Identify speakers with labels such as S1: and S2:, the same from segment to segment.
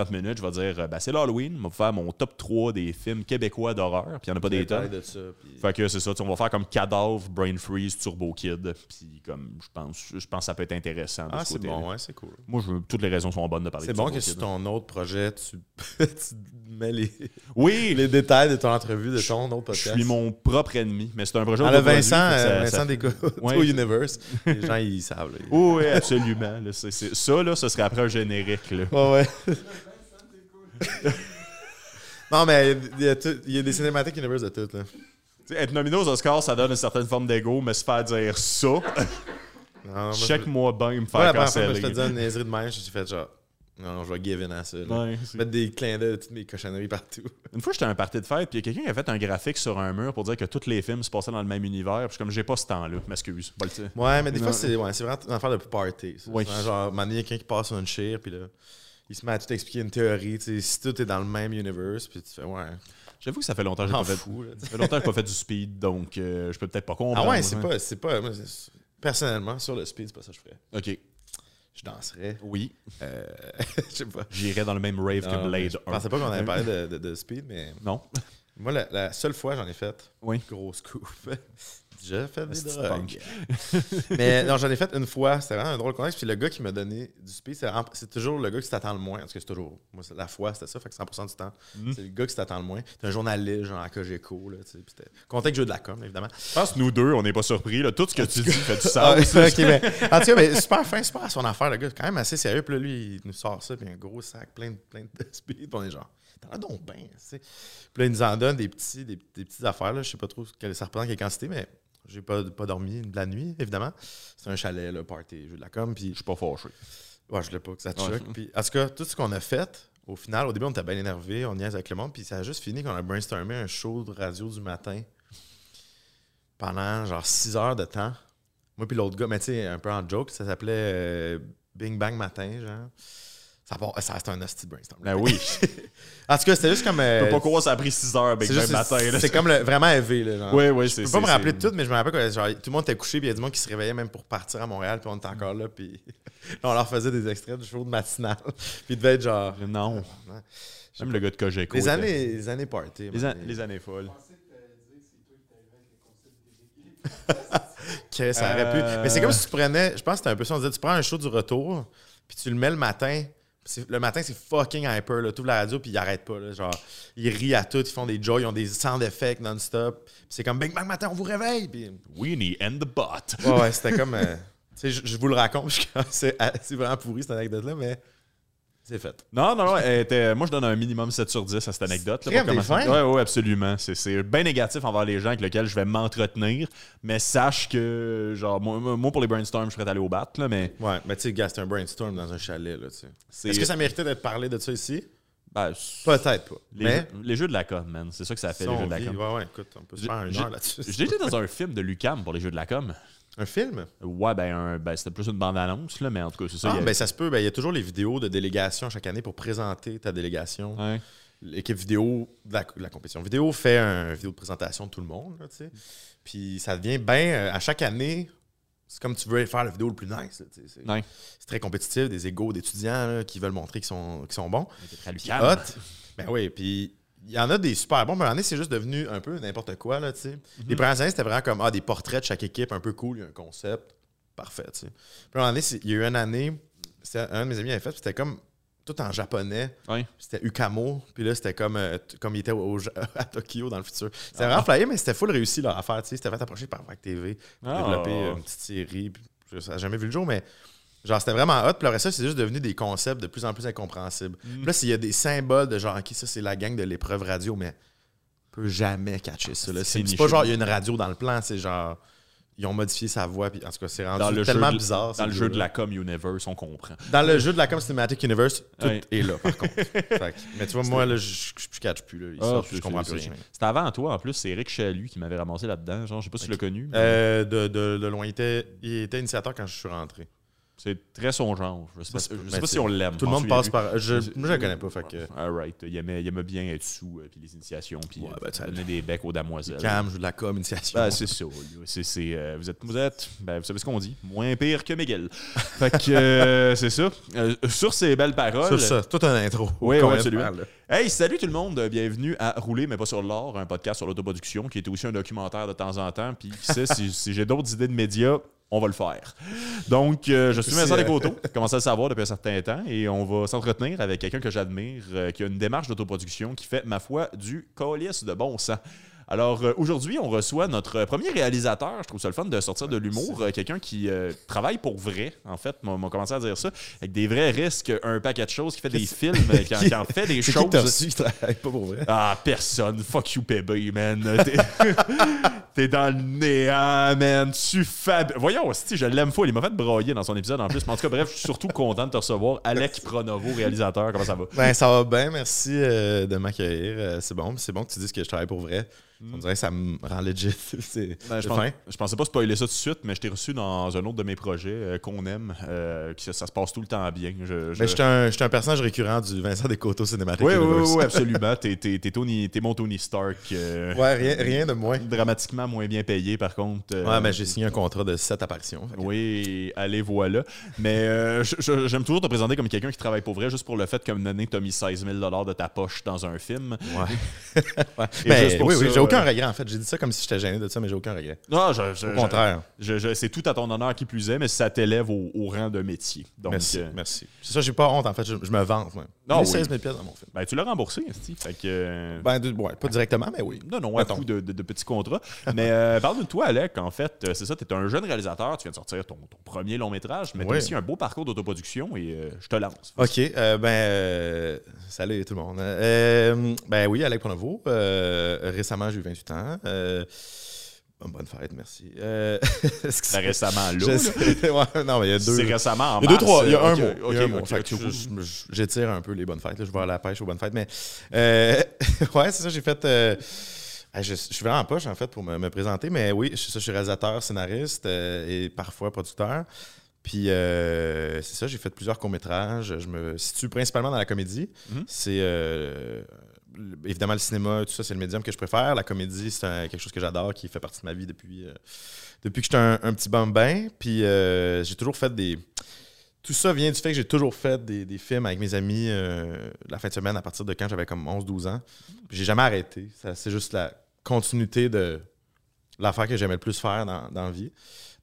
S1: l'entrevue pendant 30 minutes, je vais dire euh, ben, c'est l'Halloween, je vais faire mon top 3 des films québécois d'horreur, puis il n'y en a pas des tonnes.
S2: de ça. puis-
S1: Fait que c'est ça, on va faire comme Cadavre, Brain Freeze, Turbo Kid, puis comme je pense, je pense que ça peut être intéressant de
S2: Ah,
S1: ce
S2: c'est bon, ouais, c'est cool.
S1: Moi, je, toutes les raisons sont bonnes de parler
S2: C'est bon
S1: Turbo
S2: que sur ton autre projet, tu, tu mets les,
S1: Oui,
S2: les détails de ton entrevue, de ton autre
S1: je
S2: podcast.
S1: suis mon propre ennemi, mais c'est un projet
S2: Ah, le
S1: autoproduit,
S2: Vincent,
S1: ça-
S2: euh,
S1: ça-
S2: Vincent des
S1: Ouais.
S2: au Universe. Les gens, ils savent. là.
S1: Oui, oui, absolument. là, ça, là, ce serait après un générique. Là.
S2: Ouais. non, mais il y, a tout- il y a des cinématiques Universe de tout. Là.
S1: Être nominé aux Oscars, ça donne une certaine forme d'ego, mais se faire dire ça,
S2: Non,
S1: check-moi bien me
S2: Ouais,
S1: faire
S2: fois que je
S1: canceller.
S2: te dis une niaiserie de même, je me suis fait genre. Non, je vais give in à ça.
S1: Ouais,
S2: Mettre des clins d'œil de toutes mes cochonneries partout.
S1: Une fois, j'étais à un party de fête, puis il y a quelqu'un qui a fait un graphique sur un mur pour dire que tous les films se passaient dans le même univers. Puis je suis comme, j'ai pas ce temps-là, m'excuse.
S2: Ouais, mais des
S1: Non.
S2: fois, c'est ouais, vraiment une affaire de party. ça.
S1: Oui.
S2: C'est Genre, il y a quelqu'un qui passe sur une chair, puis là, il se met à tout expliquer une théorie. tu sais, Si tout est dans le même universe, puis tu fais, ouais,
S1: J'avoue que ça fait longtemps que j'ai pas fait. Ça fait longtemps que j'ai pas fait du speed, donc euh, je peux peut-être pas comprendre.
S2: Ah ouais, c'est
S1: hein.
S2: pas. c'est pas moi, personnellement, sur le speed, c'est pas ça que je ferais.
S1: Ok.
S2: Je danserais.
S1: Oui.
S2: Euh, je sais pas.
S1: J'irais dans le même rave
S2: Non,
S1: que Blade
S2: je
S1: 1.
S2: pensais pas qu'on avait parlé de, de- de speed, mais
S1: Non.
S2: moi, la, la seule fois j'en ai fait,
S1: Oui.
S2: grosse coupe. J'ai fait des drogues. Mais non, j'en ai fait une fois. C'était vraiment un drôle contexte. Puis le gars qui m'a donné du speed, c'est toujours le gars qui t'attend le moins. Parce que c'est toujours. Moi, la fois, c'était ça. Fait que 100% du temps,
S1: Mhm.
S2: c'est le gars qui t'attend le moins. T'es un journaliste, genre à Cogeco. Là. Contexte jeu de la com, évidemment.
S1: Je pense que nous deux, on n'est pas surpris. Là. Tout ce que tu dis fait du
S2: Ah,
S1: sens.
S2: ok, mais, en tout cas, mais super fin, super à son affaire. Le gars, quand même assez sérieux. Puis là, lui, il nous sort ça. Puis un gros sac plein de, plein de speed. Puis on est genre. T'en as donc bien. Puis là, il nous en donne des petits, des, des petites affaires. Là. Je sais pas trop quelle, ça représente quelle quantité, mais j'ai pas, pas dormi de la nuit, évidemment. C'est un chalet, là, party, jeu de la com. Puis
S1: Je suis pas fâché.
S2: Ouais, je voulais pas que ça te
S1: Ouais.
S2: choque. Puis, en tout cas, tout ce qu'on a fait, au final, au début, on était bien énervé, on niaise avec le monde, puis ça a juste fini qu'on a brainstormé un show de radio du matin pendant genre 6 heures de temps. Moi, puis l'autre gars, mais tu sais, un peu en joke, ça s'appelait euh, Bing Bang Matin, genre. Ça, reste un hostie de brainstorm.
S1: Ben oui.
S2: En tout cas, c'était juste comme.
S1: Je
S2: euh,
S1: peux pas croire que ça a pris 6 heures, Bang
S2: juste-
S1: matin.
S2: C'est comme le- vraiment élevé, là. Genre.
S1: Oui, oui,
S2: Je
S1: c'est
S2: peux pas me rappeler de tout, mais je me rappelle que genre, tout le monde était couché, puis il y a du monde qui se réveillait même pour partir à Montréal, puis on était encore là, puis on leur faisait des extraits du show de matinale. puis il devait être genre.
S1: Non. Même le gars de Cogeco.
S2: Les années, les années party.
S1: Les, an- les années folles.
S2: Que ça aurait pu.
S1: Euh.
S2: Mais c'est comme si tu prenais. Je pense que c'était un peu ça. On disait, tu prends un show du retour, puis tu le mets le matin. Le matin, c'est fucking hyper. Tu ouvres la radio, puis ils arrêtent pas. Là, genre, ils rient à tout, ils font des joys, ils ont des sound effects non-stop. C'est comme bang bang matin, on vous réveille. Puis
S1: Weenie and the bot.
S2: Ouais, ouais, c'était comme. euh, tu sais, je, vous le raconte, c'est vraiment pourri cette anecdote-là, mais c'est fait.
S1: Non, non, non. elle était- moi, je donne un minimum 7 sur 10 à cette anecdote. Oui, oui, absolument. C'est- C'est bien négatif envers les gens avec lesquels je vais m'entretenir. Mais sache que, genre, moi, moi, pour les brainstorms, je serais allé au bat, là, mais
S2: Ouais, mais tu sais, gars, c'est un brainstorm dans un chalet. Est-ce que ça méritait d'être parlé de ça ici?
S1: ben,
S2: Peut-être pas.
S1: les,
S2: mais.
S1: jeux, les jeux de la com, man. C'est ça que ça fait, les jeux de la com.
S2: ouais, ouais, écoute, on peut se faire
S1: j'ai-
S2: heure là-dessus.
S1: Été dans un film de Lucam pour les jeux de la com.
S2: Un film?
S1: Ouais, ben, un- ben, c'était plus une bande-annonce, là, mais en tout cas, c'est ça.
S2: Ah,
S1: a-
S2: ben ça se peut. Ben, Il y a toujours les vidéos de délégation chaque année pour présenter ta délégation.
S1: Ouais.
S2: L'équipe vidéo de la, de la compétition vidéo fait un vidéo de présentation de tout le monde. là, tu sais. Puis ça devient bien. à chaque année, c'est comme tu veux faire la vidéo le plus nice. C'est
S1: Ouais.
S2: très compétitif, des égaux d'étudiants qui veulent montrer qu'ils sont, qu'ils sont bons. Hot. Ben oui, puis il y en a des super bons, mais à un c'est juste devenu un peu n'importe quoi. Là, tu sais. Les premières années, c'était vraiment comme ah, des portraits de chaque équipe, un peu cool, il y a un concept. Parfait. tu sais. Puis à un moment donné, il y a eu une année, un de mes amis avait fait, puis c'était comme tout en japonais. C'était Ukamo, puis là, c'était comme, euh, comme il était au- au- à Tokyo dans le futur. C'était vraiment flyé, mais c'était full réussi leur affaire. tu sais. C'était fait approcher par Vac TV, pour
S1: Ah.
S2: développer euh, une petite série. puis Ça n'a jamais vu le jour, mais genre, c'était vraiment hot. Puis après ça, c'est juste devenu des concepts de plus en plus incompréhensibles.
S1: Mm.
S2: Puis là, s'il y a des symboles de genre, OK, ça, c'est la gang de l'épreuve radio, mais on peut jamais catcher ça. là.
S1: C'est
S2: pas genre, il y a une radio dans le plan, c'est genre, ils ont modifié sa voix. Puis en tout cas, c'est rendu
S1: Dans le, jeu
S2: tellement
S1: de,
S2: bizarre.
S1: dans le jeu de la com universe, on comprend.
S2: Dans le jeu de la Com Cinematic Universe, tout
S1: Ouais.
S2: est là, par contre. Fait mais tu vois, moi, là, je je catch plus. Là.
S1: Ah,
S2: sort, je comprends plus rien.
S1: C'était avant toi, en plus. C'est Eric Chalut qui m'avait ramassé là-dedans. Genre, je sais pas si tu l'as connu.
S2: Euh, de, de, de loin, il était, il était initiateur quand je suis rentré.
S1: C'est très son genre. Je sais pas, je sais
S2: Ben,
S1: pas si on l'aime.
S2: Tout le monde passe par. Je,
S1: Je-
S2: moi, je la connais pas. Fait que.
S1: Alright. Il aimait, il aimait bien être sous, euh, puis les initiations, puis
S2: Ouais,
S1: euh,
S2: ben,
S1: donner des becs aux damoiselles.
S2: Cam, joue de la com, initiation.
S1: Ben, c'est ça. C'est, euh, vous êtes, vous êtes, ben, vous savez ce qu'on dit, moins pire que Miguel. fait que euh, c'est ça. Euh, sur ces belles paroles.
S2: Sur ça, tout un intro.
S1: Oui,
S2: de
S1: absolument. Hey, salut tout le monde, bienvenue à Rouler mais pas sur l'or, un podcast sur l'autoproduction qui est aussi un documentaire de temps en temps. Puis qui sait, si, si j'ai d'autres idées de médias, on va le faire. Donc, euh, je suis Vincent
S2: euh,
S1: Descoteaux, commencé à le savoir depuis un certain temps, et on va s'entretenir avec quelqu'un que j'admire, euh, qui a une démarche d'autoproduction qui fait, ma foi, du colis de bon sens. Alors euh, aujourd'hui, on reçoit notre premier réalisateur. Je trouve ça le fun de sortir de l'humour. Euh, Quelqu'un qui euh, travaille pour vrai, en fait. M'a commencé à dire ça. Avec des vrais risques, un paquet de choses, qui fait des films, euh, qui, en- qui en fait des
S2: qui
S1: choses.
S2: reçu? Qui travaille pas pour vrai?
S1: Ah, personne. Fuck you, PB, man. T'es- dans le néant, man. Tu fab... Voyons, si je l'aime full. Il m'a fait broyer dans son épisode en plus. Mais en tout cas, bref, je suis surtout content de te recevoir. Alec Pronovo, réalisateur. Comment ça va?
S2: Ben, ça va bien, merci euh, de m'accueillir. Euh, c'est bon, c'est bon que tu dises que je travaille pour vrai. On dirait que ça me rend legit. c'est
S1: Ben, je, pense- pensais pas spoiler ça tout de suite, mais je t'ai reçu dans un autre de mes projets euh, qu'on aime, euh, qui, ça se passe tout le temps bien. Je, je-
S2: Ben, j'étais un, personnage récurrent du Vincent Descoteaux Cinématique
S1: Oui, oui, oui, absolument. T'es, t'es- t'es Tony- t'es mon Tony Stark. euh,
S2: Ouais, rien, rien de moins.
S1: Dramatiquement moins bien payé, par contre. euh,
S2: Ouais, ben j'ai signé un contrat de 7 apparitions. que-
S1: Oui, allez, voilà. Mais euh, je- je- j'aime toujours te présenter comme quelqu'un qui travaille pour vrai, juste pour le fait moment donné, tu as mis 16 000 de ta poche dans un film.
S2: Ouais. Ouais.
S1: Et
S2: Ben,
S1: juste pour
S2: oui,
S1: ça,
S2: oui, j'ai aucun regret en fait. J'ai dit ça comme si j'étais gêné de ça, mais j'ai aucun regret.
S1: Non, je, je-
S2: Au contraire.
S1: je- c'est tout à ton honneur qui plus est, mais ça t'élève au, au rang de métier. Donc,
S2: merci,
S1: euh,
S2: merci. C'est ça, j'ai pas honte en fait. Je, me vante.
S1: Non,
S2: J'ai
S1: oui.
S2: 16 000 pièces dans mon film.
S1: ben, tu l'as remboursé, Steve. Fait que. euh,
S2: Ben, de- ouais, pas directement, mais oui.
S1: non, non, à coup de, de- de petits contrats. Mais euh, parle de toi, Alec. En fait, c'est ça, tu es un jeune réalisateur. Tu viens de sortir ton, ton premier long métrage, mais tu as aussi un beau parcours d'autoproduction et euh, je te lance.
S2: OK. ben, salut tout le monde. Ben oui, Alec Pronovo. Récemment, j'ai eu 28 ans. Euh, bonne- fête, merci. Euh,
S1: Ben, récemment, là.
S2: ouais, non, mais il y a deux.
S1: C'est récemment en
S2: Il y a deux, trois. Il y a
S1: euh,
S2: un je- J'étire un peu les bonnes fêtes. là. Je vais à la pêche aux bonnes fêtes. Mais euh, ouais, c'est ça. J'ai fait. euh, je, je suis vraiment en poche, en fait, pour me, me présenter. Mais oui, je, ça, je suis réalisateur, scénariste et parfois producteur. Puis c'est ça, j'ai fait plusieurs courts-métrages. Je me situe principalement dans la comédie.
S1: Mhm.
S2: C'est évidemment le cinéma, tout ça, c'est le médium que je préfère. La comédie, c'est quelque chose que j'adore, qui fait partie de ma vie depuis, euh, depuis que j'étais un, un petit bambin. Puis euh, j'ai toujours fait des. Tout ça vient du fait que j'ai toujours fait des, des films avec mes amis euh, la fin de semaine à partir de quand j'avais comme 11-12 ans. J'ai jamais arrêté. C'est juste la continuité de l'affaire que j'aimais le plus faire dans, dans la vie.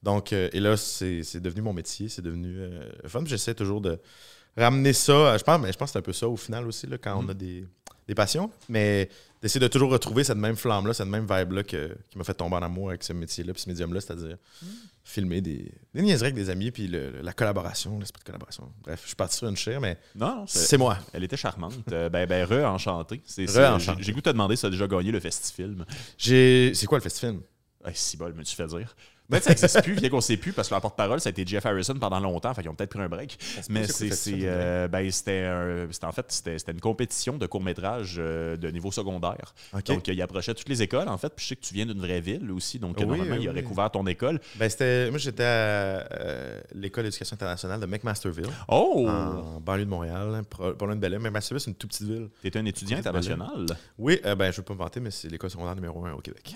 S2: Donc, et là, c'est devenu mon métier, c'est devenu fun. J'essaie toujours de ramener ça. Je pense, mais je pense que c'est un peu ça au final aussi, là, quand on a des, des passions. Mais d'essayer de toujours retrouver cette même flamme-là, cette même vibe-là que- qui m'a fait tomber en amour avec ce métier-là, puis ce médium-là, c'est-à-dire filmer des, des niaiseries avec des amis, puis le- le- la collaboration, l'esprit de collaboration. Bref, je suis parti sur une chair, mais
S1: Non, non, c'est-
S2: moi.
S1: Elle était charmante. Euh, ben, ben, re enchanté. C'est,
S2: Re
S1: c'est-
S2: enchanté.
S1: J'ai, goût de te demander si tu as déjà gagné le Festifilm.
S2: J'ai. C'est quoi le festival?
S1: Hey, si bol, me tu fais dire? Ben, ça n'existe plus, bien qu'on sait plus, parce que la porte-parole, ça a été Jeff Harrison pendant longtemps, fait qu'ils ont peut-être pris un break. Mais
S2: c'est
S1: euh, ben, c'était, en fait c'était, une compétition de court-métrage euh, de niveau secondaire. Donc, euh, il approchait toutes les écoles, en fait. Puis je sais que tu viens d'une vraie ville aussi, donc
S2: Oui,
S1: normalement,
S2: oui,
S1: il aurait couvert ton école.
S2: Ben, c'était. Moi, j'étais à euh, l'école d'éducation internationale de McMasterville,
S1: Oh!
S2: en banlieue de Montréal, hein, pas loin de Bellem. McMasterville, c'est une toute petite ville.
S1: T'es un étudiant international?
S2: Oui, euh, ben, je veux pas me vanter, mais c'est l'école secondaire numéro un au Québec.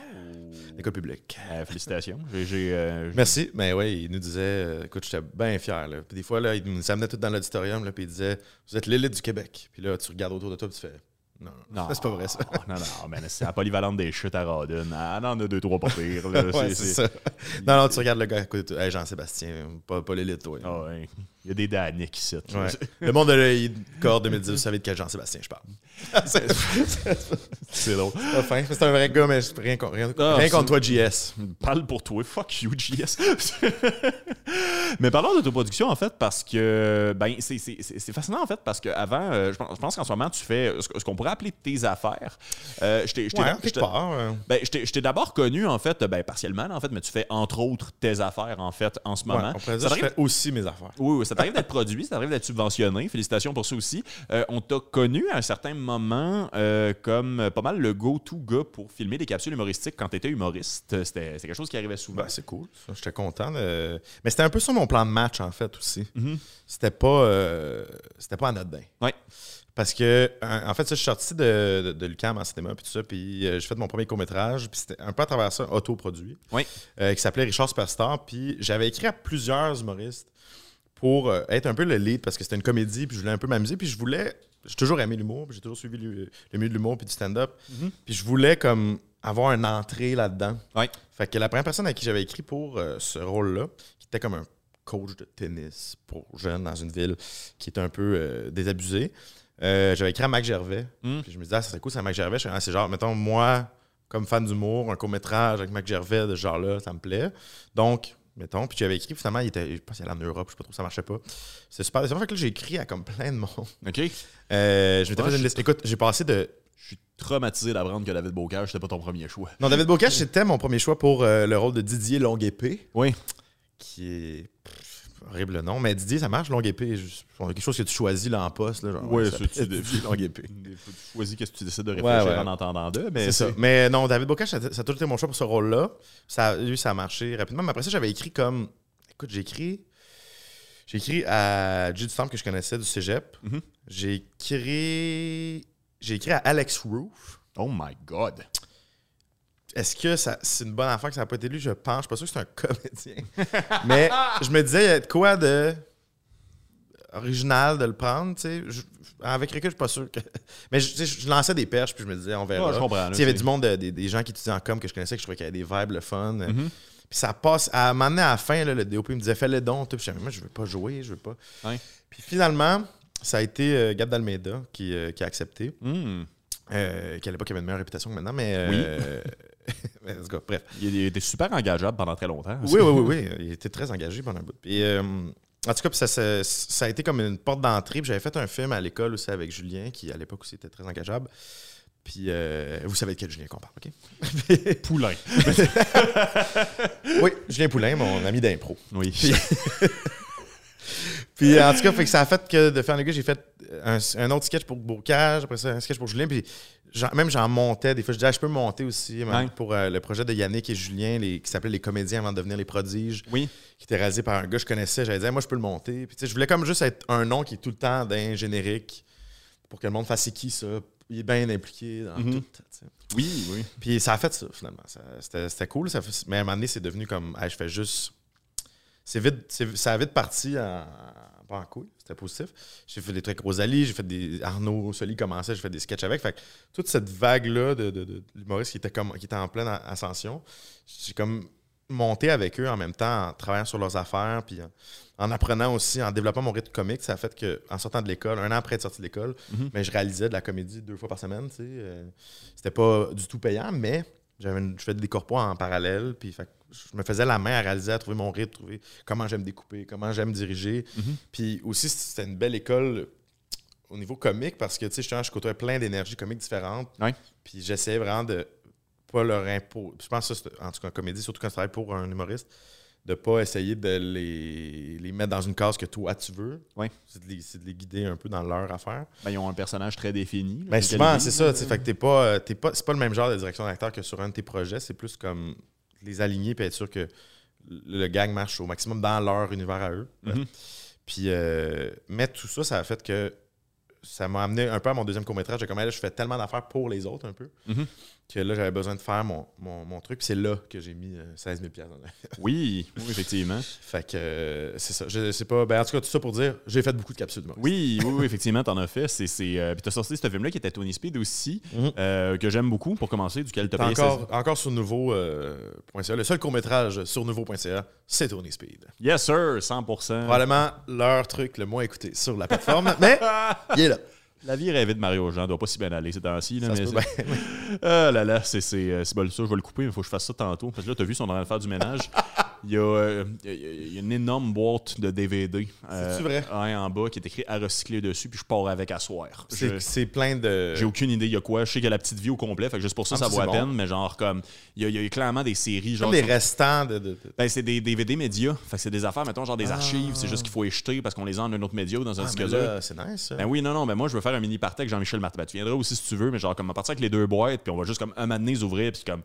S2: L'école publique.
S1: Euh, félicitations. J'ai, j'ai, euh,
S2: Merci. Mais oui, il nous disait, euh, écoute, j'étais bien fier. Là. Puis des fois, là, il nous amenait tout dans l'auditorium, là, puis il disait, vous êtes l'élite du Québec. Puis là, tu regardes autour de toi, puis tu fais, non, non, c'est pas vrai ça.
S1: Non, non, mais c'est la polyvalente des chutes à Rodden. Ah, non, on a deux, trois pas pires. là.
S2: Ouais,
S1: C'est-
S2: c'est
S1: c'est-
S2: ça. Non, non, tu regardes le gars à côté de toi. Hey, Jean-Sébastien, pas, pas l'élite, toi.
S1: Ah ouais. Il y a des Daniques ici.
S2: Ouais. Le monde de l'E-Corps 2010, vous savez de quel Jean-Sébastien je parle. c'est
S1: drôle.
S2: pas fin. C'est un vrai gars, mais rien, rien,
S1: Ah,
S2: rien contre toi, JS.
S1: Parle pour toi. Fuck you, JS. Mais parlons d'autoproduction, en fait, parce que ben, c'est- fascinant, en fait, parce qu'avant, je pense, je pense qu'en ce moment, tu fais ce, qu'on pourrait appeler tes affaires. Euh, je t'ai-
S2: Ouais, euh,
S1: Ben, d'abord connu, en fait, ben, partiellement, en fait, mais tu fais entre autres tes affaires, en fait, en ce
S2: ouais,
S1: moment.
S2: on pourrait
S1: Ça
S2: dire je fais aussi mes affaires.
S1: Oui, oui, ça t'arrive d'être produit, ça t'arrive d'être subventionné. Félicitations pour ça aussi. Euh, on t'a connu à un certain moment euh, comme pas mal le go-to gars pour filmer des capsules humoristiques quand t'étais humoriste. C'était quelque chose qui arrivait souvent.
S2: Ben, c'est cool. ça. J'étais content. de- Mais c'était un peu ça mon plan de match, en fait, aussi.
S1: Mhm.
S2: C'était pas, euh, c'était pas anodin.
S1: Ouais.
S2: Parce que, en fait, ça, je suis sorti de, de, de l'UQAM en cinéma, puis tout ça, puis euh, j'ai fait mon premier court-métrage, puis c'était un peu à travers ça, autoproduit,
S1: Oui.
S2: euh, qui s'appelait Richard Superstar, puis j'avais écrit à plusieurs humoristes pour euh, être un peu le lead, parce que c'était une comédie, puis je voulais un peu m'amuser, puis je voulais, j'ai toujours aimé l'humour, puis j'ai toujours suivi le, le milieu de l'humour, puis du stand-up,
S1: Mhm.
S2: puis je voulais comme avoir une entrée là-dedans.
S1: Ouais.
S2: Fait que la première personne à qui j'avais écrit pour euh, ce rôle-là, qui était comme un coach de tennis pour jeunes dans une ville qui était un peu euh, désabusée, euh, j'avais écrit à Mac Gervais.
S1: Mm.
S2: Puis je me disais, ah, ça serait cool, c'est à Mac Gervais. Ah, c'est genre, mettons, moi, comme fan d'humour, un court-métrage avec Mac Gervais de ce genre-là, ça me plaît. Donc, mettons, puis j'avais écrit, finalement, il était, je pense qu'il allait en Europe, je sais pas trop, ça marchait pas. C'est super. C'est vrai que là, j'ai écrit à comme plein de monde.
S1: OK.
S2: Euh, je m'étais fait une liste. Écoute, j'ai passé de
S1: Je suis traumatisé d'apprendre que David Bocage, c'était pas ton premier choix.
S2: Non, David Bocage, c'était mon premier choix pour euh, le rôle de Didier Longue-Épée,
S1: Oui.
S2: qui est pff, horrible nom, mais Didier, ça marche, Longue-Épée. juste- c'est quelque chose que tu choisis là en poste. Là, genre,
S1: Ouais,
S2: ça
S1: tu-
S2: Didier Longue-Épée.
S1: Tu choisis qu'est-ce que tu décides de réfléchir
S2: Ouais, ouais.
S1: en entendant d'eux, mais
S2: C'est ça. Mais non, David Bocage, ça, ça a toujours été mon choix pour ce rôle-là. Ça, lui, ça a marché rapidement. Mais après ça, j'avais écrit comme. Écoute, j'ai écrit. J'ai écrit à Jude Stamp que je connaissais du cégep.
S1: Mhm.
S2: J'ai écrit. J'ai écrit à Alex Roof.
S1: Oh my God.
S2: Est-ce que c'est une bonne affaire que ça n'a pas été lui? Je pense. Je suis pas sûr que c'est un comédien. Mais je me disais, il y a de quoi de original de le prendre, tu sais. Je- Avec recul, je suis pas sûr que. Mais je, lançais des perches, puis je me disais, on verra.
S1: Ouais, je comprends.
S2: Il y avait du monde, de- des, des gens qui étudiaient en com que je connaissais, que je trouvais qu'il y avait des vibes, le fun.
S1: Mhm.
S2: Puis ça passe. À m'amener à la fin, là, le DOP me disait, fais-le don. Puis je disais, moi, je veux pas jouer, je veux pas. Puis finalement, ça a été euh, Gab D'Almeida qui, euh, qui a accepté.
S1: Hmm.
S2: Euh, qui à l'époque avait une meilleure réputation que maintenant, mais. euh, mais en tout cas, bref.
S1: Il était super engageable pendant très longtemps.
S2: Oui, oui, oui, oui. Il était très engagé pendant un bout. Puis, euh, en tout cas, ça, ça, ça a été comme une porte d'entrée. J'avais fait un film à l'école aussi avec Julien, qui à l'époque aussi était très engageable. Puis euh, vous savez de quel Julien qu'on parle, OK?
S1: Poulain.
S2: oui, Julien Poulain, mon ami d'impro.
S1: Oui.
S2: Puis- Puis en tout cas, fait que ça a fait que de faire le gars, j'ai fait un, un autre sketch pour Bocage, après ça, un sketch pour Julien. Puis même j'en montais. Des fois, je disais, ah, je peux monter aussi même
S1: Ouais.
S2: pour euh, le projet de Yannick et Julien, les- qui s'appelait Les comédiens avant de devenir les prodiges.
S1: Oui.
S2: qui était réalisé par un gars que je connaissais. J'avais dit, moi, je peux le monter. Puis, tu sais, je voulais comme juste être un nom qui est tout le temps d'un générique pour que le monde fasse c'est qui ça? Il est bien impliqué dans
S1: Mhm.
S2: tout.
S1: Oui, oui.
S2: Puis ça a fait ça, finalement. C'était c'était cool. Ça fait- mais à un moment donné, c'est devenu comme, Hey, je fais juste. C'est vite, ça a vite parti en, pas en couille. C'était positif. J'ai fait des trucs avec Rosalie, j'ai fait des. Arnaud Soli commençait, j'ai fait des sketchs avec. Fait que toute cette vague-là de, de, de l'humoriste qui était, comme, qui était en pleine ascension, j'ai comme monté avec eux en même temps, en travaillant sur leurs affaires, puis en, en apprenant aussi, en développant mon rythme comique. Ça a fait que en sortant de l'école, un an après être sorti de l'école,
S1: Mhm.
S2: ben, je réalisais de la comédie deux fois par semaine. Euh, C'était pas du tout payant, mais je faisais des corpos en parallèle, puis fait je me faisais la main à réaliser, à trouver mon rythme, trouver comment j'aime découper, comment j'aime diriger.
S1: Mhm.
S2: Puis aussi, c'était une belle école au niveau comique parce que, tu sais, je côtoyais plein d'énergies comiques différentes.
S1: Ouais.
S2: Puis j'essayais vraiment de pas leur imposer. Je pense que ça, c'est- en tout cas, en comédie, surtout quand tu travailles pour un humoriste, de pas essayer de les, les mettre dans une case que toi, tu veux.
S1: Ouais.
S2: C'est de, de les guider un peu dans leur affaire.
S1: Ben, ils ont un personnage très défini.
S2: Ben souvent, c'est ça. Fait que t'es pas, euh, pas, c'est pas le même genre de direction d'acteur que sur un de tes projets. C'est plus comme les aligner puis être sûr que le gang marche au maximum dans leur univers à eux.
S1: Mhm.
S2: Puis, euh, mais tout ça, ça a fait que ça m'a amené un peu à mon deuxième court-métrage. J'ai comme, là, je fais tellement d'affaires pour les autres un peu
S1: Mhm.
S2: Que là, j'avais besoin de faire mon, mon, mon truc. Puis c'est là que j'ai mis euh, 16 000 dans la-
S1: Oui, oui, effectivement.
S2: Fait que euh, c'est ça. Je sais pas. Ben, en tout cas, tout ça pour dire, j'ai fait beaucoup de capsules. moi.
S1: Oui, oui, oui, effectivement, t'en as fait. C'est, c'est, euh, puis t'as sorti ce film-là qui était Tony Speed aussi,
S2: Mhm.
S1: euh, que j'aime beaucoup pour commencer, duquel t'as
S2: T'as
S1: payé
S2: encore,
S1: 16
S2: encore sur nouveau.ca. le seul court-métrage sur nouveau.ca, c'est Tony Speed.
S1: Yes, sir, 100%.
S2: Probablement leur truc le moins écouté sur la plateforme, mais il est là.
S1: La vie rêvée de Mario Jean doit pas si bien aller ces temps-ci. Là, mais. Ah là là, euh, c'est bon, ça, je vais le couper, mais il faut que je fasse ça tantôt. Parce que là, t'as vu, ils sont en train de faire du ménage. Il y, a, il y une énorme boîte de DVD. euh,
S2: C'est-tu vrai?
S1: ouais, en bas qui est écrit à recycler dessus, puis je pars avec à soir.
S2: C'est c'est plein de.
S1: J'ai aucune idée il y a quoi. Je sais qu'il y a la petite vie au complet, fait que juste pour ça,
S2: Ah,
S1: ça
S2: c'est
S1: vaut la
S2: bon.
S1: peine, mais genre comme. Il y a, il y a clairement des séries, genre.
S2: Des restants de.
S1: Ben, c'est des DVD médias. Fait que c'est des affaires, mettons, genre des
S2: Ah.
S1: archives. C'est juste qu'il faut les jeter parce qu'on les a en un autre média ou dans un
S2: Ah,
S1: disque
S2: c'est nice, ça.
S1: Ben oui, non, non, mais moi, je veux faire un mini party avec Jean-Michel Martin. Ben, tu viendras aussi si tu veux, mais genre, comme, va partir avec les deux boîtes, puis on va juste, comme, un donné, les ouvrir, puis comme,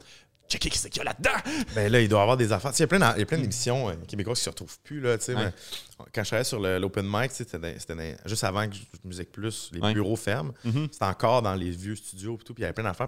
S1: checker qui c'est qu'il y a là-dedans.
S2: Ben là, il doit y avoir des affaires. Il y a plein, plein d'émissions euh, québécoises qui se retrouvent plus. Là, tu sais,
S1: Ouais.
S2: mais quand je travaillais sur l'open mic, c'était juste avant que je- Musique Plus, les
S1: Ouais.
S2: bureaux ferment.
S1: Mhm.
S2: C'était encore dans les vieux studios et tout. Puis il y avait plein d'affaires.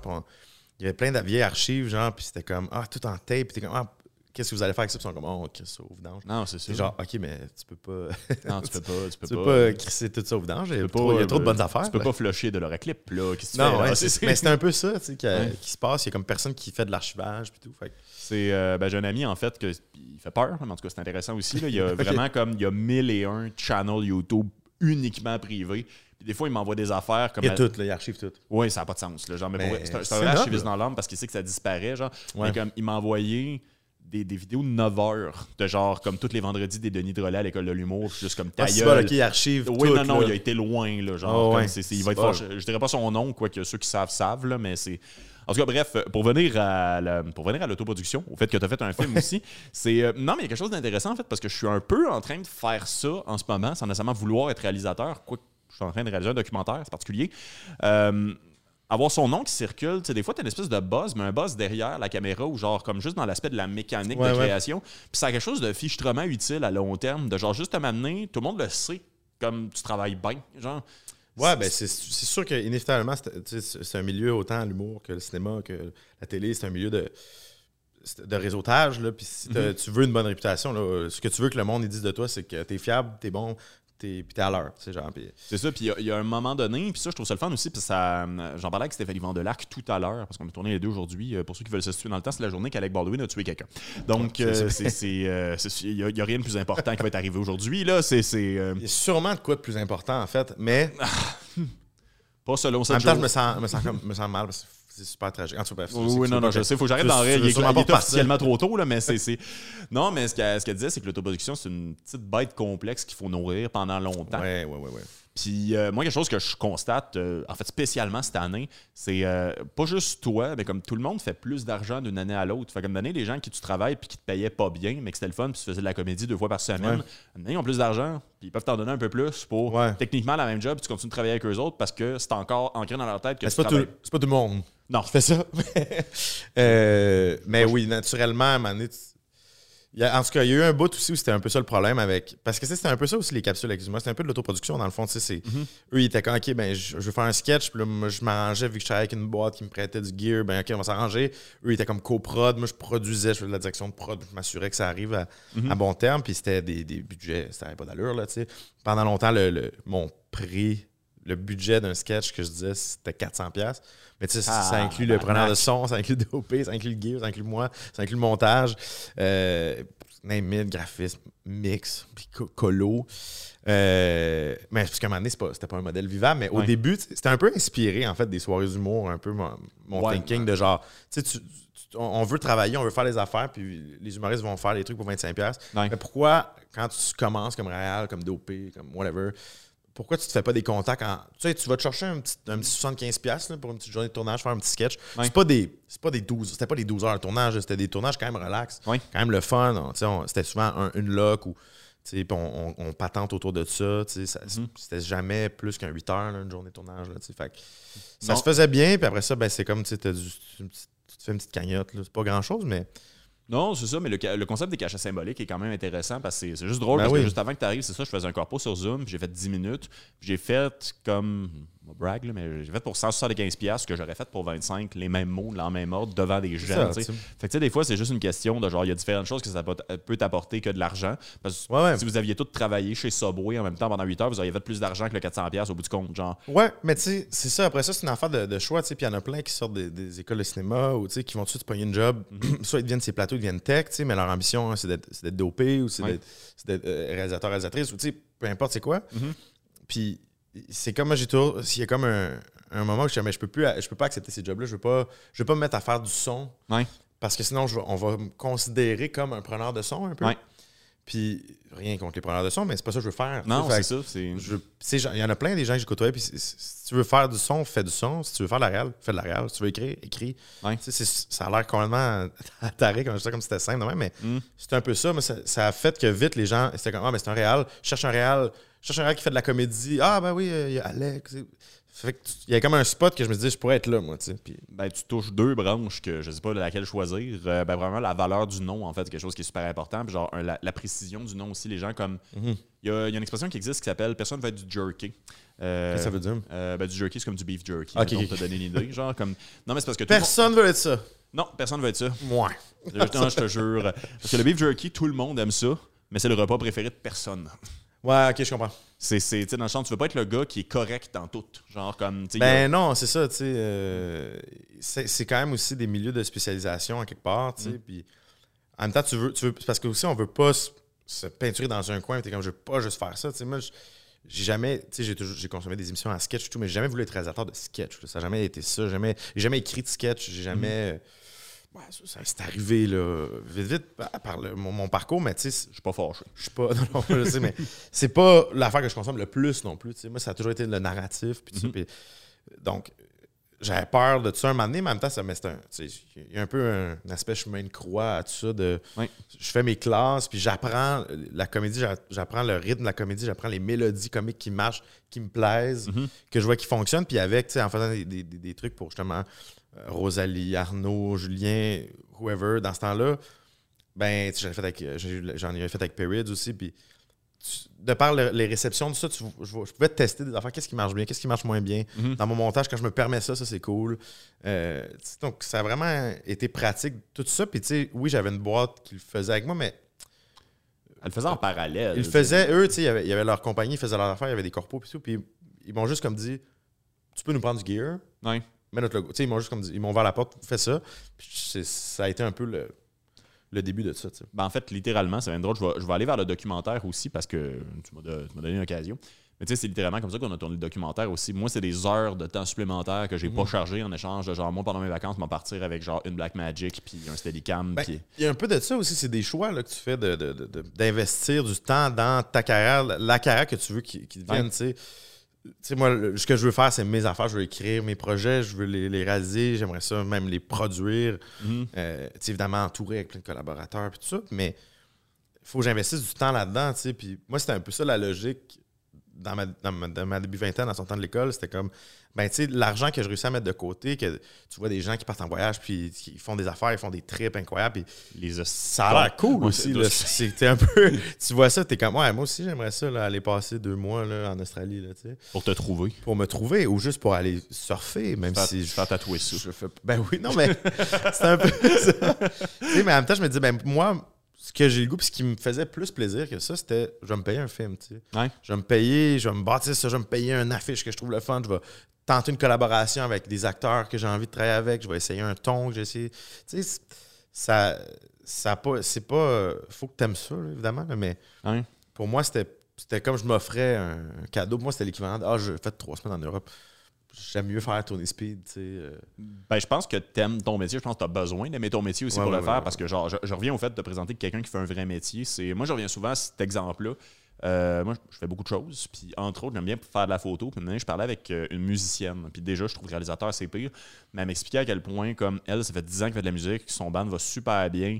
S2: Il y avait plein de vieilles archives, genre, puis c'était comme, ah, tout en tape. Puis t'es comme, ah, qu'est-ce que vous allez faire avec ça? Puis ils sont comme, oh, crisser ça au vidange.
S1: Non, c'est.
S2: C'est genre, ok, mais tu peux pas.
S1: non, tu peux pas. Tu peux
S2: tu peux
S1: pas.
S2: pas crisser tout ça au vidange. Il y a, trop, de
S1: euh,
S2: bonnes affaires.
S1: Tu peux
S2: là.
S1: pas flusher de l'oraclip, là. Qu'est-ce que tu
S2: Non,
S1: fais,
S2: ouais, mais c'est un peu ça, tu sais, qui,
S1: Ouais.
S2: se passe. Il y a comme personne qui fait de l'archivage puis tout. Fait
S1: C'est euh, ben, j'ai un ami en fait que il fait peur, mais en tout cas c'est intéressant aussi. là. Il y a vraiment comme il y a mille et un channels YouTube uniquement privés. Puis des fois, il m'envoie des affaires comme
S2: Il y a tout, là, il archive tout.
S1: Oui, ça n'a pas de sens. Là, genre, mais c'est un, c'est
S2: c'est
S1: un vrai
S2: noble.
S1: archiviste dans l'âme parce qu'il sait que ça disparaît. Genre.
S2: Ouais.
S1: Mais comme il m'a envoyé des, des vidéos de 9 heures, de genre comme tous les vendredis des Denis Drolet à l'école de l'humour, juste comme ta
S2: Ah, c'est il archive
S1: Oui,
S2: tout.
S1: non, non,
S2: là.
S1: il a été loin, là, genre,
S2: Ah, ouais.
S1: c'est- c'est- il va être fort. Je, je dirais pas son nom, quoique ceux qui savent savent, là, mais c'est... En tout cas, bref, pour venir à la- pour venir à l'autoproduction, au fait que tu as fait un film aussi, c'est... euh, non, mais il y a quelque chose d'intéressant, en fait, parce que je suis un peu en train de faire ça en ce moment, sans nécessairement vouloir être réalisateur, quoique je suis en train de réaliser un documentaire, c'est particulier. Euh, avoir son nom qui circule, tu sais, des fois, tu as une espèce de buzz, mais un buzz derrière la caméra ou genre comme juste dans l'aspect de la mécanique
S2: Ouais,
S1: de
S2: ouais.
S1: création. Puis ça a quelque chose de fichtrement utile à long terme, de genre juste te m'amener, tout le monde le sait, comme tu travailles bien. Genre,
S2: Ouais, ben c'est sûr qu'inévitablement, c'est tu un milieu autant l'humour que le cinéma, que la télé, c'est un milieu de, de réseautage. Là, puis si t'as- tu veux une bonne réputation, là, ce que tu veux que le monde dise de toi, c'est que t'es fiable, t'es bon, t'es, puis t'es à l'heure. tu sais, Genre,
S1: C'est ça, puis il y a- il y, a un moment donné, puis ça, je trouve ça le fun aussi, puis ça, euh, j'en parlais avec Stéphanie Vandelac tout à l'heure, parce qu'on a tourné les deux aujourd'hui. Euh, Pour ceux qui veulent se situer dans le temps, c'est la journée qu'Alec Baldwin a tué quelqu'un. Donc, euh,
S2: ça.
S1: c'est- euh, il n'y a, rien de plus important qui va être arrivé aujourd'hui. Là, c'est, c'est euh,
S2: il y a sûrement de quoi de plus important, en fait, mais
S1: pas selon
S2: en
S1: cette
S2: même temps, je me sens, me sens, comme- me sens mal parce que c'est super tragique. En tout cas, bref,
S1: Oui, oui, non, non, je sais, faut que j'arrête d'en rire. Il est, il officiellement trop tôt, là, mais c'est. Non, mais ce qu'elle disait, c'est que l'autoproduction, c'est une petite bête complexe qu'il faut nourrir pendant longtemps.
S2: Ouais, ouais, ouais, ouais.
S1: Puis euh, moi, quelque chose que je constate, euh, en fait spécialement cette année, c'est euh, pas juste toi, mais comme tout le monde fait plus d'argent d'une année à l'autre. Fait comme donner les gens qui tu travailles puis qui te payaient pas bien, mais que c'était le fun, puis tu faisais de la comédie deux fois par semaine,
S2: Ouais.
S1: ils ont plus d'argent, puis ils peuvent t'en donner un peu plus pour
S2: Ouais.
S1: techniquement la même job, puis tu continues de travailler avec eux autres parce que c'est encore ancré dans leur tête que
S2: C'est pas, tout,
S1: travailles.
S2: c'est pas tout le monde
S1: Non.
S2: fait ça. Euh, mais oui, naturellement, à un moment donné, tu- il y a- en tout cas, il y a eu un bout aussi où c'était un peu ça le problème avec. Parce que c'était un peu ça aussi, les capsules, excuse-moi. C'était un peu de l'autoproduction, dans le fond. tu sais, c'est-
S1: Mhm.
S2: Eux, ils étaient comme, OK, ben, je, je veux faire un sketch. Puis là, moi, je m'arrangeais, vu que je travaillais avec une boîte qui me prêtait du gear. Ben, OK, on va s'arranger. Eux, ils étaient comme co-prod. Moi, je produisais, je faisais de la direction de prod. Je m'assurais que ça arrive à,
S1: Mhm.
S2: à bon terme. Puis c'était des, des budgets, ça n'avait pas d'allure, là, tu sais. Pendant longtemps, le, le- mon prix, le budget d'un sketch que je disais, c'était 400$. Mais tu sais, ça- ça inclut le preneur de son, ça inclut le DOP, ça inclut le gear, ça inclut moi, ça inclut le montage, euh, name it, graphisme, mix, puis co- colo. Euh, mais parce qu'à un moment donné, c'est pas- c'était pas un modèle vivant, mais au début, c'était un peu inspiré, en fait, des soirées d'humour, un peu mon, mon
S1: Ouais.
S2: thinking de genre, tu sais, on veut travailler, on veut faire des affaires, puis les humoristes vont faire des trucs pour 25$.
S1: Ouais.
S2: Mais pourquoi, quand tu commences comme réal, comme DOP, comme whatever, pourquoi tu te fais pas des contacts en. Tu sais, tu vas te chercher un petit, un petit 75$ là, pour une petite journée de tournage, faire un petit sketch.
S1: Ouais.
S2: C'est pas des. C'est pas des 12. C'était pas des 12 heures de tournage, c'était des tournages quand même relax.
S1: Ouais.
S2: Quand même le fun. on- C'était souvent un- une loc puis On, on- on patente autour de ça. ça-
S1: Mhm.
S2: C'était jamais plus qu'un 8 heures, là, une journée de tournage. Là, fait ça se faisait bien, puis après ça, ben, c'est comme tu du- tu te fais une petite cagnotte. là. C'est pas grand chose, mais.
S1: Non, c'est ça, mais le, concept des cachets symboliques est quand même intéressant parce que c'est- juste drôle
S2: Ben
S1: parce
S2: oui.
S1: que juste avant que tu arrives, c'est ça, je faisais un corpo sur Zoom, puis j'ai fait 10 minutes, puis j'ai fait comme on va brag, là, mais j'ai fait pour 175 pièces ce que j'aurais fait pour 25, les mêmes mots, dans même ordre, devant des
S2: ça,
S1: jeunes. tu sais.
S2: tu sais.
S1: Fait que tu sais, des fois, c'est juste une question de genre, il y a différentes choses que ça peut peut t'apporter que de l'argent. Parce que
S2: Ouais, ouais.
S1: si vous aviez tous travaillé chez Subway en même temps pendant 8 heures, vous auriez fait plus d'argent que le 400 pièces au bout du compte. Genre,
S2: Ouais, mais tu sais, c'est ça. Après ça, c'est une affaire de, de choix. tu sais, Puis il y en a plein qui sortent des, des écoles de cinéma ou tu sais, qui vont tout de suite pogner une job. Soit ils deviennent ces plateaux, ils deviennent tech, tu sais, mais leur ambition, hein, c'est d'être dopé ou c'est
S1: Ouais.
S2: d'être euh, réalisateur, réalisatrice ou tu sais, peu importe c'est quoi.
S1: Mhm.
S2: Puis c'est comme moi, j'ai toujours. S'il y a comme un, un moment où je dis, mais je peux plus, je peux pas accepter ces jobs-là. Je veux pas, je veux pas me mettre à faire du son.
S1: Ouais.
S2: Parce que sinon, je on va me considérer comme un preneur de son un peu.
S1: Ouais.
S2: Puis rien contre les preneurs de son, mais c'est pas ça que je veux faire.
S1: Non, c'est ça. C'est...
S2: Il y en a plein des gens que j'écouterais. Puis si, tu veux faire du son, fais du son. Si tu veux faire de la réal, fais de la réal. Si tu veux écrire, écris.
S1: Ouais.
S2: Ça a l'air complètement taré comme ça, comme si c'était simple, mais
S1: Mm.
S2: c'est un peu ça. Mais ça, ça a fait que vite, les gens, c'était comme, ah, mais c'est un réal. Cherche un réal. Je cherche un réal qui fait de la comédie. Ah, ben oui, euh, il y a Alex. Fait que tu- il y a comme un spot que je me dis, je pourrais être là, moi, tu sais. Puis
S1: Ben, tu touches deux branches que je sais pas laquelle choisir. Euh, ben, vraiment, la valeur du nom, en fait, quelque chose qui est super important. Puis, genre, un- la, la précision du nom aussi. Les gens, comme.
S2: Mhm.
S1: Il y, a, il y a une expression qui existe qui s'appelle Personne veut être du jerky. Euh,
S2: Qu'est-ce que ça veut dire?
S1: euh, ben, du jerky, c'est comme du beef jerky.
S2: Ok, ok.
S1: te donner une idée. Genre, comme. Non, mais c'est parce que le monde-
S2: Personne veut être ça.
S1: Non, personne veut être ça.
S2: Moi.
S1: Je te jure. Parce que le beef jerky, tout le monde aime ça, mais c'est le repas préféré de personne.
S2: Ouais, ok, je comprends.
S1: C'est, c'est, tu sais, dans le sens, tu veux pas être le gars qui est correct dans tout. Genre, comme. a-
S2: Ben non, c'est ça, tu sais. euh, c'est c'est quand même aussi des milieux de spécialisation, en quelque part, tu sais.
S1: Mm.
S2: Puis en même temps, tu veux, tu veux. Parce que aussi, on veut pas se, se peinturer dans un coin, t'es comme, je veux pas juste faire ça, tu sais. Moi, j'ai jamais. Tu sais, j'ai toujours- j'ai consommé des émissions en sketch et tout, mais j'ai jamais voulu être réalisateur de sketch. Ça n'a jamais été ça. J'ai jamais, j'ai jamais écrit de sketch. J'ai jamais.
S1: Mm.
S2: Ouais, ça, c'est arrivé, là, vite, vite, par- le- mon, mon parcours, mais tu sais,
S1: Je suis pas fâché.
S2: je suis pas. Non, non, je sais, mais c'est pas l'affaire que je consomme le plus non plus. Moi, ça a toujours été le narratif.
S1: Mhm.
S2: puis- donc, j'avais peur de tout ça un moment donné, mais en même temps, ça, il y a un peu un, un aspect chemin de croix à tout ça. De,
S1: Oui.
S2: Je fais mes classes, puis j'apprends la comédie, j'a- j'apprends le rythme de la comédie, j'apprends les mélodies comiques qui marchent, qui me plaisent,
S1: Mhm.
S2: que je vois qui fonctionnent. Puis avec, tu sais, en faisant des, des- trucs pour justement Rosalie, Arnaud, Julien, whoever, dans ce temps-là, ben, j'en ai fait avec, j'en ai fait avec Periods aussi, puis de par le- les réceptions, tout ça, tu- je, je pouvais tester des affaires, qu'est-ce qui marche bien, qu'est-ce qui marche moins bien?
S1: Mhm.
S2: Dans mon montage, quand je me permets ça, ça c'est cool. Euh, donc, ça a vraiment été pratique, tout ça. Puis, tu sais, oui, j'avais une boîte qui le faisait avec moi, mais
S1: Elle le faisait en parallèle.
S2: ils le faisaient, eux, tu sais, il y avait- leur compagnie, ils faisaient leur affaire, il y avait des corpos, puis tout. Puis, ils m'ont juste comme dit, tu peux nous prendre du gear,
S1: Ouais.
S2: Mets notre logo. Tu sais, ils m'ont juste comme dit, ils m'ont ouvert la porte, fais ça. Puis, ça a été un peu le, le début de ça.
S1: Ben, en fait, littéralement, c'est bien drôle. Je vais, je vais aller vers le documentaire aussi parce que tu m'as, donné une occasion. Mais tu sais, c'est littéralement comme ça qu'on a tourné le documentaire aussi. Moi, c'est des heures de temps supplémentaires que j'ai pas
S2: Mhm.
S1: chargé en échange de genre, moi, pendant mes vacances, m'en partir avec genre une Black Magic puis un Steadicam.
S2: Ben,
S1: puis-
S2: Il y a un peu de ça aussi, c'est des choix là, que tu fais de- de- de- de- d'investir du temps dans ta carrière, la carrière que tu veux qui, qui devienne,
S1: Ouais.
S2: tu sais. Tu sais, moi, le- ce que je veux faire, c'est mes affaires, je veux écrire mes projets, je veux les, les réaliser, j'aimerais ça même les produire.
S1: Mhm.
S2: Euh, évidemment, entouré avec plein de collaborateurs puis tout ça, mais il faut que j'investisse du temps là-dedans, tu sais. Puis moi, c'était un peu ça la logique dans ma, dans ma, dans ma début vingtaine, en sortant de l'école. C'était comme, ben, tu sais, l'argent que je réussis à mettre de côté, que tu vois des gens qui partent en voyage, puis qui font des affaires, ils font des trips incroyables, puis
S1: Les
S2: ça a l'air cool aussi.
S1: c'est-
S2: là. C'était un peu. tu vois ça, t'es comme, ouais, moi aussi, j'aimerais ça, là, aller passer deux mois là, en Australie, là, tu sais,
S1: Pour te trouver.
S2: pour me trouver ou juste pour aller surfer, même si je
S1: faire tatouer ça.
S2: je fais- Ben oui, non, mais c'est un peu ça. Tu sais, mais en même temps, je me dis, ben moi, ce que j'ai le goût, puis ce qui me faisait plus plaisir que ça, c'était, je vais me payer un film, tu sais.
S1: Ouais.
S2: Je vais me payer, je vais me bâtir ça, je vais me payer un affiche que je trouve le fun, je vais tenter une collaboration avec des acteurs que j'ai envie de travailler avec, je vais essayer un ton que j'ai essayé. Tu sais, c'est- ça, ça pas, c'est pas, faut que t'aimes ça, là, évidemment, là, mais
S1: Ouais.
S2: pour moi, c'était, c'était comme je m'offrais un, un cadeau. Pour moi, c'était l'équivalent de, ah, j'ai fait trois semaines en Europe. J'aime mieux faire Tony Speed, tu sais. euh.
S1: Ben, je pense que t'aimes ton métier. Je pense que t'as besoin d'aimer ton métier aussi
S2: Ouais,
S1: pour
S2: ouais,
S1: le
S2: ouais,
S1: faire parce que, genre, je, je reviens au fait de présenter quelqu'un qui fait un vrai métier. C'est Moi, je reviens souvent à cet exemple-là. Euh, moi, je fais beaucoup de choses. Puis, entre autres, j'aime bien faire de la photo. Puis, je parlais avec euh, une musicienne. Puis, déjà, je trouve que réalisateur, c'est pire. Mais elle m'expliquait à quel point, comme elle, ça fait 10 ans qu'elle fait de la musique, son band va super bien.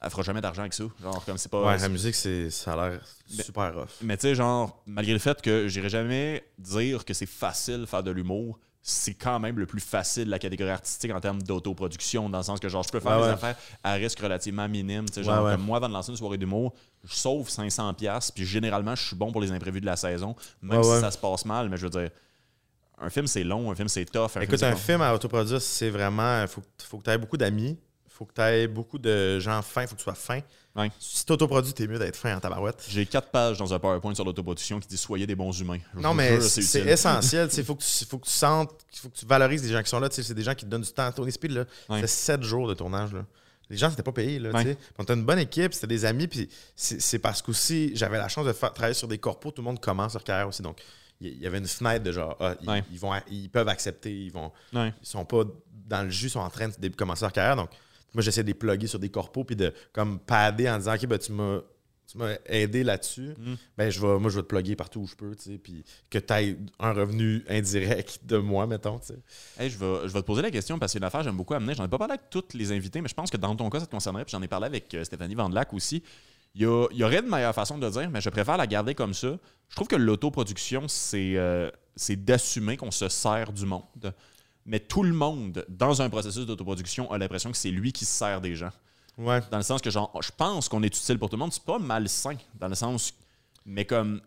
S1: Elle fera jamais d'argent avec ça. Genre, comme c'est pas.
S2: Ouais, la musique, c'est, ça a l'air super rough.
S1: Mais tu sais, genre, malgré le fait que j'irai jamais dire que c'est facile de faire de l'humour, c'est quand même le plus facile de la catégorie artistique en termes d'autoproduction, dans le sens que genre je peux faire
S2: Ouais,
S1: des
S2: ouais.
S1: affaires à risque relativement minime. Tu sais, genre,
S2: ouais.
S1: comme moi, avant de lancer une soirée d'humour, je sauve 500$, piastres, puis généralement, je suis bon pour les imprévus de la saison, même si ça se passe mal, mais je veux dire. Un film, c'est long, un film, c'est tough. Un
S2: Écoute,
S1: film,
S2: un film à autoproduire, c'est vraiment. Il faut, faut que tu aies beaucoup d'amis. Faut que tu aies beaucoup de gens fins. faut que tu sois fin.
S1: Ouais.
S2: Si tu autoproduis, t'es mieux d'être fin en tabarouette.
S1: J'ai quatre pages dans un PowerPoint sur l'autoproduction qui dit Soyez des bons humains. Je
S2: Non, mais c'est essentiel. Il faut, que tu- faut que tu sentes, il faut que tu valorises les gens qui sont là. C'est des gens qui te donnent du temps. Tony Speed, là,
S1: Ouais.
S2: c'était sept jours de tournage. Là. Les gens, c'était pas payé. Là,
S1: Ouais.
S2: On était une bonne équipe, c'était des amis. Puis c'est parce qu'aussi, j'avais la chance de faire, travailler sur des corpos. Tout le monde commence leur carrière aussi. Donc, il y- avait une fenêtre de genre, ah, ils,
S1: Ouais.
S2: ils vont, ils peuvent accepter. Ils vont,
S1: Ouais.
S2: ils sont pas dans le jus, ils sont en train de commencer leur carrière. Donc, Moi, j'essaie de les plugger sur des corpos puis de comme padder en disant OK, ben, tu m'as aidé là-dessus,
S1: Mm.
S2: ben je vais, moi je vais te plugger partout où je peux, tu sais, puis que tu aies un revenu indirect de moi, mettons, tu sais.
S1: Hey, je, vais, je vais te poser la question parce que c'est une affaire que j'aime beaucoup amener. J'en ai pas parlé avec tous les invités, mais je pense que dans ton cas, ça te concernerait. Puis j'en ai parlé avec euh, Stéphanie Vandelac aussi. Il y, a- il y aurait une meilleure façon de dire, mais je préfère la garder comme ça. Je trouve que l'autoproduction, c'est euh, c'est d'assumer qu'on se sert du monde. Mais tout le monde, dans un processus d'autoproduction, a l'impression que c'est lui qui se sert des gens.
S2: Ouais.
S1: Dans le sens que, genre, je pense qu'on est utile pour tout le monde. C'est pas malsain, dans le sens. Mais comme.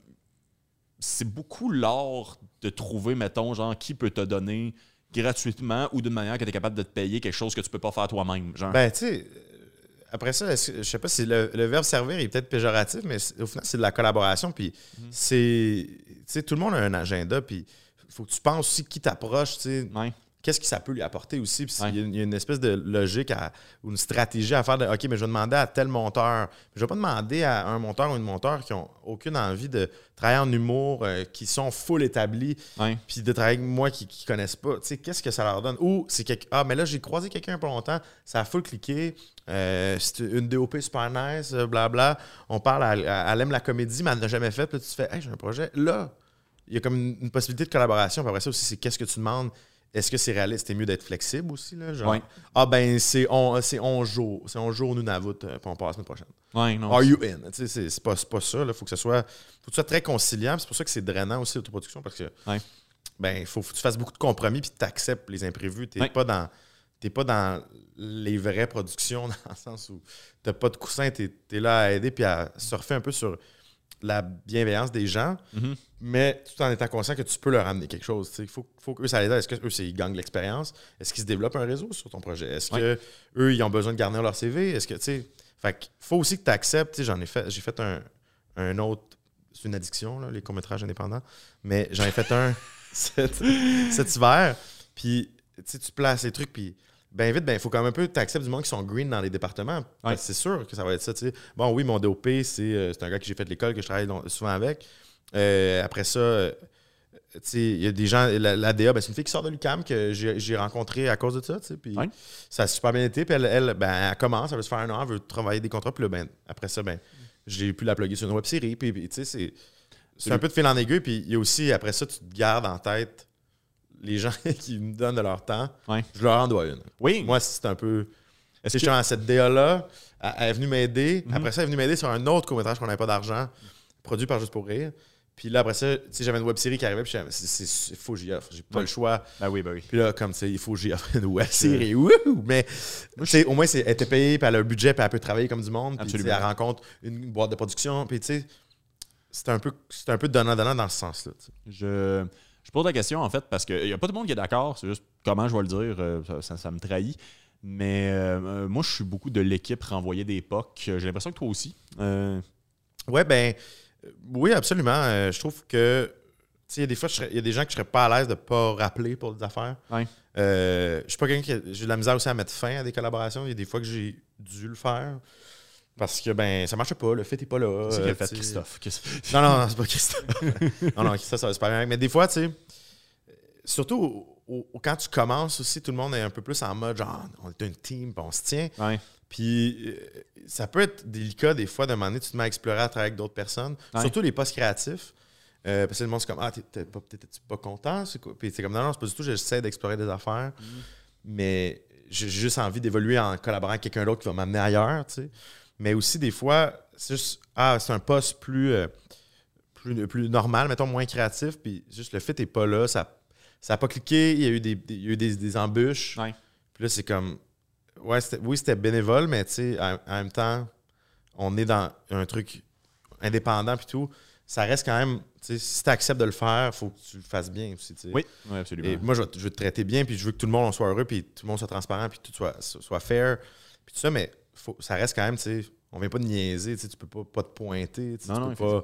S1: C'est beaucoup l'art de trouver, mettons, genre, qui peut te donner gratuitement ou d'une manière que tu es capable de te payer quelque chose que tu peux pas faire toi-même. Genre.
S2: Ben, tu sais, euh, après ça, je sais pas si le, le verbe servir est peut-être péjoratif, mais au final, c'est de la collaboration. Puis, c'est. Tu sais, tout le monde a un agenda. Puis, il faut que tu penses aussi qui t'approche, tu sais.
S1: Ouais.
S2: Qu'est-ce que ça peut lui apporter aussi? Puis,
S1: Ouais.
S2: il y a une- espèce de logique ou une stratégie à faire de OK, mais je vais demander à tel monteur. Je vais pas demander à un monteur ou une monteur qui ont aucune envie de travailler en humour, euh, qui sont full établis,
S1: Ouais.
S2: puis de travailler avec moi qui ne connaissent pas. Tu sais, qu'est-ce que ça leur donne? Ou c'est quelque... Ah, mais là, j'ai croisé quelqu'un pas longtemps, ça a full cliqué, euh, c'est une DOP super nice, euh, blabla. On parle, à, à- elle aime la comédie, mais elle n'a jamais fait. Puis là, tu te fais, hey, j'ai un projet. Là, il y a comme une, une possibilité de collaboration. Puis après ça aussi, c'est qu'est-ce que tu demandes? Est-ce que c'est réaliste? C'est mieux d'être flexible aussi, là? Genre,
S1: Ouais.
S2: ah ben, c'est on, c'est 11 jours. C'est 11 jours, nous, Navout, euh, puis on part la semaine prochaine.
S1: Ouais, non.
S2: Are you in? C'est- pas, pas ça. Il faut que ce soit, faut que ce soit très conciliant. C'est pour ça que c'est drainant aussi l'autoproduction parce que
S1: Ouais.
S2: ben, faut, faut que tu fasses beaucoup de compromis puis tu acceptes les imprévus. Tu n'es
S1: Ouais.
S2: pas dans. T'es pas dans les vraies productions, dans le sens où t'as pas de coussin, tu es, là à aider puis à surfer un peu sur la bienveillance des gens,
S1: Mhm.
S2: mais tout en étant conscient que tu peux leur amener quelque chose. Il faut, faut qu'eux, ça les aide. Est-ce qu'eux, ils gagnent l'expérience? Est-ce qu'ils se développent un réseau sur ton projet? Est-ce que eux, ils ont besoin de garnir leur CV? Est-ce que, tu sais, fait faut aussi que tu acceptes. Tu sais, J'en ai fait, j'ai fait un, un autre, c'est une addiction, là, les courts-métrages indépendants, mais j'en ai fait un cet, cet hiver. Puis, tu places les trucs, puis ben vite, ben il faut quand même un peu que tu acceptes du monde qui sont green dans les départements. C'est sûr que ça va être ça. Bon, oui, mon DOP, c'est euh, c'est un gars que j'ai fait de l'école, que je travaille souvent avec. Euh, après ça, euh, il y a des gens, la, la DA, ben, c'est une fille qui sort de l'UCAM que j'ai j'ai rencontrée à cause de ça, puis
S1: Ouais.
S2: ça a super bien été, puis elle, elle, ben, elle commence, elle veut se faire un an, elle veut travailler des contrats, puis ben, après ça, ben, j'ai pu la plugger sur une web série, puis, puis, tu sais, c'est- c'est un peu de fil en aiguille, puis il y a aussi, après ça, tu te gardes en tête les gens qui me donnent de leur temps,
S1: Ouais.
S2: je leur en dois une.
S1: Oui.
S2: Moi, c'est un peu.
S1: Est-ce que-
S2: justement, cette DA-là, elle, est venue m'aider.
S1: Mhm.
S2: Après ça, elle est venue m'aider sur un autre court-métrage qu'on n'avait pas d'argent, produit par Juste pour Rire. Puis là, après ça, j'avais une web série qui arrivait, puis il faut que j'y offre. J'ai pas
S1: Ouais.
S2: le choix.
S1: Ben oui, ben oui.
S2: Puis là, comme tu sais, il faut que j'y offre une web série. Wouhou! Mais au moins, elle était payée, puis elle a un budget, puis elle peut travailler comme du monde. Puis elle rencontre une boîte de production. Puis tu sais, c'est un peu, un peu donnant-donnant dans ce sens-là.
S1: Je, je pose la question en fait parce qu'il n'y a pas tout le monde qui est d'accord. C'est juste comment je vais le dire, euh, ça, ça- ça me trahit. Mais euh, euh, moi, je suis beaucoup de l'équipe renvoyer des POC. J'ai l'impression que toi aussi.
S2: Ouais, ben, oui, absolument. Je trouve que, tu sais, il y a des fois, il y a des gens que je serais pas à l'aise de pas rappeler pour des affaires.
S1: Ouais.
S2: Euh, je suis pas quelqu'un qui. a- J'ai de la misère aussi à mettre fin à des collaborations. Il y a des fois que j'ai dû le faire. Parce que, ben, ça marchait pas. Le fait est pas là.
S1: c'est
S2: euh,
S1: fait. Christophe?
S2: Non, non, non, c'est pas Christophe. non, non, Christophe, ça va super bien. Mais des fois, tu sais, surtout au- au- quand tu commences aussi, tout le monde est un peu plus en mode genre, on est une team, puis on se tient.
S1: Ouais.
S2: Puis euh, ça peut être délicat des fois de demander, tu te mets à explorer à travailler avec d'autres personnes,
S1: Ouais.
S2: surtout les postes créatifs. Euh, parce que le monde, c'est comme, ah, t'es pas, pas content? C'est quoi? Puis c'est comme, non, non, c'est pas du tout, j'essaie d'explorer des affaires, mais j'ai juste envie d'évoluer en collaborant avec quelqu'un d'autre qui va m'amener ailleurs, tu sais. Mais aussi, des fois, c'est juste, ah, c'est un poste plus, euh, plus, plus normal, mettons, moins créatif, puis juste le fait n'est pas là, ça n'a pas cliqué, il y a eu des, des- il y a eu des, des embûches.
S1: Ouais.
S2: Puis là, c'est comme. Ouais, c'était- oui, c'était bénévole, mais tu sais, en, en même temps, on est dans un truc indépendant puis tout. Ça reste quand même. tu sais, Si tu acceptes de le faire, il faut que tu le fasses bien aussi.
S1: Oui, oui, absolument.
S2: Et moi, je veux, te- je veux te traiter bien, puis je veux que tout le monde soit heureux, puis tout le monde soit transparent, puis tout soit, soit fair, puis tout ça, mais faut, ça reste quand même, tu sais, on vient pas de niaiser, tu peux pas, pas te pointer,
S1: Non,
S2: tu
S1: non,
S2: peux pas.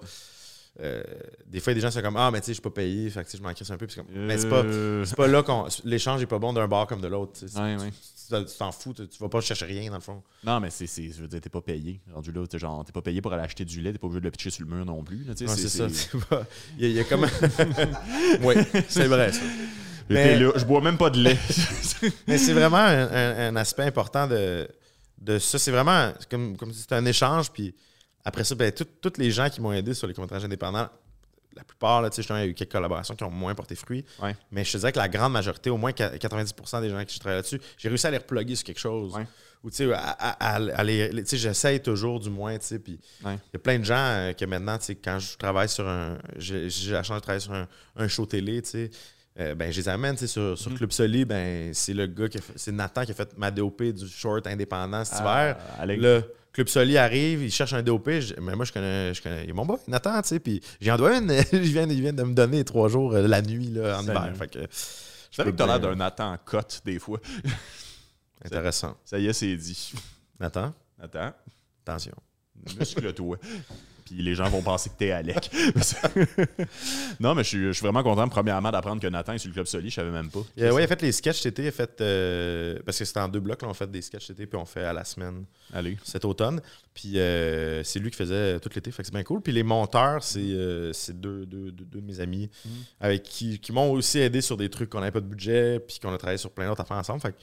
S2: euh, des fois, il y a des gens qui sont comme Ah, mais tu sais, je suis pas payé, fait que tu sais, je m'en crisse un peu, mais c'est pas.
S1: Euh,
S2: pas là qu'on. L'échange est pas bon d'un bar comme de l'autre.
S1: Ouais, ouais.
S2: Tu t'en fous, tu, vas pas chercher rien dans le fond.
S1: Non, mais c'est, je veux dire, t'es pas payé. Rendu là, t'es genre, t'es pas payé pour aller acheter du lait, t'es pas obligé de le pitcher sur le mur non plus.
S2: c'est ça. pas- Il y, a- il y a comme. oui, c'est vrai ça. Mais-
S1: là, je bois même pas de lait.
S2: Mais c'est vraiment un, un- un aspect important de. De ça. C'est vraiment, comme, comme si c'était un échange. Puis après ça, ben, tous les gens qui m'ont aidé sur les courts-métrages indépendants, la plupart, là, tu sais, justement, il y a eu quelques collaborations qui ont moins porté fruit.
S1: Ouais.
S2: Mais je te dirais que la grande majorité, au moins 90% des gens qui je travaille là-dessus, j'ai réussi à les reploguer sur quelque chose.
S1: Ouais.
S2: Ou tu sais, à, à- à- à les- tu sais, j'essaye toujours du moins, tu sais, puis
S1: Ouais.
S2: il y a plein de gens euh, que maintenant, tu sais, quand je travaille sur un, j'ai j'ai la chance de travailler sur un, un show télé, tu sais, euh, ben, je les amène, sais, sur,
S1: Mm.
S2: sur Club Soli, ben, c'est le gars qui c'est Nathan qui a fait ma DOP du short indépendant cet
S1: Ah,
S2: hiver. Le Club Soli arrive, il cherche un DOP. je- mais moi, je connais, je connais. Il est mon boy, Nathan, tu sais. Puis j'en dois une. il, vient, il vient de me donner trois jours euh, la nuit, là, en hiver. Fait que.
S1: Je savais que t'as l'air d'un Nathan en cote des fois.
S2: Intéressant.
S1: Ça y est, c'est dit.
S2: Nathan,
S1: Attends,
S2: attention.
S1: muscle-toi. Puis les gens vont penser que t'es Alec. non, mais je suis, je suis vraiment content, premièrement, d'apprendre que Nathan est sur le Club Soli. Je savais même pas.
S2: A, ouais, il a fait les sketchs. Il a fait. euh, parce que c'était en deux blocs, là, on fait des sketchs TT, puis on fait à la semaine
S1: Allez.
S2: cet automne. Puis euh, c'est lui qui faisait tout l'été, fait que c'est bien cool. Puis les monteurs, c'est euh, c'est deux, deux- deux- deux de mes amis
S1: Mhm.
S2: avec qui, qui m'ont aussi aidé sur des trucs qu'on n'avait pas de budget, puis qu'on a travaillé sur plein d'autres affaires ensemble. Fait que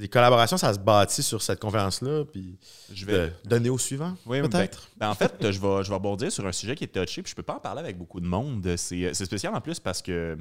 S2: des collaborations, ça se bâtit sur cette conférence-là, puis
S1: Je
S2: de
S1: vais.
S2: donner au suivant,
S1: Oui,
S2: peut-être?
S1: Ben, en fait, je vais, je vais rebondir sur un sujet qui est touché, puis je peux pas en parler avec beaucoup de monde. C'est c'est spécial en plus parce que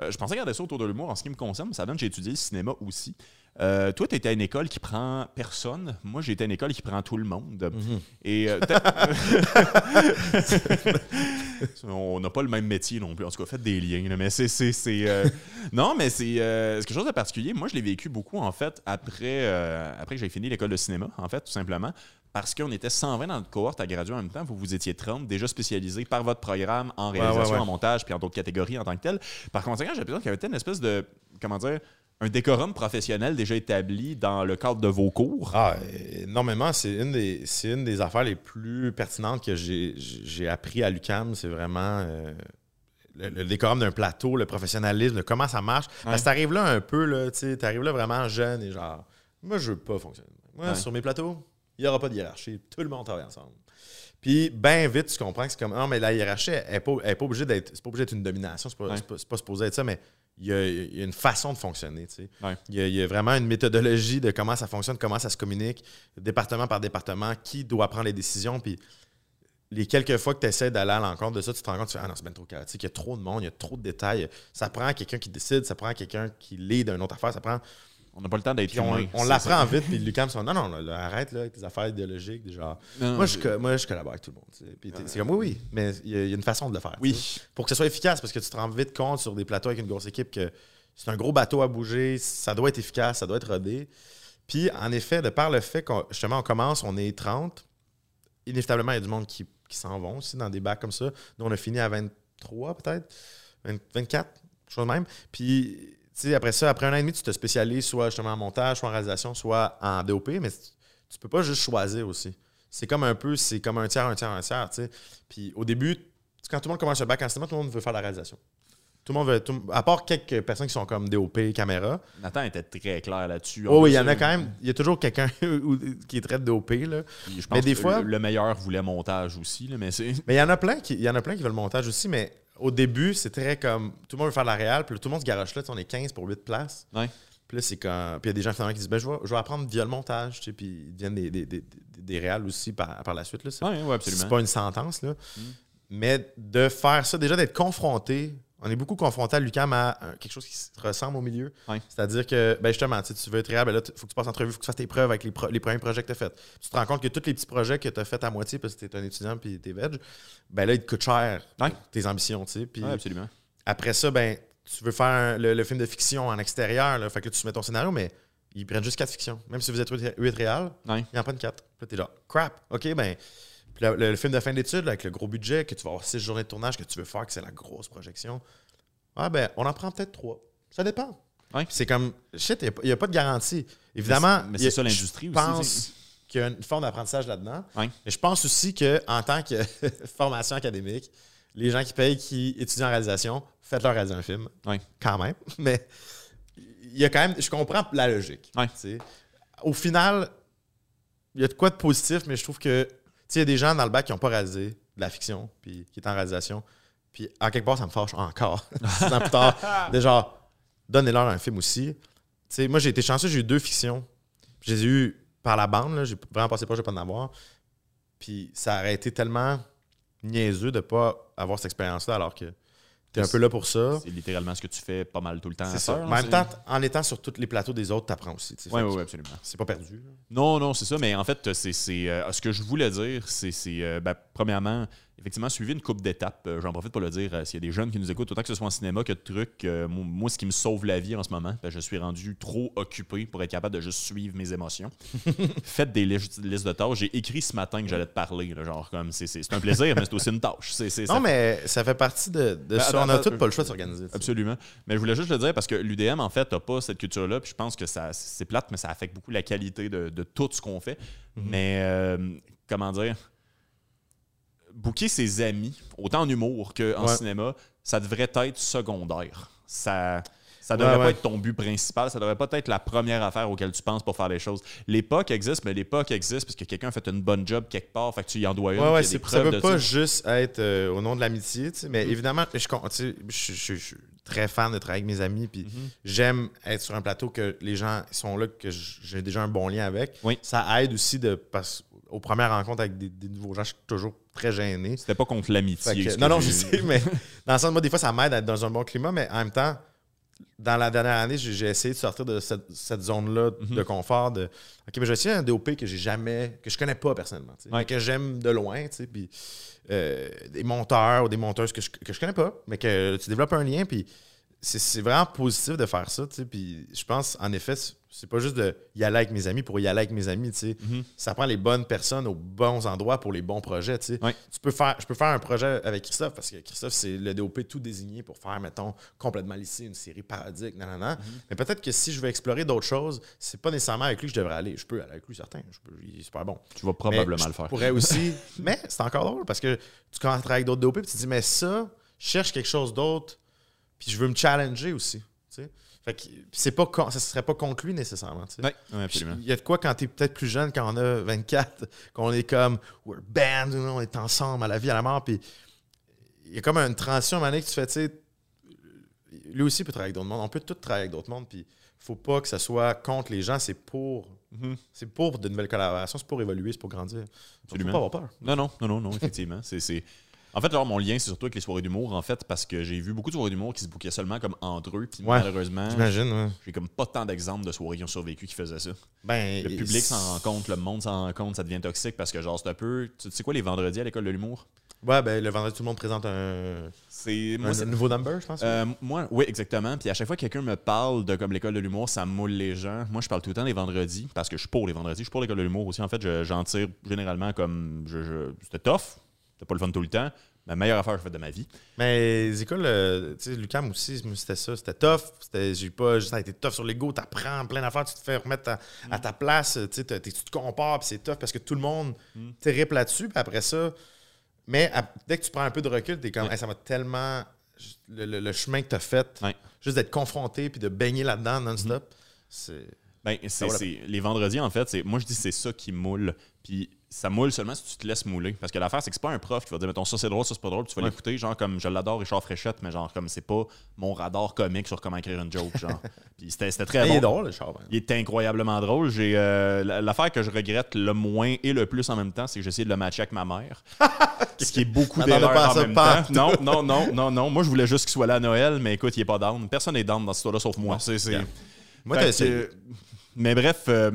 S1: euh, je pensais garder ça autour de l'humour en ce qui me concerne, mais ça donne que j'ai étudié le cinéma aussi. Euh, toi, tu étais à une école qui prend personne. Moi, été à une école qui prend tout le monde.
S2: Mhm.
S1: Et euh, on n'a pas le même métier non plus. En tout cas, faites des liens. là, mais c'est. euh, Non, mais c'est euh, c'est quelque chose de particulier. Moi, je l'ai vécu beaucoup, en fait, après, euh, après que j'ai fini l'école de cinéma, en fait, tout simplement. Parce qu'on était 120 dans notre cohorte à graduer en même temps. Vous, vous étiez 30, déjà spécialisés par votre programme en réalisation,
S2: ouais, ouais.
S1: en montage, puis en d'autres catégories en tant que tel. Par conséquent, j'ai l'impression qu'il y avait une espèce de. Comment dire un décorum professionnel déjà établi dans le cadre de vos cours?
S2: Ah, énormément. C'est une, des, une des affaires les plus pertinentes que j'ai, appris à l'UCAM. C'est vraiment euh, le, le décorum d'un plateau, le professionnalisme, le comment ça marche. Parce que t'arrives là un peu, tu sais, t'arrives là vraiment jeune et genre, moi, je veux pas fonctionner. Moi, sur mes plateaux, il n'y aura pas de hiérarchie. Tout le monde travaille ensemble. Puis, bien vite, tu comprends que c'est comme, non, mais la hiérarchie, elle n'est pas, elle est pas obligée d'être, c'est pas obligé d'être une domination, c'est pas, pas, c'est pas supposé être ça, mais il y a, il y a une façon de fonctionner, tu sais.
S1: Ouais.
S2: Il y, a, il y a vraiment une méthodologie de comment ça fonctionne, comment ça se communique, département par département, qui doit prendre les décisions. Puis les quelques fois que tu essaies d'aller à l'encontre de ça, tu te rends compte, tu fais, ah non, c'est bien trop chaotique, il y a trop de monde, il y a trop de détails. Ça prend quelqu'un qui décide, ça prend quelqu'un qui lead une autre affaire, ça prend.
S1: On n'a pas le temps d'être
S2: on, l'apprend vite, puis Lucam sont non, non, là, là, arrête là, avec tes affaires idéologiques. genre.
S1: Non,
S2: moi, je, moi, je collabore avec tout le monde. c'est comme, oui, oui, mais il y, a- il y a une façon de le faire.
S1: Oui.
S2: pour que ce soit efficace, parce que tu te rends vite compte sur des plateaux avec une grosse équipe que c'est un gros bateau à bouger, ça doit être efficace, ça doit être rodé. Puis, en effet, de par le fait qu'on justement on commence, on est 30, inévitablement, il y a du monde qui, qui s'en vont aussi dans des bacs comme ça. Nous, on a fini à 23 peut-être, 20 24, quelque chose de même. Puis, sais, après ça, après un an et demi, tu te spécialises soit justement en montage, soit en réalisation, soit en DOP, mais tu, peux pas juste choisir aussi. C'est comme un peu, c'est comme un tiers, un tiers, un tiers, tu sais. Puis au début, quand tout le monde commence un bac en cinéma, tout le monde veut faire la réalisation. Tout le monde veut, tout- à part quelques personnes qui sont comme DOP, caméra.
S1: Nathan était très clair là-dessus.
S2: Oh, oui, il y en a quand même, il y a toujours quelqu'un qui est très DOP, là.
S1: Je pense
S2: Mais des
S1: que
S2: fois-
S1: le, le meilleur voulait montage aussi, là, mais
S2: il y en a plein qui, il y en a plein qui veulent le montage aussi, mais au début, c'est très comme, tout le monde veut faire la réal, puis tout le monde se garoche là, on est 15 pour 8 places.
S1: Ouais.
S2: Puis là, c'est quand. Puis il y a des gens finalement qui disent, ben, je vais, je vais apprendre via le montage, tu sais, puis ils deviennent des, des, des, des- réals aussi par, par la suite, là. C'est-
S1: Ouais, ouais,
S2: C'est
S1: absolument.
S2: pas une sentence, là.
S1: Mm.
S2: Mais de faire ça, déjà d'être confronté, on est beaucoup confronté à l'UCAM à euh, quelque chose qui se ressemble au milieu. C'est-à-dire que, ben justement, tu veux être réel, ben là, il faut que tu passes en entrevue, il faut que tu fasses tes preuves avec les, pro- les premiers projets que tu as faits. Tu te rends compte que tous les petits projets que tu as faits à moitié parce que tu es un étudiant puis tu es veg, ben là, ils te coûtent cher tes ambitions, tu sais.
S1: Absolument.
S2: après ça, ben, tu veux faire un- le, le film de fiction en extérieur, là, fait que là, tu soumets ton scénario, mais ils prennent juste 4 fictions. Même si vous êtes 8 réels, ils en prennent 4. Puis là, t'es genre, crap, ok, ben. Puis le, le- le film de fin d'études, avec le gros budget, que tu vas avoir 6 journées de tournage, que tu veux faire, que c'est la grosse projection. Ah, ben, on en prend peut-être 3. Ça dépend.
S1: Ouais.
S2: C'est comme, shit, il n'y a, pas de garantie. Évidemment,
S1: Mais c'est ça l'industrie
S2: je
S1: aussi.
S2: pense qu'il y a une forme d'apprentissage là-dedans.
S1: Ouais.
S2: Mais je pense aussi qu'en tant que formation académique, les gens qui payent, qui étudient en réalisation, faites-leur réaliser un film. Quand même. Mais il y a quand même. Je comprends la logique. Au final, il y a de quoi de positif, mais je trouve que. Il y a des gens dans le bac qui n'ont pas réalisé de la fiction, puis qui est en réalisation. Puis en quelque part, ça me fâche encore. Six ans plus tard. De genre, donnez-leur un film aussi. Moi, j'ai été chanceux, j'ai eu deux fictions. Je les ai eues par la bande, j'ai vraiment passé pas, je vais pas en avoir. Puis ça aurait été tellement niaiseux de pas avoir cette expérience-là alors que tu es un peu là pour ça.
S1: C'est littéralement ce que tu fais pas mal tout le temps.
S2: C'est ça. Mais en même temps, en étant sur tous les plateaux des autres, tu apprends aussi.
S1: Ouais,
S2: que
S1: ouais, absolument.
S2: C'est pas perdu. là.
S1: Non, non, c'est ça, mais en fait, c'est, euh, ce que je voulais dire, c'est, c'est, euh, ben, premièrement, effectivement, suivre une coupe d'étapes. Euh, j'en profite pour le dire, euh, s'il y a des jeunes qui nous écoutent, autant que ce soit en cinéma que de trucs, euh, moi, ce qui me sauve la vie en ce moment, ben, je suis rendu trop occupé pour être capable de juste suivre mes émotions. Faites des listes, de tâches. J'ai écrit ce matin que j'allais te parler, là, genre, comme, c'est, un plaisir, mais c'est aussi une tâche.
S2: Non, mais ça fait partie de, de
S1: Ben,
S2: ça.
S1: attends,
S2: On a tous pas le choix de s'organiser.
S1: Absolument. Mais je voulais juste le dire parce que l'UDM, en fait, n'a pas cette culture-là. Puis je pense que ça, c'est plate, mais ça affecte beaucoup la qualité de, de tout ce qu'on fait.
S2: Mhm.
S1: Mais euh, comment dire? Booker ses amis, autant en humour qu'en
S2: Ouais.
S1: cinéma, ça devrait être secondaire. Ça. Ça devrait
S2: Ouais,
S1: pas
S2: ouais.
S1: être ton but principal, ça devrait pas être la première affaire auquel tu penses pour faire les choses. L'époque existe, mais l'époque existe parce que quelqu'un a fait une bonne job quelque part, fait que tu y en dois une.
S2: Ouais, ouais, c'est- ça
S1: de
S2: pas
S1: ça.
S2: juste être euh, au nom de l'amitié, tu sais,
S1: Mm.
S2: mais évidemment, je, con- tu sais, je, je- je suis très fan de travailler avec mes amis, puis
S1: Mhm.
S2: j'aime être sur un plateau que les gens sont là, que j'ai déjà un bon lien avec.
S1: Oui.
S2: Ça aide aussi de parce aux premières rencontres avec des, des nouveaux gens, je suis toujours très gêné.
S1: C'était pas contre l'amitié.
S2: Que- non, non, je sais, mais dans le sens, moi, des fois, ça m'aide à être dans un bon climat, mais en même temps, dans la dernière année, j'ai j'ai essayé de sortir de cette, cette zone-là
S1: Mhm.
S2: de confort. De, OK, mais je vais essayer un DOP que j'ai jamais, que je connais pas personnellement,
S1: Ouais.
S2: mais que j'aime de loin, tu sais, puis euh, des monteurs ou des monteuses que je, que je connais pas, mais que tu développes un lien, puis c'est c'est vraiment positif de faire ça, tu sais, puis je pense, en effet, c'est- pas juste de y aller avec mes amis pour y aller avec mes amis, tu sais.
S1: Mhm.
S2: Ça prend les bonnes personnes aux bons endroits pour les bons projets, tu sais.
S1: Ouais.
S2: Tu peux faire, je peux faire un projet avec Christophe parce que Christophe, c'est le DOP tout désigné pour faire, mettons, complètement lissé, une série parodique, nan, nan, nan.
S1: Mhm.
S2: Mais peut-être que si je veux explorer d'autres choses, c'est pas nécessairement avec lui que je devrais aller. Je peux aller avec lui, certain. Je peux, il est super bon.
S1: Tu vas probablement
S2: je
S1: le faire.
S2: pourrais aussi. mais c'est encore drôle parce que tu commences à travailler avec d'autres DOP et tu te dis, mais ça, je cherche quelque chose d'autre, puis je veux me challenger aussi. tu sais. Fait que c'est pas con- ça serait pas contre lui nécessairement. tu sais.
S1: Oui, oui, absolument.
S2: Il y a de quoi quand t'es peut-être plus jeune, quand on a 24, qu'on est comme we're band, on est ensemble à la vie, à la mort, puis il y a comme une transition à un moment donné que tu fais, tu sais, lui aussi peut travailler avec d'autres mondes, on peut tout travailler avec d'autres mondes, puis faut pas que ça soit contre les gens, c'est pour
S1: Mhm.
S2: c'est pour de nouvelles collaborations, c'est pour évoluer, c'est pour grandir. Donc,
S1: Absolument.
S2: Faut pas avoir peur.
S1: Non, non, non, non, non, effectivement. c'est... En fait, genre, mon lien, c'est surtout avec les soirées d'humour, en fait, parce que j'ai vu beaucoup de soirées d'humour qui se bouquaient seulement comme entre eux, puis
S2: Ouais.
S1: malheureusement,
S2: J'imagine, ouais.
S1: j'ai comme pas tant d'exemples de soirées qui ont survécu qui faisaient ça.
S2: Ben,
S1: Le public s'en rend compte, le monde s'en rend compte, ça devient toxique parce que, genre, c'est un peu. Tu sais quoi, les vendredis à l'école de l'humour?
S2: Ouais, ben le vendredi, tout le monde présente un,
S1: C'est.
S2: un
S1: Moi, c'est-
S2: nouveau number, je pense.
S1: Euh, moi, oui, exactement. Puis à chaque fois que quelqu'un me parle de comme l'école de l'humour, ça moule les gens. Moi, je parle tout le temps des vendredis parce que je suis pour les vendredis. Je suis pour l'école de l'humour aussi. En fait, je- j'en tire généralement comme. Je, je- C'était tough. C'était pas le fun tout le temps. Ma meilleure affaire que j'ai faite de ma vie.
S2: Mais les écoles, euh, tu sais, Lucam aussi, c'était ça. C'était tough. C'était, j'ai pas, ça a été tough sur l'ego. T'apprends plein d'affaires, tu te fais remettre à, à ta place. Tu te compares, puis c'est tough parce que tout le monde
S1: Mm.
S2: terrible là-dessus. Puis après ça, mais à- dès que tu prends un peu de recul, t'es comme. Hey, ça m'a tellement. Le, le- le chemin que t'as fait, juste d'être confronté puis de baigner là-dedans non-stop, c'est.
S1: Ben, c'est,
S2: vaut la
S1: c'est- les vendredis, en fait, c'est, moi, je dis c'est ça qui moule. Puis ça moule seulement si tu te laisses mouler. Parce que l'affaire, c'est que c'est pas un prof qui va dire, mettons, ça c'est drôle, ça c'est pas drôle, puis tu vas
S2: Ouais.
S1: l'écouter. Genre, comme je l'adore, Richard Fréchette, mais genre, comme c'est pas mon radar comique sur comment écrire une joke. Genre. puis c'était, c'était très
S2: Mais
S1: bon.
S2: il est drôle, hein.
S1: Il est incroyablement drôle. J'ai euh, la- l'affaire que je regrette le moins et le plus en même temps, c'est que j'ai essayé de le matcher avec ma mère. Ce qui est beaucoup d'erreurs en même temps. Non, non, non, non, non. Moi, je voulais juste qu'il soit là à Noël, mais écoute, il est pas down. Personne n'est down dans cette histoire-là sauf moi. C'est, c'est-
S2: regarde. Moi, t'as
S1: que,
S2: essayé.
S1: Mais bref, euh,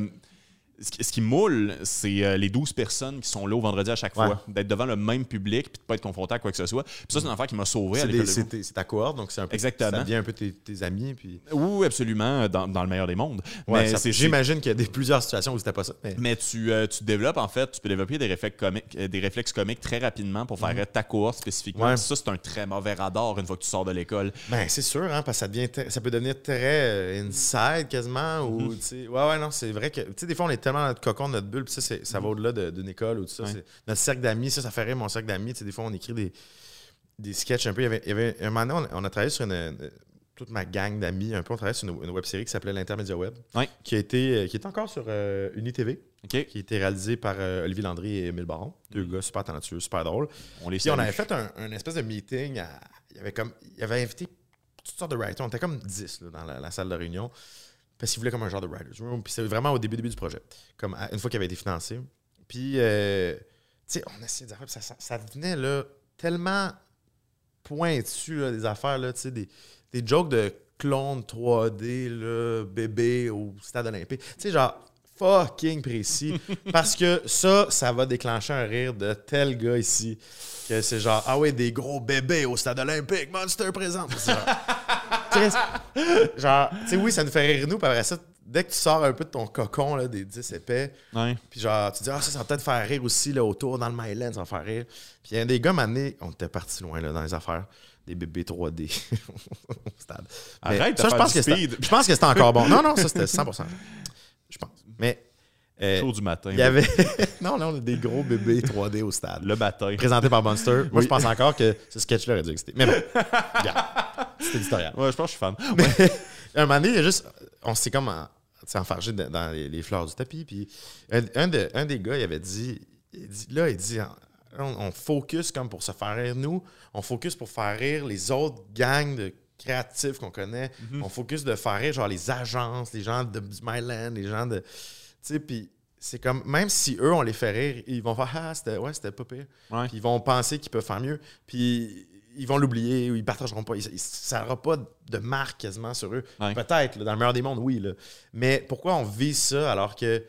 S1: ce, qui, moule, c'est euh, les 12 personnes qui sont là au vendredi à chaque
S2: Ouais.
S1: fois. D'être devant le même public puis de pas être confronté à quoi que ce soit. Puis ça, c'est une affaire qui m'a sauvé
S2: C'est, ta cohorte, donc c'est un peu.
S1: Exactement.
S2: Ça devient un peu tes, tes amis. Puis...
S1: Oui, absolument, dans, dans le meilleur des mondes.
S2: Ouais, j'imagine qu'il y a des, plusieurs situations où c'était pas ça. Mais...
S1: Mais tu, euh, tu développes, en fait, tu peux développer des réflexes comiques, euh, des réflexes comiques très rapidement pour faire ta cohorte spécifiquement.
S2: Mhm. Ouais.
S1: Ça, c'est un très mauvais radar une fois que tu sors de l'école.
S2: Ben, c'est sûr, hein, parce que ça, devient ça peut devenir très inside quasiment. Ou,
S1: Mhm.
S2: sais, ouais, ouais, non, c'est vrai que, tu sais, des fois, on est tellement dans notre cocon, notre bulle, puis ça, ça va au-delà de- d'une école ou tout ça.
S1: Ouais.
S2: Notre cercle d'amis, ça, ça fait rire mon cercle d'amis. Tu sais, des fois, on écrit des, des sketchs un peu. Il y avait, il y avait un moment donné, on, on a travaillé sur une. une- toute ma gang d'amis, un peu, on travaillait sur une, une web série qui s'appelait l'Intermédia Web, qui, a été, euh, qui est encore sur euh, UniTV, qui a été réalisée par euh, Olivier Landry et Émile Baron. Deux gars super talentueux, super drôles.
S1: On les
S2: Puis on avait fait un, un espèce de meeting. à- il, y avait comme, il y avait invité toutes sortes de writers. On était comme 10 là, dans la, la salle de réunion. Parce qu'il voulait comme un genre de writer's room. Puis c'est vraiment au début, début du projet. Comme à- une fois qu'il avait été financé. Puis, euh, tu sais, on essayait des affaires. ça, ça, ça devenait là, tellement pointu, là, des affaires, là, tu sais, des, des jokes de clones 3D, là, bébé au stade olympique. Tu sais, genre fucking précis. parce que ça, ça va déclencher un rire de tel gars ici. Que c'est genre, ah ouais, des gros bébés au stade olympique, Monster présente. Genre, tu sais, oui, ça nous fait rire nous, puis après ça, dès que tu sors un peu de ton cocon, là, des 10 épais, puis genre, tu dis, ah, ça, ça va peut-être faire rire aussi, là, autour, dans le Myland, ça va faire rire. Puis il y a des gars, mané, on était parti loin, là, dans les affaires. Des bébés 3D au stade. Mais
S1: Arrête
S2: ça, je pense que. Je pense que c'était encore bon. Non, non, ça, c'était 100%. Je pense. Mais, euh,
S1: Jour du matin.
S2: il y avait. non, non, des gros bébés 3D au stade.
S1: Le matin.
S2: Présenté par Monster. Moi,
S1: Oui.
S2: je pense encore que ce sketch-là aurait dû exister. Mais bon, regarde. C'est éditorial.
S1: Ouais, je pense que je suis fan.
S2: Mais un moment donné, il y a juste. On s'est comme enfargé dans dans les, les fleurs du tapis. Puis un, un de- un des gars, il avait dit, il dit- Là, il dit on, on focus comme pour se faire rire, nous. On focus pour faire rire les autres gangs de créatifs qu'on connaît. On focus de faire rire, genre les agences, les gens de, du Myland, les gens de. Tu sais, puis c'est comme. Même si eux, on les fait rire, ils vont faire Ah, c'était ouais, c'était pas pire.
S1: Ouais.
S2: Puis ils vont penser qu'ils peuvent faire mieux. Puis ils vont l'oublier ou ils partageront pas. Ils- ça n'aura pas de marque quasiment sur eux.
S1: Ouais.
S2: Peut-être, dans le meilleur des mondes, oui. là. Mais pourquoi on vise ça alors que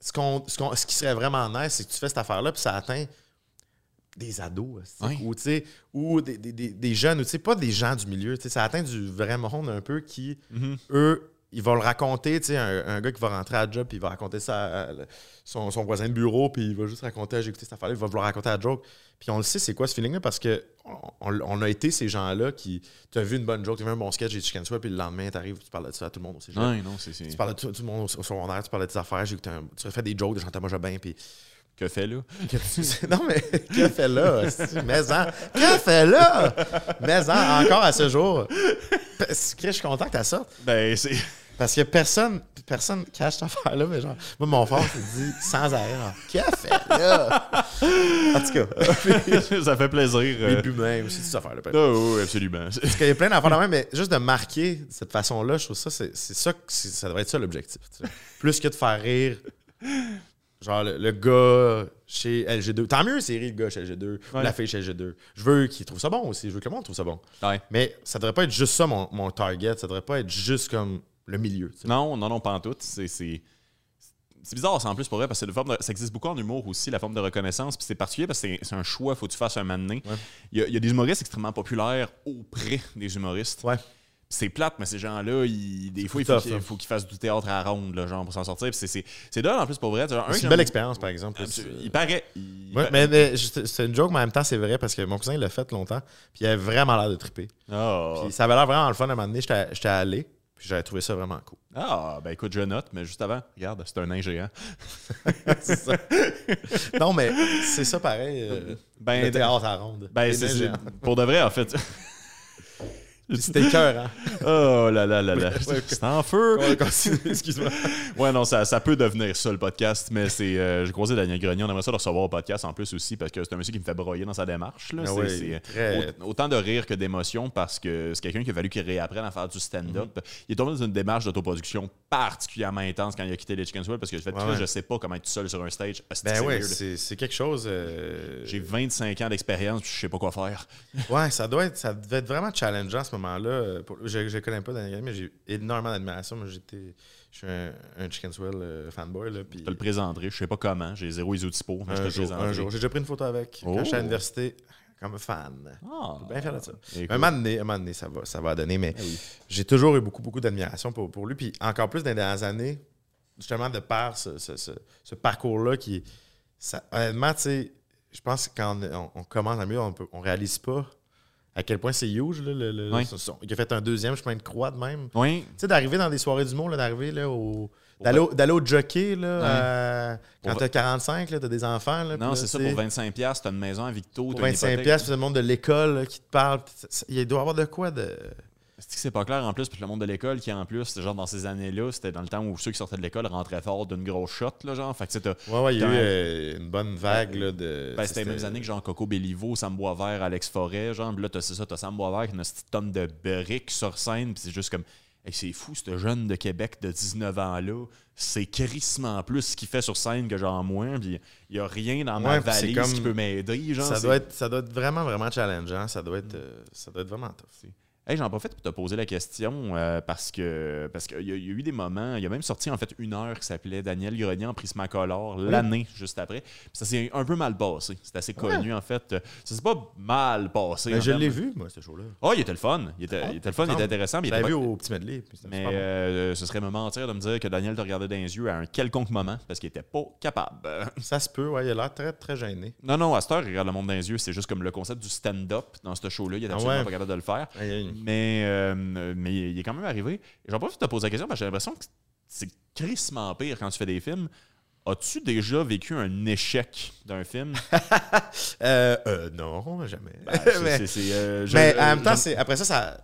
S2: ce, ce, ce qui serait vraiment nice, c'est que tu fais cette affaire-là, puis ça atteint des ados, ou, ou des, des- des- des jeunes, ou pas des gens du milieu. Ça atteint du vrai monde un peu qui,
S1: Mhm.
S2: eux, ils vont le raconter, tu sais, un, un gars qui va rentrer à la job, puis il va raconter ça à son, son voisin de bureau, puis il va juste raconter, Ah, j'ai écouté cette affaire-là, il va vouloir raconter à la joke. Puis on le sait, c'est quoi ce feeling-là, parce que on, a été ces gens-là qui, tu as vu une bonne joke, tu as vu un bon sketch, j'ai chicken swap, puis le lendemain, tu arrives, tu parles de ça à tout le monde au cégep.
S1: Ouais, non, c'est.
S2: Tu parles de tout, tout le monde au, secondaire, tu parles de tes affaires, j'ai écouté un- tu refais des jokes de Jean-Thomas Jobin, puis
S1: Que fait là?
S2: non, mais que fait là? hostie? Mais en, que fait là? Mais en, encore à ce jour. Parce que Je suis content que tu sorte.
S1: Ben, c'est.
S2: Parce que personne, personne cache cette affaire-là, mais genre, moi, mon frère se dit sans arrêt, genre, que fait là? En tout cas,
S1: ça fait plaisir.
S2: les
S1: euh.
S2: buts même aussi, cette affaire-là. Parce
S1: Oh, oui, absolument.
S2: qu'il y a plein d'affaires de même, mais juste de marquer de cette façon-là, je trouve ça, c'est ça, ça devrait être ça l'objectif. Plus que de faire rire. Genre, le, le gars chez LG2. Tant mieux, c'est rire le gars chez LG2, ou
S1: Ouais.
S2: la fille chez LG2. Je veux qu'il trouve ça bon aussi. Je veux que le monde trouve ça bon.
S1: Ouais.
S2: Mais ça devrait pas être juste ça, mon, mon target. Ça devrait pas être juste comme le milieu.
S1: Non, non, non, pas en tout. C'est. c'est- C'est bizarre, ça en plus pour vrai, parce que c'est forme de- ça existe beaucoup en humour aussi, la forme de reconnaissance. Puis c'est particulier parce que c'est c'est un choix, faut que tu fasses un moment donné.
S2: Ouais.
S1: Il y, a, il y a des humoristes extrêmement populaires auprès des humoristes.
S2: Ouais.
S1: C'est plate, mais ces gens-là, ils- des fois, il faut qu'ils
S2: hein.
S1: fassent du théâtre à la ronde, là, genre, pour s'en sortir. C'est- drôle en plus pour vrai.
S2: C'est une belle expérience, par exemple.
S1: Il paraît. il-
S2: Ouais, mais, c'est une joke, mais en même temps, c'est vrai parce que mon cousin il l'a fait longtemps. Puis il avait vraiment l'air de triper.
S1: Ah.
S2: Puis ça avait l'air vraiment le fun. À un moment donné, j'étais allé. Puis j'avais trouvé ça vraiment cool.
S1: Ah, ben écoute, je note, mais juste avant, regarde, c'est un nain géant.
S2: c'est ça. non, mais c'est ça pareil. euh,
S1: Ben,
S2: le théâtre à ronde.
S1: Ben, c'est pour de vrai, en fait.
S2: C'était cœur, hein?
S1: Oh là là là là. C'est en feu.
S2: Excuse-moi.
S1: Ouais, non, ça, ça peut devenir ça, le podcast, mais c'est. euh, J'ai croisé Daniel Grenier, on aimerait ça le recevoir au podcast en plus aussi, parce que c'est un monsieur qui me fait broyer dans sa démarche. Là.
S2: Ah
S1: C'est-
S2: ouais,
S1: c'est,
S2: très-
S1: au- autant de rire que d'émotion, parce que c'est quelqu'un qui a fallu qu'il réapprenne à faire du stand-up. Il est tombé dans une démarche d'autoproduction particulièrement intense quand il a quitté les Chicken Swell, parce que je fait
S2: Ouais, ouais.
S1: je sais pas comment être seul sur un stage.
S2: Ben
S1: c'est
S2: ouais, c'est c'est quelque chose. euh,
S1: J'ai 25 ans d'expérience, puis je sais pas quoi faire.
S2: Ouais, ça doit être, ça devait être vraiment challengeant ce moment-là. euh, Je ne connais pas Daniel, mais j'ai énormément d'admiration. Moi, j'étais, je suis un, un Chicken Swell euh, fanboy. Là,
S1: Je te le présenterai, je sais pas comment, j'ai zéro isotypo, mais je te
S2: un, jour,
S1: présenterai.
S2: un jour. J'ai déjà pris une photo avec
S1: Oh.
S2: quand j'étais à l'université comme fan.
S1: Ah,
S2: Bien fier de ça.
S1: Écoute.
S2: Un moment donné, un moment donné, ça va, ça va donner, mais
S1: Ah oui.
S2: j'ai toujours eu beaucoup, beaucoup d'admiration pour, pour lui. Puis encore plus dans les dernières années, justement, de par ce, ce- ce- ce parcours-là qui. Ça, honnêtement, tu sais, je pense que quand on, on- on commence à mieux, on, peut, on réalise pas à quel point c'est huge. Là, le, le-
S1: Oui.
S2: il a fait un deuxième chemin de croix de même.
S1: Oui,
S2: Tu sais, d'arriver dans des soirées d'humour, là, d'arriver là, au. D'aller au, au jockey, là, à- quand
S1: Pour-
S2: t'as 45, là, t'as des enfants. Là,
S1: non, c'est ça, pour 25$, piastres, t'as une maison à Victo,
S2: pour
S1: t'as une
S2: 25
S1: hypothèque.
S2: pièces, puis le monde de l'école qui te parle. Il doit y avoir de quoi de.
S1: C'est pas clair en plus, puis le monde de l'école qui en plus, genre dans ces années-là, c'était dans le temps où ceux qui sortaient de l'école rentraient fort d'une grosse shot, là, genre? Fait que
S2: Ouais, ouais, il y a eu euh, une bonne vague là, de.
S1: ben, c'était les mêmes années que genre Coco Béliveau, Sam Boisvert, Alex Forêt, genre. Puis là, t'as ça, t'as Sam Boisvert qui a petite tonne de briques sur scène, puis c'est juste comme. Hey, c'est fou, ce jeune de Québec de 19 ans-là, c'est crissement plus ce qu'il fait sur scène que genre moi. Puis il n'y a rien dans ma
S2: Ouais,
S1: valise
S2: comme-
S1: qui peut m'aider. genre,
S2: Ça doit, être, ça doit être vraiment, vraiment challengeant. Ça doit être, euh, ça doit être vraiment tough.
S1: Hey, j'en profite pour te poser la question euh, parce que parce qu'il y, a- il y a eu des moments, il y a même sorti en fait une heure qui s'appelait Daniel Grenier en Prismacolor l'année juste après. Puis ça s'est un peu mal passé. C'est assez connu en fait. Ça s'est pas mal passé.
S2: Mais
S1: en
S2: je l'ai vu, moi, ce show-là.
S1: Oh, il était le fun. Il était, il était le fun, il était intéressant. Mais,
S2: Je
S1: était
S2: vu
S1: pas-
S2: au petit medley.
S1: mais euh, ce serait me mentir de me dire que Daniel te regardait dans les yeux à un quelconque moment parce qu'il était pas capable.
S2: Ça se peut, ouais, il a l'air très, très gêné.
S1: Non, non, à cette heure, il regarde le monde dans les yeux. C'est juste comme le concept du stand-up dans ce show-là. Il
S2: Ah
S1: absolument
S2: ouais?
S1: pas capable de le faire. Mais, euh, mais il est quand même arrivé. J'en profite de te poser la question parce que j'ai l'impression que c'est crissement pire quand tu fais des films. As-tu déjà vécu un échec d'un film?
S2: Euh, euh, non, jamais.
S1: Ben,
S2: mais
S1: c'est- c'est, euh, je-
S2: mais en même temps, c'est- après ça, ça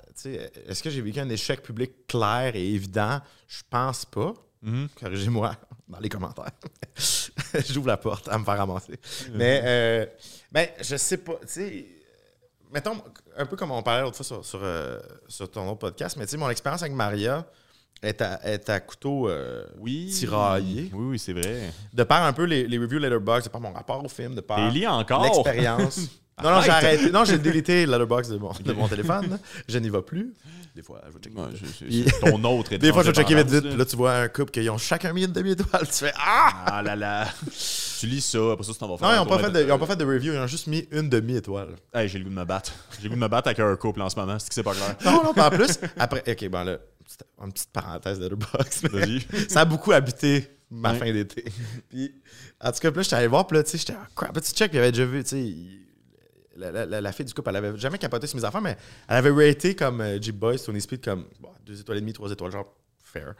S2: est-ce que j'ai vécu un échec public clair et évident? Je pense pas.
S1: Mhm.
S2: Corrigez-moi dans les commentaires. J'ouvre la porte à me faire ramasser. Mais, euh, mais je sais pas, sais, mettons, un peu comme on parlait l'autre fois sur, sur, euh, sur ton autre podcast, mais tu sais, mon expérience avec Maria est à, est à couteau euh,
S1: oui.
S2: tiraillé.
S1: Oui, oui, c'est vrai.
S2: De par un peu les, les reviews Letterboxd, de par mon rapport au film, de par l'expérience. Non, non, j'ai arrêté. Non, j'ai délité Letterboxd de mon, de mon téléphone. Je n'y vais plus. Des fois, je vais checker.
S1: Ouais, je- je-
S2: Puis-
S1: Ton autre
S2: Des fois, je vais checker vite, vite.
S1: là.
S2: Tu vois un couple qui ont chacun mis une demi-étoile. Tu fais Ah!
S1: Ah là là. tu lis ça, après ça, tu t'en vas faire.
S2: Non, ils n'ont pas, de- pas fait de review. Ils ont juste mis une demi-étoile.
S1: Hey, j'ai le goût de me battre. J'ai le goût de me battre avec un couple en ce moment. C'est que c'est pas clair.
S2: Non, non, mais en plus, après. Ok, bon, là, une petite parenthèse Letterboxd. ça a beaucoup habité ma
S1: Ouais.
S2: fin d'été. Puis, en tout cas, puis là, j'étais allé voir, puis là, tu sais, j'étais, ah, crap, petit check, puis il avait déjà vu, tu sais, la, la- la- fille du couple, elle avait jamais capoté sur mes affaires, mais elle avait raté comme euh, Jeep Boys, Tony Speed, comme bon, deux étoiles et demie, trois étoiles, genre, fair.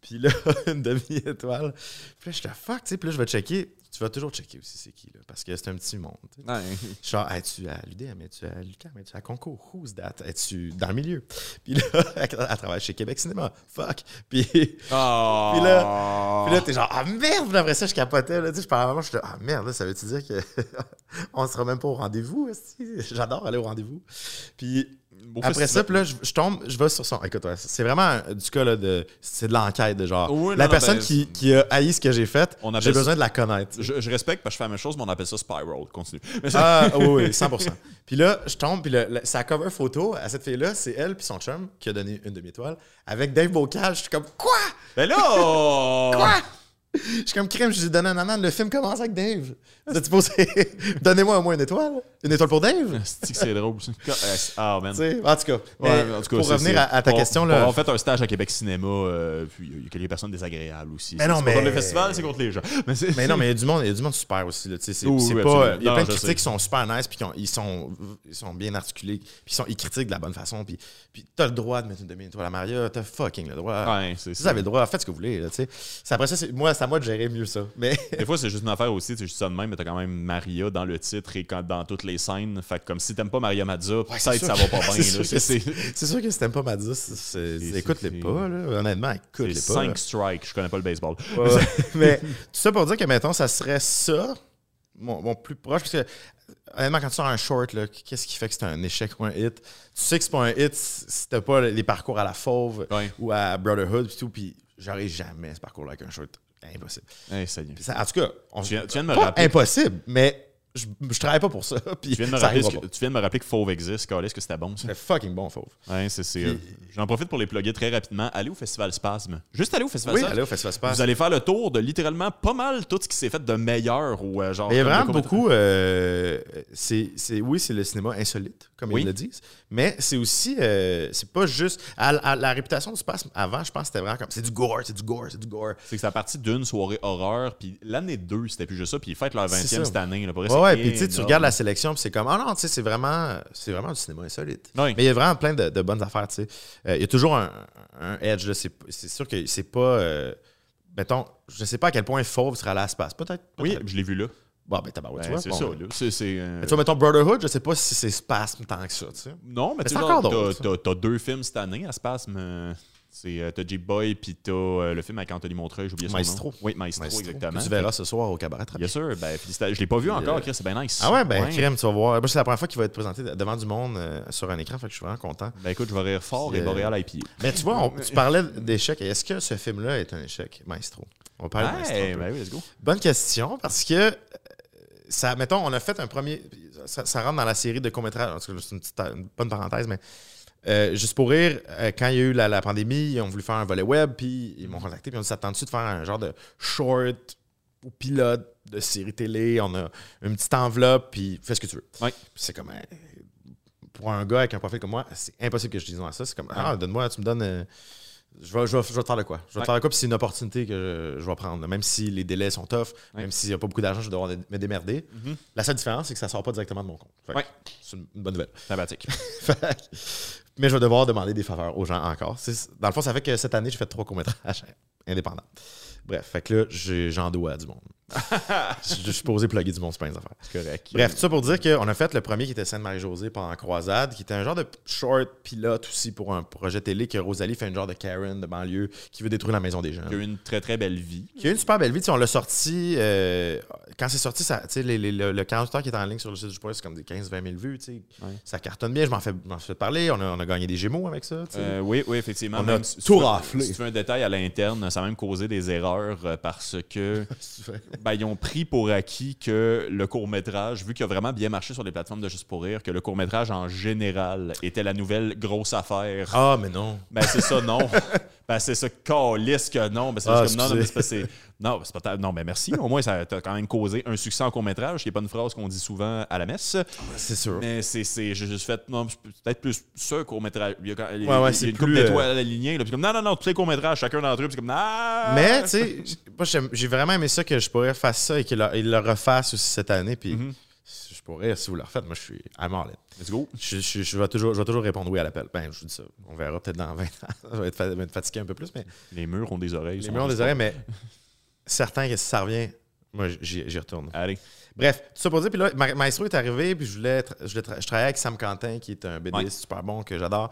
S2: Puis là, une demi-étoile. Puis là, j'étais fuck, tu sais, puis là, je vais checker. Tu vas toujours checker aussi c'est qui, là, parce que c'est un petit monde.
S1: Ouais.
S2: Genre, es-tu à l'UDM, es-tu à l'UQAM, es-tu à Concours, who's that? Es-tu dans le milieu? Puis là, elle travaille chez Québec Cinéma, fuck. Puis, puis
S1: Oh.
S2: Puis là, t'es genre, ah merde! Puis après ça, je capotais, là, tu sais, je parlais à maman, je ah merde, là, ça veut-tu dire que on sera même pas au rendez-vous? J'adore aller au rendez-vous. Puis après ça, là, je, je tombe, je vais sur son. Écoute, ouais, c'est vraiment du cas, là, de. C'est de l'enquête, de genre.
S1: Oui, non,
S2: la
S1: non,
S2: personne
S1: ben,
S2: qui, qui a haï ce que j'ai fait, j'ai besoin de la connaître.
S1: Je, je respecte parce que je fais la même chose, mais on appelle ça Spiral. Continue.
S2: Ah, oui, oui, 100%. Puis là, je tombe, puis le- le- sa cover photo à cette fille-là, c'est elle puis son chum qui a donné une demi-étoile. Avec Dave Bocage, je suis comme, quoi?
S1: Ben là!
S2: Quoi? Je suis comme crème, je lui ai donné un anan, le film commence avec Dave. Vous êtes supposé. Donnez-moi au moins une étoile. Une étoile pour Dave?
S1: C'est que c'est drôle. ça? Ah, man.
S2: En tout cas.
S1: Ouais, en tout cas,
S2: pour revenir à, à ta
S1: on-
S2: question,
S1: On
S2: là.
S1: a fait un stage à Québec Cinéma, euh, puis il y a quelques personnes désagréables aussi.
S2: Mais non, mais-
S1: pas contre le festival, c'est contre les gens. Mais,
S2: non, mais il y a du monde, il y a du monde super aussi. Là, c'est,
S1: Oui, oui,
S2: pas, il y a
S1: Non,
S2: plein de critiques
S1: sais.
S2: qui sont super nice, puis qui ont- ils, sont, ils sont bien articulés, puis ils, sont, ils critiquent de la bonne façon. Puis, puis t'as le droit de mettre une demi-étoile à Maria, t'as fucking le droit.
S1: Ouais, c'est
S2: Vous
S1: ça.
S2: avez le droit, faites ce que vous voulez. Là, après ça, moi, c'est à moi de gérer mieux ça. Mais
S1: Des fois, c'est juste une affaire aussi, tu sais, je dis ça de même, mais t'as quand même Maria dans le titre et quand, dans toutes les scènes. Fait que comme si t'aimes pas Maria Mazza,
S2: c'est
S1: peut-être ça va pas bien.
S2: c'est sûr que
S1: C'est
S2: c'est si t'aimes pas c'est, c'est-
S1: C'est-
S2: écoute-les
S1: c'est-
S2: pas. Là. Honnêtement, écoute-les
S1: c'est
S2: pas.
S1: 5 strikes, je connais pas le baseball.
S2: Ouais, ouais. mais tout ça pour dire que, mettons, ça serait ça, mon, mon plus proche, parce que, honnêtement, quand tu sors un short, qu'est-ce qui fait que c'est un échec ou un hit? Tu sais que c'est pas un hit si t'as pas les parcours à la Fauve
S1: Ouais.
S2: ou à Brotherhood pis tout, puis j'aurais jamais ce parcours-là avec un short. Impossible.
S1: Hey, ça
S2: en tout cas, on,
S1: Tu tu viens de me rappeler.
S2: impossible, mais je, je travaille pas pour ça, puis
S1: Tu viens de me
S2: ça
S1: que- tu viens de me rappeler que Fauve existe. Est-ce que c'était bon, ça?
S2: C'est fucking bon, Fauve.
S1: Ouais, c'est, c'est,
S2: Puis-
S1: euh, J'en profite pour les plugger très rapidement. Allez au Festival Spasme. Juste aller au Festival
S2: Oui,
S1: Spasme.
S2: allez au Festival.
S1: Vous allez faire le tour de littéralement pas mal tout ce qui s'est fait de meilleur ou euh, genre.
S2: Mais il y a vraiment beaucoup. euh, c'est, oui, c'est le cinéma insolite, comme
S1: Oui.
S2: ils le disent. Mais c'est aussi. euh, c'est pas juste. à- à la réputation du spasme, avant, je pense que c'était vraiment comme. C'est du gore, c'est du gore, c'est du gore.
S1: C'est que c'est à partir d'une soirée horreur, puis l'année 2, c'était plus juste ça, puis ils fêtent leur
S2: C'est
S1: 20e
S2: ça.
S1: cette année. Là, pour vrai,
S2: Ouais, puis tu regardes la sélection, puis c'est comme. Ah non, tu sais, c'est vraiment. C'est vraiment du cinéma insolite.
S1: Oui.
S2: Mais il y a vraiment plein de, de bonnes affaires, tu sais. Euh, il y a toujours un, un edge. C'est, sûr que c'est pas. euh, mettons, je sais pas à quel point Fauve sera à la space. Peut-être.
S1: Oui,
S2: peut-être.
S1: je l'ai vu là.
S2: Bon, ben, tabarouette, tu
S1: Ouais,
S2: vois.
S1: c'est
S2: bon,
S1: ça.
S2: ben.
S1: Euh,
S2: Mais tu vois, mettons Brotherhood, je sais pas si c'est spasme tant que ça, tu sais.
S1: Non, mais tu sais, t'as, deux films cette année à Spasme. Euh, C'est euh, t'as J-Boy, puis t'as euh, le film avec Anthony Montreuil, j'ai oublié son
S2: Maestro.
S1: nom. Oui, Maestro,
S2: Maestro,
S1: exactement.
S2: que Tu verras ce soir au cabaret.
S1: Bien sûr, ben. Je l'ai pas vu encore, Chris, c'est bien nice.
S2: Ah ouais, ben crème, tu vas voir. Moi, c'est la première fois qu'il va être présenté devant du monde euh, sur un écran, fait que je suis vraiment content.
S1: Ben écoute, je vais rire fort et
S2: Euh,
S1: Boréal IPA.
S2: Mais tu vois, on- tu parlais d'échec. Est-ce que ce film-là est un échec, Maestro? On va parler de Maestro.
S1: Ouais, ben oui, let's go.
S2: Bonne question, parce que euh, ça, mettons, on a fait un premier. Ça, ça rentre dans la série de cas, C'est une, petite- une bonne parenthèse, mais euh, juste pour rire, euh, quand il y a eu la, la pandémie, ils ont voulu faire un volet web, puis ils m'ont contacté, puis on dit s'attend-tu de faire un genre de short ou pilote de série télé On a une petite enveloppe, puis fais ce que tu veux.
S1: Ouais.
S2: C'est comme. euh, pour un gars avec un profil comme moi, c'est impossible que je dise non à ça. C'est comme, ah, donne-moi, tu me donnes. je vais, je, vais, je vais te faire de quoi? Je vais te faire de quoi, puis c'est une opportunité que je, je vais prendre. Même si les délais sont tough,
S1: Ouais.
S2: même s'il n'y a pas beaucoup d'argent, je vais devoir me démerder.
S1: Mhm.
S2: La seule différence, c'est que ça ne sort pas directement de mon compte.
S1: Ouais.
S2: C'est une, une bonne nouvelle.
S1: Sympathique.
S2: Mais je vais devoir demander des faveurs aux gens encore. Dans le fond, ça fait que cette année, j'ai fait trois courts-métrages indépendants. Bref, fait que là, j'en dois à du monde. je, suis posé plugger du monde, c'est pas une affaire.
S1: C'est correct.
S2: Bref, tout ça pour dire qu'on a fait le premier qui était Sainte-Marie-Josée pendant Croisade, qui était un genre de short pilote aussi pour un projet télé que Rosalie fait une genre de Karen de banlieue qui veut détruire la maison des gens.
S1: Il a eu une très très belle vie.
S2: Qui a eu une super belle vie. Tu sais, on l'a sorti. euh, quand c'est sorti, ça, tu sais, les- les- le, le 48 heures qui est en ligne sur le site du point, c'est comme des 15-20 000 vues. tu sais.
S1: Ouais.
S2: Ça cartonne bien. Je m'en fais, fais parler. On a, on a gagné des Gémeaux avec ça.
S1: Euh, oui, oui, effectivement.
S2: On a
S1: si-
S2: tout raflé.
S1: Si tu veux un détail à l'interne, ça a même causé des erreurs euh, parce que ben, ils ont pris pour acquis que le court-métrage, vu qu'il a vraiment bien marché sur les plateformes de Juste pour rire, que le court-métrage en général était la nouvelle grosse affaire.
S2: Ah, mais non.
S1: Ben c'est ça, non. ben c'est ça, calisse que non. Ben, c'est
S2: Ah,
S1: comme, non, non, mais c'est Non, c'est pas non, mais merci. Au moins, ça t'a quand même causé un succès en court-métrage, qui n'est pas une phrase qu'on dit souvent à la messe.
S2: C'est sûr.
S1: Mais c'est, c'est, j'ai juste fait, non, peut-être plus ce court-métrage. Il y a, quand- il y a-
S2: Ouais, ouais,
S1: il y
S2: c'est
S1: a une couple
S2: plus, euh,
S1: d'étoiles. Là, puis comme, non, non, non, tous les courts-métrages, chacun d'entre eux. Puis comme, ah!
S2: Mais, tu sais, moi, j'ai vraiment aimé ça que je pourrais faire ça et qu'il le, il le refasse aussi cette année. Puis,
S1: Mhm.
S2: je pourrais, si vous le refaites, moi, je suis à mort.
S1: Let's go.
S2: Je, je- je vais toujours, je vais toujours répondre oui à l'appel. Ben, je vous dis ça. On verra peut-être dans 20 ans. Ça va être, fatigué un peu plus, mais
S1: Les murs ont des oreilles.
S2: les murs ont des oreilles, mais certain que si ça revient, moi, j'y retourne.
S1: Allez.
S2: Bref, tout ça pour dire, puis là, Ma- Maestro est arrivé, puis je voulais, tra- je, voulais tra- je travaillais avec Sam Quentin, qui est un BDiste
S1: Ouais.
S2: super bon, que j'adore,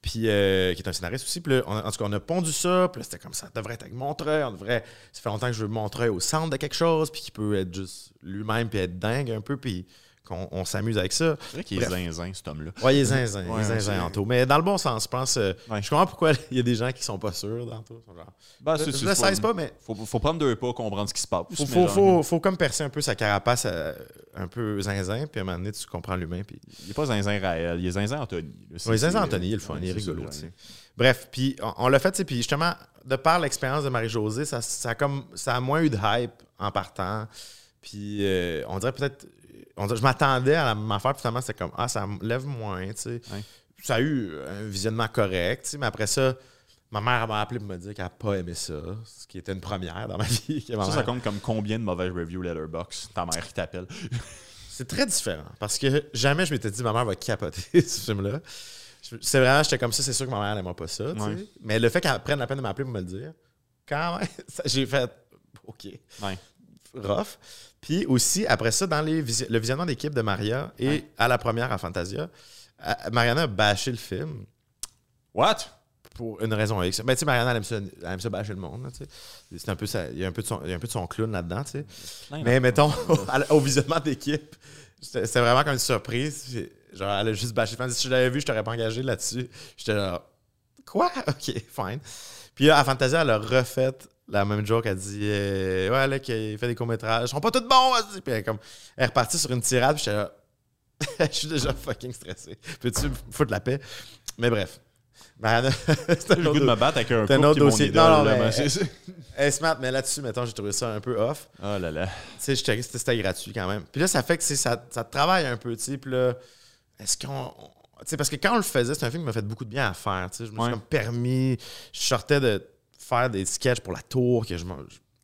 S2: puis euh, qui est un scénariste aussi. Puis là, on- en tout cas, on a pondu ça, puis là, c'était comme ça, ça devrait être avec Montreuil, on devrait... Ça fait longtemps que je veux Montreuil au centre de quelque chose, puis qui peut être juste lui-même, puis être dingue un peu, puis qu'on on s'amuse avec ça.
S1: C'est vrai qu'il est zinzin, cet homme-là.
S2: Ouais, il est zinzin, il est zinzin, Anto. Mais dans le bon sens, je pense. euh,
S1: Ouais.
S2: Je comprends pourquoi il y a des gens qui sont pas sûrs d'Anto.
S1: Ben,
S2: je le sais pas, mais
S1: Faut, faut prendre deux pas, comprendre ce qui se passe.
S2: faut, faut,
S1: genre,
S2: faut, faut comme percer un peu sa carapace euh, un peu zinzin, puis à un moment donné, tu comprends l'humain. Puis...
S1: Il n'est pas zinzin Raël, il est zinzin Anthony. là.
S2: Ouais, zinzin Anthony, il est le fun,
S1: ouais,
S2: il est rigolo. Bref, puis on, on l'a fait, puis justement, de par l'expérience de Marie-Josée, ça, comme, ça a moins eu de hype en partant. Puis euh, on dirait peut-être. On je m'attendais à la même affaire, puis finalement, c'était comme, ah, ça me lève moins, tu sais. Ça a eu un visionnement correct, tu sais, mais après ça, ma mère m'a appelé pour me dire qu'elle n'a pas aimé ça, ce qui était une première dans ma vie. ma
S1: Ça, ça compte comme combien de mauvaises reviews Letterboxd ta mère qui t'appelle?
S2: C'est très différent parce que jamais je m'étais dit ma mère va capoter ce film-là. C'est vraiment, j'étais comme ça, c'est sûr que ma mère n'aimera pas ça. tu sais. Mais le fait qu'elle prenne la peine de m'appeler pour me le dire, quand même, j'ai fait OK,
S1: Ouais.
S2: Rough. Puis aussi, après ça, dans les visi- le visionnement d'équipe de Maria et
S1: Ouais.
S2: à la première à Fantasia, Mariana a bâché le film
S1: What?
S2: pour une raison X. Ben, tu sais, Mariana, elle aime ça, elle aime ça bâcher le monde. C'est un peu ça, il y a un peu de son, il y a un peu de son clown là-dedans, tu sais. Mais mettons, au visionnement d'équipe, c'était vraiment comme une surprise. Genre, elle a juste bâché. le film. Si je l'avais vu, je t'aurais pas engagé là-dessus. J'étais là, quoi? Ok, fine. Puis là, à Fantasia, elle a refait la même joke. Elle dit, euh, ouais, là, qui fait des courts-métrages. Ils sont pas tous bons, vas-y. Puis elle, est comme, elle est repartie sur une tirade. Puis j'étais là, je suis déjà fucking stressé. Peux-tu me foutre la paix? Mais bref. Mariana, c'était
S1: J'ai le goût de me battre avec un
S2: autre dossier.
S1: idole,
S2: Non, non,
S1: là,
S2: mais- Elle smart, mais là-dessus, mettons, j'ai trouvé ça un peu off.
S1: Oh là là.
S2: Tu sais, c'était c'était gratuit quand même. Puis là, ça fait que ça, ça te travaille un peu, tu sais. Puis là, est-ce qu'on. on- Tu sais, parce que quand on le faisait, c'est un film qui m'a fait beaucoup de bien à faire, tu sais. Je me
S1: Ouais.
S2: suis comme permis. Je sortais de faire des sketchs pour la tour, que je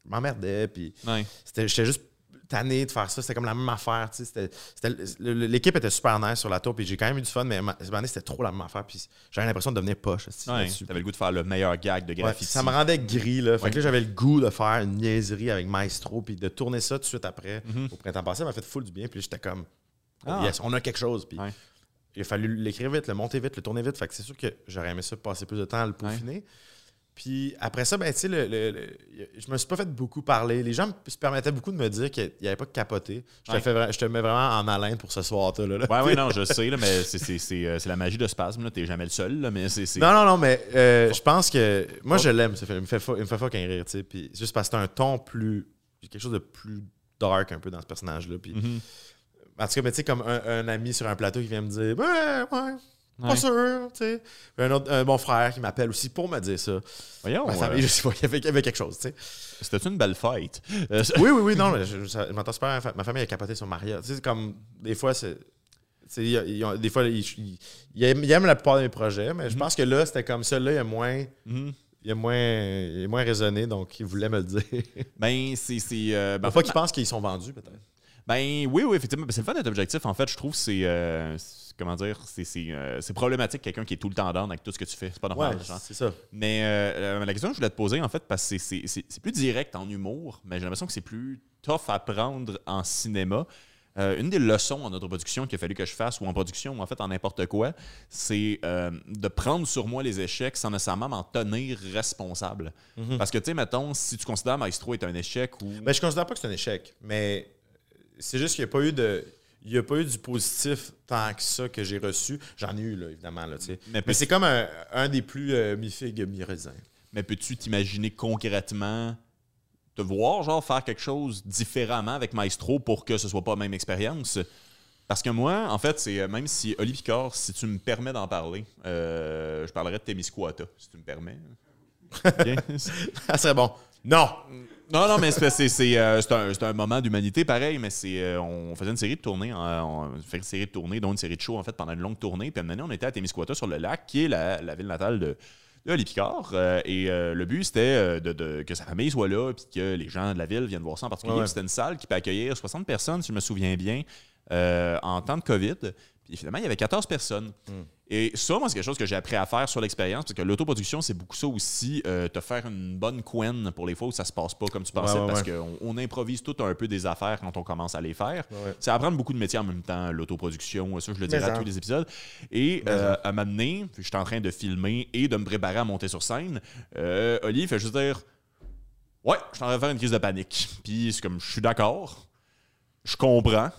S2: m'emmerdais. Puis
S1: Ouais.
S2: c'était- j'étais juste tanné de faire ça. C'était comme la même affaire, tu sais. C'était- c'était- le- le- L'équipe était super nice sur la tour, puis j'ai quand même eu du fun, mais moment donné, c'était trop la même affaire. Puis j'avais l'impression de devenir poche
S1: Ouais. T'avais le goût de faire le meilleur gag de
S2: Ouais,
S1: graffiti.
S2: ça me rendait gris. Là. Fait
S1: Ouais.
S2: que là, j'avais le goût de faire une niaiserie avec Maestro, puis de tourner ça tout de suite après,
S1: Mhm.
S2: au printemps passé, ça m'a fait full du bien. Puis j'étais comme,
S1: Ah.
S2: yes, on a quelque chose. Puis
S1: Ouais.
S2: il a fallu l'écrire vite, le monter vite, le tourner vite. Fait que c'est sûr que j'aurais aimé ça passer plus de temps à le peaufiner. Puis après ça, ben, tu sais, le, le- le- je me suis pas fait beaucoup parler. Les gens me- se permettaient beaucoup de me dire qu'il n'y avait pas de capoter. Je te, fais je te mets vraiment en haleine pour ce soir là, là.
S1: Ouais, ouais, non, je sais, là, mais c'est- euh, c'est la magie de Spasme. là. T'es jamais le seul, là, mais
S2: Non, non, non, mais euh, je pense que. Moi, je l'aime, ce film. Il me fait, il me fait fucking rire, tu sais. Puis juste parce que c'est un ton plus. quelque chose de plus dark un peu dans ce personnage-là. Puis.
S1: Mhm.
S2: En tout cas, mais tu sais, comme un, un ami sur un plateau qui vient me dire Ouais, ouais, pas sûr, tu sais. Un, autre, un bon frère qui m'appelle aussi pour me dire ça.
S1: Voyons,
S2: Ma
S1: euh,
S2: famille, je sais pas, il y avait, il y avait quelque chose, tu sais.
S1: c'était une belle fête. Euh,
S2: Oui, oui, oui, non, mais je, je- m'entends super. Ma famille a capoté sur Maria. Tu sais, comme, des fois, c'est. ils ont- des fois, ils, ils aiment, aiment la plupart de mes projets, mais je pense que là, c'était comme ça. Là, il y a moins.
S1: Mhm.
S2: Il est moins, il est moins raisonné, donc il voulait me le dire.
S1: Ben, c'est. c'est, euh, ben, en
S2: Parfois qu'ils pensent qu'ils sont vendus, peut-être.
S1: Ben oui, oui, effectivement. Ben, c'est le fun d'être objectif. En fait, je trouve que c'est. euh, comment dire C'est c'est, euh, c'est problématique, quelqu'un qui est tout le temps down avec tout ce que tu fais. C'est pas normal.
S2: Ouais, c'est ça.
S1: Mais euh, la question que je voulais te poser, en fait, parce que c'est- c'est- plus direct en humour, mais j'ai l'impression que c'est plus tough à prendre en cinéma. Une des leçons en notre production qu'il a fallu que je fasse, ou en production, ou en fait en n'importe quoi, c'est de prendre sur moi les échecs sans nécessairement m'en tenir responsable.
S2: Mhm.
S1: Parce que, tu sais, mettons, si tu considères Maestro est un échec ou.
S2: Ben, je considère pas que c'est un échec, mais c'est juste qu'il n'y a pas eu de. Il n'y a pas eu du positif tant que ça que j'ai reçu. J'en ai eu, là, évidemment. Là, tu sais.
S1: Mais
S2: mais c'est comme un, un des plus euh, mi-figue, mi-raisin.
S1: Mais peux-tu t'imaginer concrètement te voir, genre, faire quelque chose différemment avec Maestro pour que ce soit pas la même expérience? Parce que moi, en fait, c'est euh, même si Oli Picard, si tu me permets d'en parler, euh, je parlerai de Témiscouata, si tu me permets.
S2: Ça serait bon. Non!
S1: non, non, mais c'est, euh, un, un moment d'humanité pareil, mais c'est, euh, on faisait une série de tournées, en- on fait une série de tournées, dont une série de shows en fait pendant une longue tournée. Puis à un moment donné, on était à Témiscouata sur le lac, qui est la, la ville natale de, de Oli Picard. Euh, et euh, le but, c'était euh, de, de- que sa famille soit là, puis que les gens de la ville viennent voir ça en particulier.
S2: Ouais,
S1: C'était une salle qui peut accueillir 60 personnes, si je me souviens bien, euh, en temps de COVID. Puis finalement, il y avait 14 personnes. Et ça, moi, c'est quelque chose que j'ai appris à faire sur l'expérience, parce que l'autoproduction, c'est beaucoup ça aussi, euh, te faire une bonne couenne pour les fois où ça se passe pas comme tu pensais,
S2: Ouais, ouais,
S1: parce
S2: ouais.
S1: qu'on on improvise tout un peu des affaires quand on commence à les faire. C'est apprendre beaucoup de métiers en même temps, l'autoproduction, ça, je le dirai à tous les épisodes. Et euh, à m'amener, je suis en train de filmer et de me préparer à monter sur scène, euh, Oli fait juste dire Ouais, je suis en train de faire une crise de panique. Puis c'est comme, je suis d'accord, je comprends,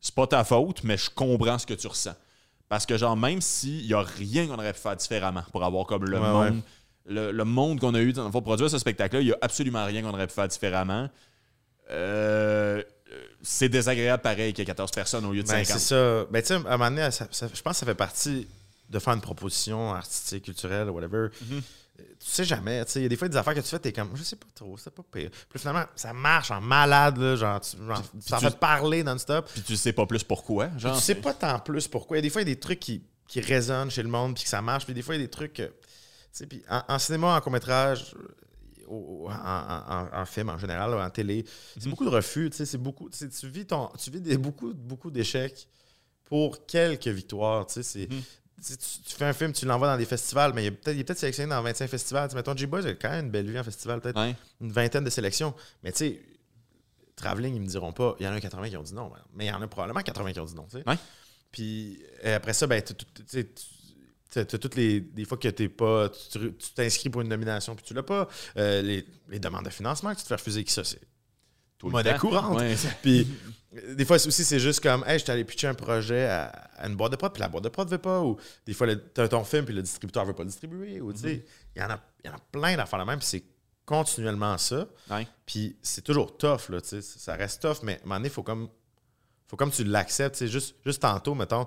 S1: c'est pas ta faute, mais je comprends ce que tu ressens. Parce que, genre, même s'il y a rien qu'on aurait pu faire différemment pour avoir comme le
S2: Ouais,
S1: monde.
S2: ouais.
S1: Le, le monde qu'on a eu pour produire ce spectacle-là, il n'y a absolument rien qu'on aurait pu faire différemment. Euh, c'est désagréable pareil qu'il y ait 14 personnes au lieu de
S2: Ben,
S1: 50.
S2: c'est ça. Ben, tu sais, à un moment donné, ça- ça- je pense que ça fait partie de faire une proposition artistique, culturelle, whatever.
S1: Mhm.
S2: Tu sais jamais, il y a des fois des affaires que tu fais, t'es comme, je sais pas trop, c'est pas pire. Puis finalement, ça marche en malade, là, genre, tu, genre, ça fait parler non-stop.
S1: Puis tu sais pas plus pourquoi.
S2: Puis
S1: Genre,
S2: tu sais pas tant plus pourquoi. Il y a des fois, il y a des trucs qui, qui résonnent chez le monde, puis que ça marche. Puis des fois, il y a des trucs. que- Tu sais, puis en, en cinéma, en court-métrage, en, en- en- en film en général, en télé, c'est
S1: Mhm.
S2: beaucoup de refus. Tu sais, c'est beaucoup. tu vis, ton, tu vis des, beaucoup, beaucoup d'échecs pour quelques victoires. Tu sais, c'est.
S1: Mhm.
S2: Tu fais un film, tu l'envoies dans des festivals, mais il est peut-être peut-être sélectionné dans 25 festivals. Tu sais, mettons, J-Boys a quand même une belle vie en festival, peut-être
S1: Ouais.
S2: une vingtaine de sélections. Mais tu sais, Traveling, ils me diront pas, il y en a 80 qui ont dit non, mais il y en a probablement 80 qui ont dit non. tu sais.
S1: Ouais.
S2: Puis euh, après ça, ben, tu sais, tu as toutes les des fois que t'es pas tu t'inscris pour une nomination puis tu l'as pas Euh, les, les demandes de financement que tu te fais refuser qui ça c'est monnaie courante puis des fois aussi c'est juste comme hey je allé pitcher un projet à, à une boîte de prod puis la boîte de prod veut pas ou des fois t'as ton film puis le distributeur veut pas le distribuer ou tu sais il y en a il y en a plein d'affaires là même puis c'est continuellement ça
S1: Ouais.
S2: puis c'est toujours tough, là, tu sais. Ça reste tough, mais à un moment donné, il faut comme, faut comme tu l'acceptes. Juste, juste tantôt, mettons,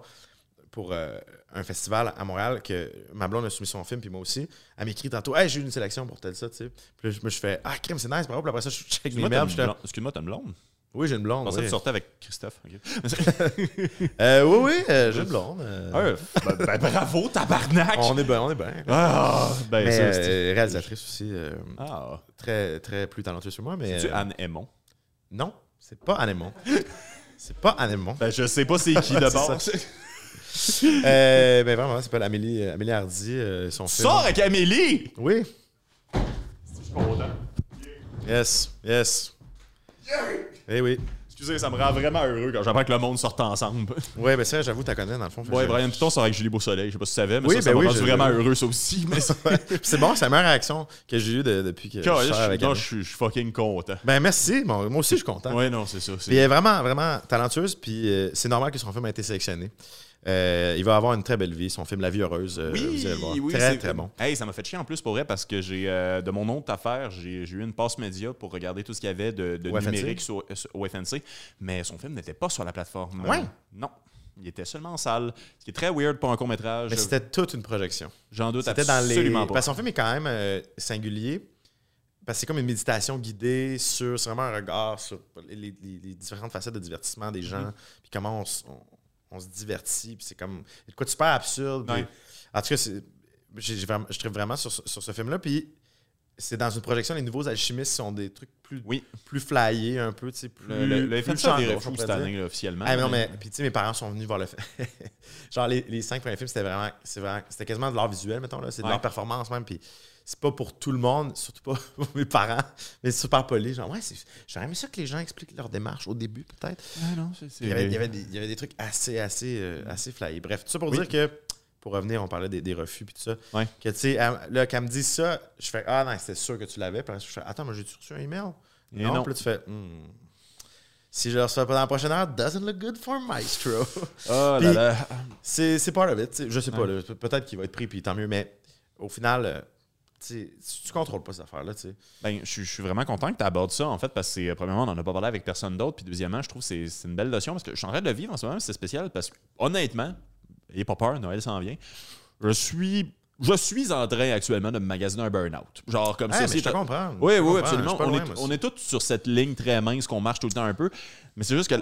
S2: pour euh, un festival à Montréal, que ma blonde a soumis son film, puis moi aussi, elle m'écrit tantôt Hey, j'ai eu une sélection pour tel ça, tu sais. Puis là, je me fais Ah, crime, c'est nice, bravo. Puis après ça, je check mes mails.
S1: Excuse-moi, t'as une blonde?
S2: Oui, j'ai une
S1: Je
S2: blonde.
S1: pensais
S2: Oui,
S1: que tu sortais avec Christophe.
S2: Euh, oui, oui, euh, j'ai une blonde. euh,
S1: ben, ben, bravo, tabarnak!
S2: on est bien, on est bien.
S1: Ah, ben
S2: Mais
S1: ça, c'est-
S2: euh, réalisatrice aussi, euh,
S1: Ah.
S2: très, très plus talentueuse que moi. Mais
S1: C'est-tu
S2: euh,
S1: Anne Aymon?
S2: non, c'est pas Anémon. c'est pas Anémon.
S1: Ben, je sais pas c'est qui
S2: C'est
S1: d'abord.
S2: ça. Euh, ben vraiment, elle s'appelle Amélie, euh, Amélie Hardy. euh, son film.
S1: Sors avec Amélie!
S2: Oui.
S1: Je suis content.
S2: Yes. Yes. Eh oui.
S1: Excusez, ça me rend vraiment heureux quand j'apprends que le monde sort ensemble.
S2: Ouais, ben ça, j'avoue, t'as connais dans le fond.
S1: Ouais, Brian Piton sort avec Julie Beausoleil. Je sais pas si tu savais, mais
S2: Oui,
S1: ça, ça
S2: ben
S1: m'a
S2: oui,
S1: rendu
S2: je-
S1: vraiment heureux, ça aussi. Mais c'est-
S2: bon, c'est la meilleure réaction que j'ai eue de- depuis que je
S1: je
S2: avec
S1: suis- non,
S2: elle.
S1: je suis suis fucking content.
S2: Ben merci, Bon, moi aussi je suis content.
S1: Ouais, non, c'est ça.
S2: Puis elle est vraiment, vraiment talentueuse, puis euh, c'est normal que son film ait été sélectionné. Euh, il va avoir une très belle vie, son film La vie heureuse. euh,
S1: Oui,
S2: vous allez le voir.
S1: oui,
S2: très, très bon.
S1: Hey, ça m'a fait chier en plus pour vrai parce que j'ai euh, de mon autre affaire, j'ai j'ai eu une passe média pour regarder tout ce qu'il y avait de, de
S2: Au FNC?
S1: numérique sur, sur- au FNC, mais son film n'était pas sur la plateforme.
S2: Ouais?
S1: Non. Il était seulement en salle, ce qui est très weird pour un court-métrage.
S2: Mais c'était toute une projection.
S1: J'en doute
S2: C'était dans les.
S1: absolument pas.
S2: Parce que son film est quand même singulier. Parce que c'est comme une méditation guidée sur. C'est vraiment un regard sur les, les- les différentes facettes de divertissement des gens.
S1: Mm-hmm.
S2: Puis comment on- on se divertit. Puis c'est comme. quoi de super absurde. puis-
S1: Ouais.
S2: En tout cas, je tripe vraiment sur, ce- sur ce film-là. Puis c'est dans une projection, les nouveaux alchimistes sont des trucs plus,
S1: Oui,
S2: plus flyés un peu. tu sais, Plus,
S1: le, le, le
S2: plus
S1: FNC
S2: pourrait
S1: cette année, là, officiellement.
S2: Ah, mais non, mais puis tu sais, mes parents sont venus voir le film. Genre, les, les cinq premiers films, c'était vraiment, c'était quasiment de l'art visuel, mettons, là. C'est de
S1: Ouais.
S2: l'art performance même. Puis c'est pas pour tout le monde, surtout pas pour mes parents, mais c'est super poli. Genre, ouais, j'aurais aimé ça que les gens expliquent leur démarche au début, peut-être.
S1: Ah non, c'est- c'est-
S2: Il y, avait, il, y avait des, trucs assez, assez, euh, assez flyés. Bref, tout ça pour
S1: Oui.
S2: dire que, pour revenir, on parlait des, des refus puis tout ça.
S1: Ouais.
S2: Que, tu sais, là, quand elle me dit ça, je fais, ah non, c'était sûr que tu l'avais. Puis je fais, attends, mais j'ai-tu reçu un email?
S1: Et
S2: non,
S1: non.
S2: Puis là, tu fais, Hmm. Si je le reçois pas dans la prochaine heure, doesn't look good for Maestro.
S1: Oh là là.
S2: C'est part of it. Je sais pas.
S1: Ouais.
S2: Peut-être qu'il va être pris, puis tant mieux. Mais au final, euh, tu contrôles pas cette affaire-là. tu sais.
S1: Ben, je, suis- vraiment content que tu abordes ça, en fait, parce que, euh, premièrement, on n'en a pas parlé avec personne d'autre. Puis, deuxièmement, je trouve que c'est, une belle notion parce que je suis en train de le vivre en ce moment, c'est spécial parce que, honnêtement, n'ayez pas peur, Noël s'en vient. Je suis, je suis en train actuellement de me magasiner un burn-out. Genre, comme
S2: Ah,
S1: ça.
S2: mais je te comprends.
S1: Oui,
S2: Je
S1: oui,
S2: comprends.
S1: absolument. On est, on est tous sur cette ligne très mince qu'on marche tout le temps un peu. Mais c'est juste que.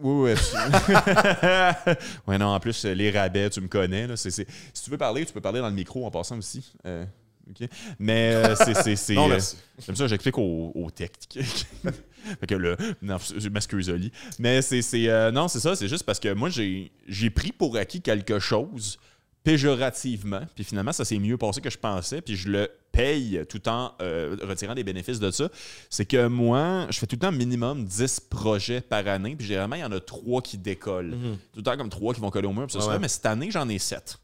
S1: Oui, oui, absolument. ouais, non, en plus, les rabais, tu me connais. Là, Si tu veux parler, tu peux parler dans le micro en passant aussi. Euh. Mais euh, c'est.
S2: Non,
S1: euh,
S2: merci.
S1: Comme ça, j'explique au, au tech. fait que le. Non, je m'excuse. Mais c'est. euh, non, c'est ça. C'est juste parce que moi, j'ai, j'ai pris pour acquis quelque chose péjorativement. Puis finalement, ça s'est mieux passé que je pensais. Puis je le paye tout en euh, retirant des bénéfices de ça. C'est que moi, je fais tout le temps minimum 10 projets par année. Puis généralement, il y en a 3 qui décollent. Tout le temps comme 3 qui vont coller au mur. puis ça,
S2: Ouais,
S1: Mais cette année, j'en ai 7.
S2: Fait que là,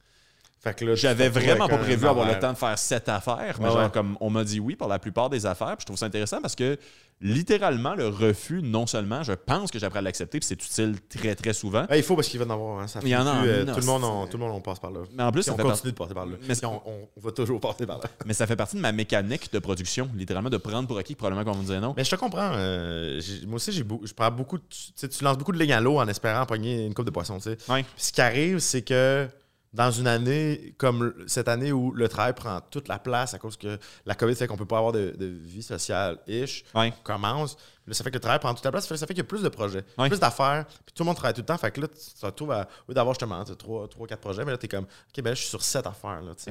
S2: tu
S1: J'avais vraiment pas prévu avoir le temps de faire sept affaires, mais
S2: Ouais,
S1: genre
S2: ouais.
S1: comme on m'a dit oui pour la plupart des affaires, puis je trouve ça intéressant parce que littéralement le refus, non seulement je pense que j'apprends à l'accepter, puis c'est utile très très souvent,
S2: il faut parce qu'il va en avoir. hein, ça
S1: Il y en a
S2: euh, tout, le monde, on, tout le monde, on passe par là.
S1: mais en plus ça
S2: on
S1: fait, par-
S2: continue de passer par là.
S1: Mais
S2: on, va toujours passer par là.
S1: mais ça fait partie de ma mécanique de production, littéralement de prendre pour acquis probablement qu'on va me dire non.
S2: Mais je te comprends. euh, moi aussi, j'ai je prends beaucoup de, tu, lances beaucoup de lignes à l'eau en espérant pogner une coupe de poisson. tu sais.
S1: Ouais.
S2: Ce qui arrive, c'est que dans une année comme cette année où le travail prend toute la place à cause que la COVID fait qu'on peut pas avoir de, de vie sociale ish,
S1: Ouais.
S2: commence. Là, ça fait que le travail prend toute la place. Ça fait, qu'il y a plus de projets,
S1: Ouais.
S2: plus d'affaires. Puis tout le monde travaille tout le temps. Fait que là, tu te retrouves à. Au lieu d'avoir justement 3, 4 projets, mais là, tu es comme, OK, ben là, je suis sur 7 affaires. Là,
S1: Ça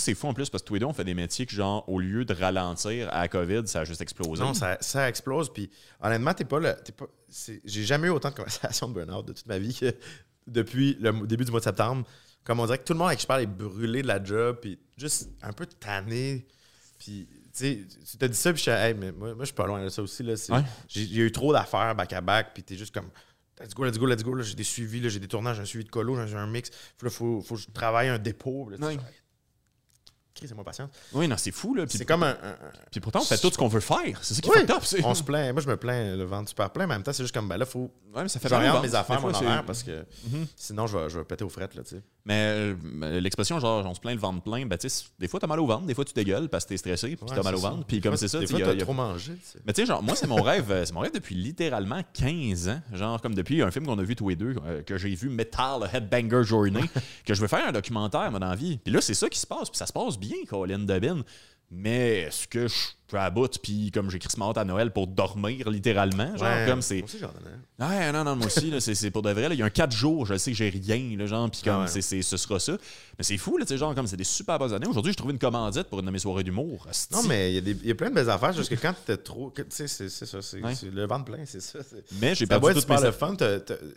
S1: c'est fou en plus parce que tous les deux on fait des métiers que genre au lieu de ralentir à la COVID, ça a juste explosé.
S2: Non, ça, ça explose. Puis honnêtement, t'es pas le. J'ai jamais eu autant de conversations de burn-out de toute ma vie que depuis le début du mois de septembre. Comme on dirait que tout le monde avec qui je parle est brûlé de la job, puis juste un peu tanné. Puis, tu sais, tu dit ça, puis je suis hey, mais moi, moi, je suis pas loin de ça aussi. Là.
S1: Ouais.
S2: J'ai eu trop d'affaires back-à-back, puis t'es juste comme. Let's go, let's go, let's go. là, J'ai des suivis, j'ai des tournages, j'ai un suivi de colo, j'ai un mix. Là, faut, faut que je travaille un dépôt. Là,
S1: Ouais.
S2: Chris, c'est moi patience.
S1: Oui, non, c'est fou là. Puis,
S2: C'est comme un- un,
S1: puis pourtant on fait tout ce qu'on veut faire. C'est ça qui
S2: Oui,
S1: est top.
S2: on se plaint. Moi, je me plains le ventre super plein, mais en même temps, c'est juste comme, ben là, faut.
S1: Ouais, mais ça fait mal au
S2: mes affaires, mon horaire, parce que
S1: Mhm.
S2: sinon, je vais, je vais péter aux frettes, là, tu sais.
S1: Mais euh, l'expression genre on se plaint le ventre plein, ben tu sais, des fois t'as mal au ventre, des fois tu dégueules parce que t'es stressé puis
S2: Ouais,
S1: t'as mal au ventre, puis comme c'est ça, tu
S2: fois,
S1: sais, y a-
S2: t'as
S1: y a-
S2: trop mangé.
S1: Mais tu sais, genre, moi, c'est mon rêve, euh, c'est mon rêve depuis littéralement 15 ans. Genre, comme depuis un film qu'on a vu tous les deux, euh, que j'ai vu Metal Headbanger Journey, que je veux faire un documentaire, moi, dans la vie. Puis là, c'est ça qui se passe, puis ça se passe bien, Colin Debin. Mais est-ce que je peux à bout, puis comme j'ai Chris à Noël pour dormir, littéralement? Genre,
S2: Ouais,
S1: comme c'est.
S2: Moi aussi, j'en ai.
S1: Ouais, non, non, moi aussi, c'est, c'est pour de vrai. là. Il y a un 4 jours, je sais que j'ai rien, là, genre, puis comme
S2: Ah ouais.
S1: c'est, c'est- ce sera ça. Mais c'est fou, là, tu sais, genre, comme c'est des super bonnes années. Aujourd'hui, j'ai trouvé une commandite pour une de mes soirées d'humour.
S2: Non, mais il y, a des- y a plein de belles affaires, juste que quand t'es trop. Tu sais, c'est ça. C'est
S1: Ouais.
S2: le ventre plein, c'est ça.
S1: Mais j'ai perdu toutes mes
S2: le fun.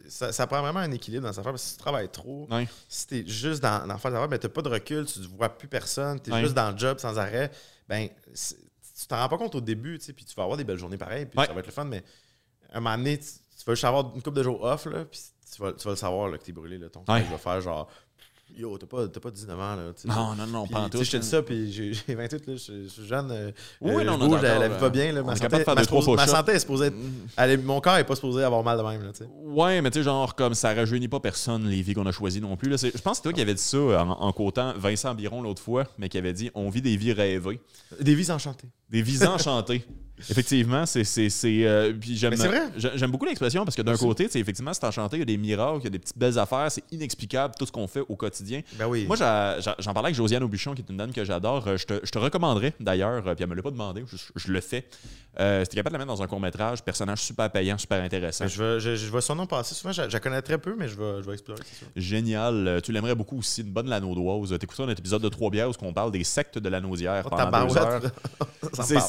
S2: ça, ça prend vraiment un équilibre dans cette affaire, parce que si tu travailles trop, si t'es juste dans, dans faire affaires, ben t'as pas de recul, tu ne vois plus personne, t'es juste dans le job sans arrêt, ben tu t'en rends pas compte au début, tu sais, puis tu vas avoir des belles journées pareilles, puis
S1: Ouais.
S2: ça va être le fun, mais un moment donné, tu, tu vas juste avoir une couple de jours off, là, puis tu vas, tu vas le savoir là, que t'es brûlé. Là, ton
S1: Ouais.
S2: va faire genre, yo, t'as pas, pas 19 ans. Là.
S1: Non, non, non,
S2: Puis,
S1: pas tout.
S2: Je te dis ça, puis j'ai j'ai 28, là, je, suis jeune. euh,
S1: Oui,
S2: euh,
S1: non, non,
S2: la, la vie va
S1: euh,
S2: bien. Là, ma, santé, ma, santé est supposée être- elle est- Mon corps est pas supposé avoir mal de même. Là, tu sais.
S1: Ouais, mais tu sais, genre, comme ça rajeunit pas personne, les vies qu'on a choisies non plus. là. Je pense que c'est toi qui avais dit ça en, en Vincent Biron l'autre fois, mais qui avait dit on vit des vies rêvées,
S2: Des vies enchantées.
S1: des vies enchantées. Effectivement, c'est. c'est, c'est, euh, puis j'aime, J'aime beaucoup l'expression parce que d'un côté, effectivement, c'est enchanté, il y a des miracles, il y a des petites belles affaires, c'est inexplicable tout ce qu'on fait au quotidien.
S2: Ben oui.
S1: Moi, j'en parlais avec Josiane Aubuchon, qui est une dame que j'adore. Euh, Je te, je te recommanderais d'ailleurs, euh, puis elle me l'a pas demandé, je, je le fais. Euh, t'es capable de la mettre dans un court-métrage, personnage super payant, super intéressant.
S2: Ben, je, vais- je, je vois son nom passer souvent. Je, la connais très peu, mais je vais, je vais explorer.
S1: Génial. Euh, Tu l'aimerais beaucoup aussi. Une bonne lanaudoise. T'écouteras notre épisode de Trois bières où on parle des sectes de lanaudière
S2: Oh,
S1: pendant deux heures. C'est,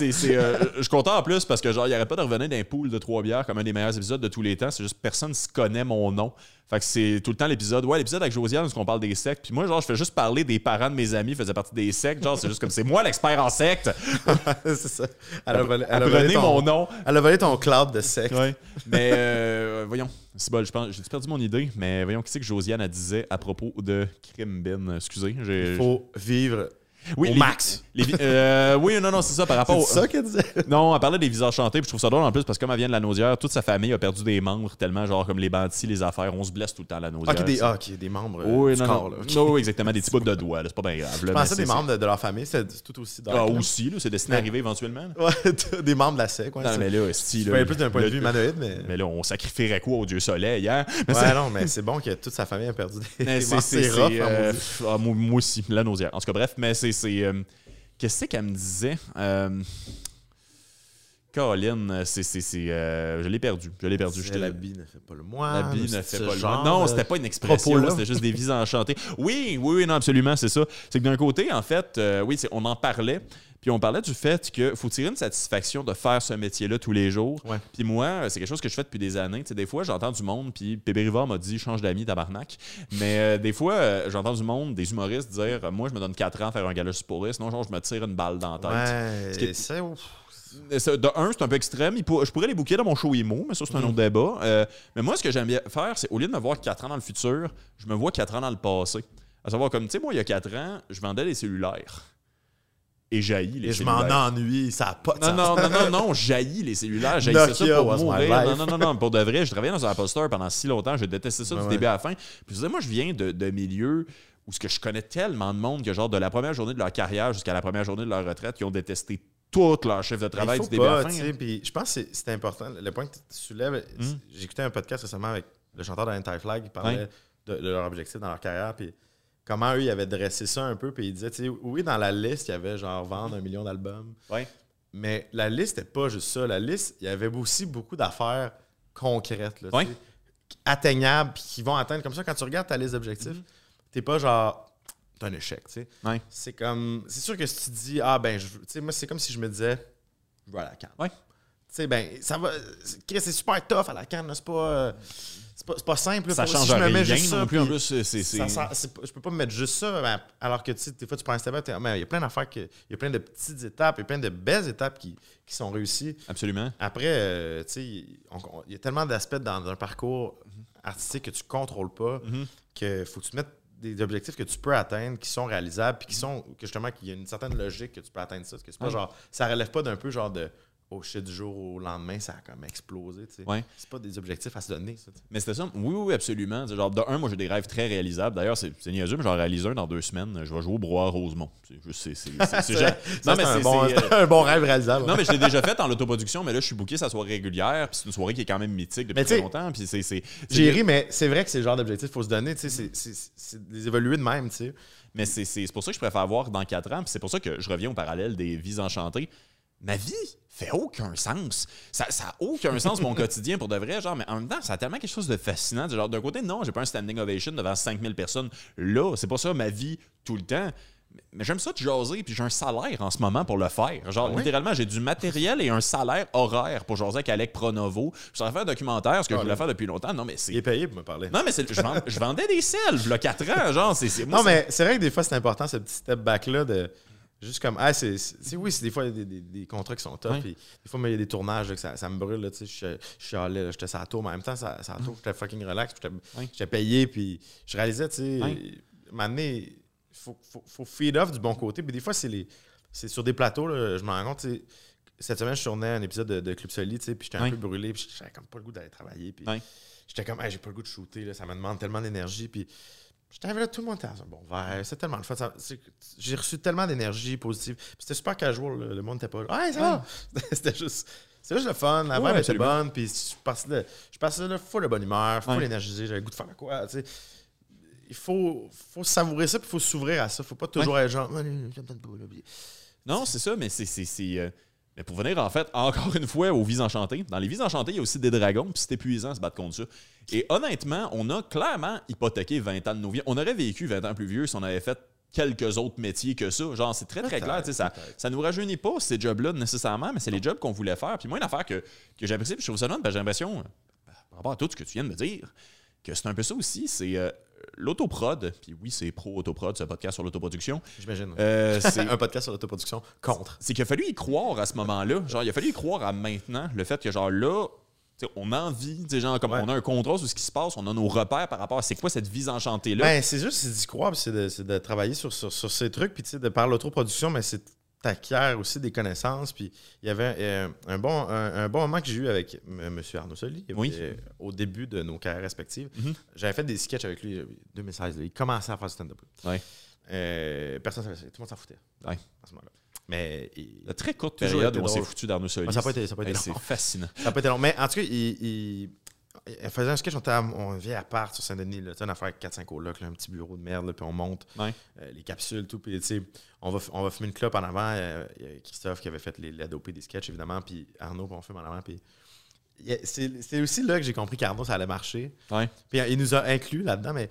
S1: content en plus parce que genre, il arrête pas de revenir d'un pool de trois bières comme un des meilleurs épisodes de tous les temps. C'est juste personne se connaît mon nom. Fait que c'est tout le temps l'épisode. Ouais, l'épisode avec Josiane où on parle des sectes. Puis moi, genre, je fais juste parler des parents de mes amis faisaient partie des sectes. Genre, c'est juste comme c'est moi l'expert en sectes.
S2: c'est ça. Elle a volé, elle a volé
S1: Apprenez
S2: ton,
S1: mon nom.
S2: Elle a volé ton cloud de sexe.
S1: Ouais. Mais euh, voyons, c'est bon, j'ai perdu mon idée, mais voyons, qu'est-ce que Josiane elle disait à propos de Crimbin? Excusez, j'ai.
S2: Il faut vivre
S1: oui,
S2: au
S1: les-
S2: max.
S1: les euh, oui, non, non, c'est ça par rapport.
S2: C'est
S1: au-
S2: ça qu'elle disait.
S1: Non, elle parlait des visages chantés, puis je trouve ça drôle en plus parce que comme elle vient de la nausière, toute sa famille a perdu des membres tellement, genre comme les bandits, les affaires, on se blesse tout le temps à la nausière.
S2: Ok, des,
S1: ça.
S2: ah, ok, des membres euh,
S1: oui,
S2: du
S1: non,
S2: corps.
S1: non.
S2: Là. ok.
S1: Non, oui, exactement, des petits bouts de doigts, là, c'est pas bien grave. là,
S2: Je pensais des membres de, de leur famille, c'est tout aussi dark.
S1: Ah,
S2: là.
S1: aussi, là, c'est destiné à arriver éventuellement.
S2: Ouais, des membres de la SEC. Ouais,
S1: Non, mais là,
S2: voyais plus d'un point de vue humanoïde, mais.
S1: Mais là, on sacrifierait quoi au dieu soleil, hein? Mais
S2: ouais, non, mais c'est bon que toute sa famille a perdu des, membres.
S1: moi aussi, la nausière. En tout cas, bref, mais c'est. C'est, euh, Qu'est-ce qu'elle me disait? Euh, Caroline, c'est. c'est- c'est, euh, je l'ai perdu. Je l'ai perdu. J'étais-
S2: L'habit ne fait pas le moine.
S1: L'habit ne
S2: c'est
S1: fait pas le mal. Non, c'était pas une expression, c'était juste des vies enchantées. Oui, oui, oui, non, absolument, c'est ça. C'est que d'un côté, en fait, euh, oui, on en parlait, puis on parlait du fait qu'il faut tirer une satisfaction de faire ce métier-là tous les jours.
S2: Ouais.
S1: Puis moi, euh, c'est quelque chose que je fais depuis des années. Tu sais, des fois, j'entends du monde, puis Pépé Rivard m'a dit change d'amis, tabarnak. Mais euh, des fois, euh, j'entends du monde, des humoristes dire euh, moi, je me donne 4 ans à faire un gala pour sinon, genre, je me tire une balle dans la tête.
S2: Ouais, c'est ouf.
S1: Euh, De un, c'est un peu extrême. Il pour- je pourrais les bouquer dans mon show emo, mais ça, c'est un autre débat. Euh, mais moi, ce que j'aime bien faire, c'est au lieu de me voir 4 ans dans le futur, je me vois 4 ans dans le passé. À savoir, comme, tu sais, moi, il y a 4 ans, je vendais les cellulaires. Et jaillis les
S2: Et je m'en
S1: cellulaires.
S2: ennuie, ça a pas de
S1: Non,
S2: sens.
S1: non, non, non, non, jaillis les cellulaires. Jaillissais ça pour mourir. Non, non, non, non, pour de vrai. Je travaillais dans un Store pendant si longtemps. Je détestais ça
S2: Ben
S1: du
S2: ouais.
S1: début à la fin. Puis je moi, je viens de, de milieux où ce que je connais tellement de monde que, genre, de la première journée de leur carrière jusqu'à la première journée de leur retraite, qui ont détesté tout leur chef de travail
S2: il
S1: du début à
S2: pas,
S1: la fin. hein.
S2: je pense que c'est- important. Le point que tu soulèves,
S1: Mm.
S2: j'ai écouté un podcast récemment avec le chanteur d'Anti-Flag qui parlait de, de leur objectif dans leur carrière, puis comment eux, ils avaient dressé ça un peu, puis ils disaient, tu sais, oui, dans la liste, il y avait genre vendre un million d'albums,
S1: Ouais.
S2: mais la liste n'était pas juste ça. La liste, il y avait aussi beaucoup d'affaires concrètes, là,
S1: Ouais.
S2: atteignables, puis qui vont atteindre. Comme ça, quand tu regardes ta liste d'objectifs,
S1: Mm-hmm.
S2: t'es pas genre, t'es un échec, tu sais.
S1: Ouais.
S2: C'est comme, c'est sûr que si tu dis, ah ben, je veux- tu sais, moi, c'est comme si je me disais, je vais à la canne.
S1: Ouais.
S2: Tu sais, ben, ça va. c'est- c'est super tough à la canne, là, c'est pas. euh, c'est pas, c'est pas simple.
S1: Ça change
S2: si je me mets
S1: non plus. En plus, c'est... c'est-
S2: c'est je peux pas me mettre juste ça, ben, alors que tu sais, des fois, tu prends un step Ah, il y a plein d'affaires, il y a plein de petites étapes, il y a plein de belles étapes qui, qui sont réussies.
S1: Absolument.
S2: Après, euh, tu sais, il y a tellement d'aspects dans un parcours artistique que tu contrôles pas
S1: Mhm.
S2: que faut que tu te mettes des objectifs que tu peux atteindre, qui sont réalisables, puis qui sont, que justement, qu'il y a une certaine logique que tu peux atteindre ça. Parce que c'est pas
S1: Ouais.
S2: genre, ça relève pas d'un peu genre de, oh shit, du jour au lendemain, ça a comme explosé, tu sais.
S1: Ouais.
S2: C'est pas des objectifs à se donner, ça. tu sais.
S1: Mais c'était ça. Oui, oui, absolument. Genre, de un, moi, j'ai des rêves très réalisables. D'ailleurs, c'est c'est niaiseux, mais j'en réalise un dans deux semaines. Je vais jouer au Brouhaha Rosemont. C'est juste, c'est... c'est- c'est- c'est-
S2: Ça,
S1: Non, mais
S2: c'est un, bon,
S1: c'est,
S2: un bon rêve réalisable.
S1: Non, mais je l'ai déjà fait en autoproduction, mais là, je suis booké sa soirée régulière, puis c'est une soirée qui est quand même mythique depuis très longtemps. Puis c'est.
S2: J'ai ri, mais c'est vrai que c'est le genre d'objectif qu'il faut se donner, tu sais, c'est- des évoluer de même, tu sais.
S1: Mais c'est c'est- c'est pour ça que je préfère voir dans 4 ans, puis c'est pour ça que je reviens au parallèle des vies enchantées. Ma vie fait aucun sens. Ça n'a aucun sens, mon quotidien, pour de vrai. Genre, mais en même temps, ça a tellement quelque chose de fascinant. Genre, d'un côté, non, j'ai pas un standing ovation devant 5000 personnes. Là, c'est pas ça ma vie tout le temps. Mais- j'aime ça de jaser, puis j'ai un salaire en ce moment pour le faire. Genre,
S2: Ah oui?
S1: littéralement, j'ai du matériel et un salaire horaire pour jaser avec Alec Pronovo. Je voudrais faire un documentaire, ce que
S2: Ah
S1: je voulais
S2: oui.
S1: faire depuis longtemps. Non, mais c'est.
S2: Il est payé pour me parler.
S1: Non, mais c'est- je, vend- je vendais des selles, il y a 4 ans. Genre, c'est.
S2: Non,
S1: c'est-
S2: mais c'est vrai que des fois, c'est important, ce petit step back-là de. Juste comme, ah, c'est, oui, c'est des fois il y a des, des- des contrats qui sont top. Puis des fois, mais il y a des tournages là, que ça, ça me brûle. Là, tu sais, je, je suis allé, là, j'étais sur la tour, mais en même temps, ça, ça tour, j'étais fucking relax. puis J'étais, j'étais payé, puis je réalisais, tu sais, donné, il faut, faut, faut feed off du bon côté. Puis des fois, c'est, les, c'est sur des plateaux, là, je me rends compte, tu sais, cette semaine, je tournais un épisode de, de Club Solide, tu sais, puis j'étais un peu brûlé, puis j'avais comme pas le goût d'aller travailler. Puis j'étais comme, Hey, j'ai pas le goût de shooter, là, ça me demande tellement d'énergie. Puis j'étais arrivé là, tout le monde était dans un bon verre, c'était tellement le fun. c'est- J'ai reçu tellement d'énergie positive. C'était super casual, là, le monde était pas là. Hey, ça va! C'était juste. C'était juste le fun, la
S1: Ouais,
S2: était bonne, puis je passais là, je passais là full de bonne humeur, full
S1: Ouais.
S2: énergisé, j'avais le goût de faire quoi, tu sais. Il faut, faut savourer ça, puis il faut s'ouvrir à ça. Faut pas toujours être genre, puis-
S1: Non, c'est ça, mais c'est. Mais pour venir, en fait, encore une fois, aux vies enchantées. Dans les vies enchantées, il y a aussi des dragons, puis c'est épuisant de se battre contre ça. Et honnêtement, on a clairement hypothéqué 20 ans de nos vies. On aurait vécu 20 ans plus vieux si on avait fait quelques autres métiers que ça. Genre, c'est très, très clair. tu sais, Ça, ça nous rajeunit pas, ces jobs-là, nécessairement, mais c'est les jobs qu'on voulait faire. Puis moi, une affaire que, que j'apprécie, puis je trouve ça parce que j'ai l'impression, euh, par rapport à tout ce que tu viens de me dire, que c'est un peu ça aussi, c'est euh, l'autoprod. Puis oui, c'est pro-autoprod, ce podcast sur l'autoproduction.
S2: J'imagine.
S1: Euh, c'est
S2: un podcast sur l'autoproduction contre.
S1: c'est qu'il a fallu y croire à ce moment-là. Genre, il a fallu y croire à maintenant. Le fait que, genre, là, on a envie, genre, comme
S2: Ouais.
S1: on a un contrôle sur ce qui se passe, on a nos repères par rapport à c'est quoi cette vie enchantée-là.
S2: Ben, c'est juste, c'est d'y croire, c'est de, c'est de travailler sur, sur, sur ces trucs, puis tu sais, de par l'autoproduction, mais c'est t'acquiers aussi des connaissances, puis il y avait euh, un, bon, un, un bon moment que j'ai eu avec M. Arnaud Soli,
S1: Oui.
S2: euh, au début de nos carrières respectives.
S1: Mhm.
S2: J'avais fait des sketchs avec lui, euh, 2016, là. il commençait à faire du stand-up.
S1: Ouais.
S2: Euh, personne ça. tout le monde s'en foutait
S1: Ouais.
S2: à ce moment-là. Mais il-
S1: La très courte période où on s'est foutu d'Arnaud.
S2: Ah, ça été- ça a pas été
S1: Hey,
S2: long.
S1: C'est fascinant.
S2: Ça pas été long. Mais en tout cas, il, il- il faisait un sketch, on, était à- on vient à part sur Saint-Denis, là, une affaire avec 4-5 colocs, là, un petit bureau de merde, là, puis on monte
S1: Ouais.
S2: euh, les capsules, tout. Puis, tu sais, on va, on va fumer une clope en avant. euh, Il y a Christophe qui avait fait les, l'adopé des sketchs, évidemment, puis Arnaud, puis on fume en avant. Puis c'est, c'est aussi là que j'ai compris qu'Arnaud, ça allait marcher.
S1: Ouais.
S2: Puis il nous a inclus là-dedans, mais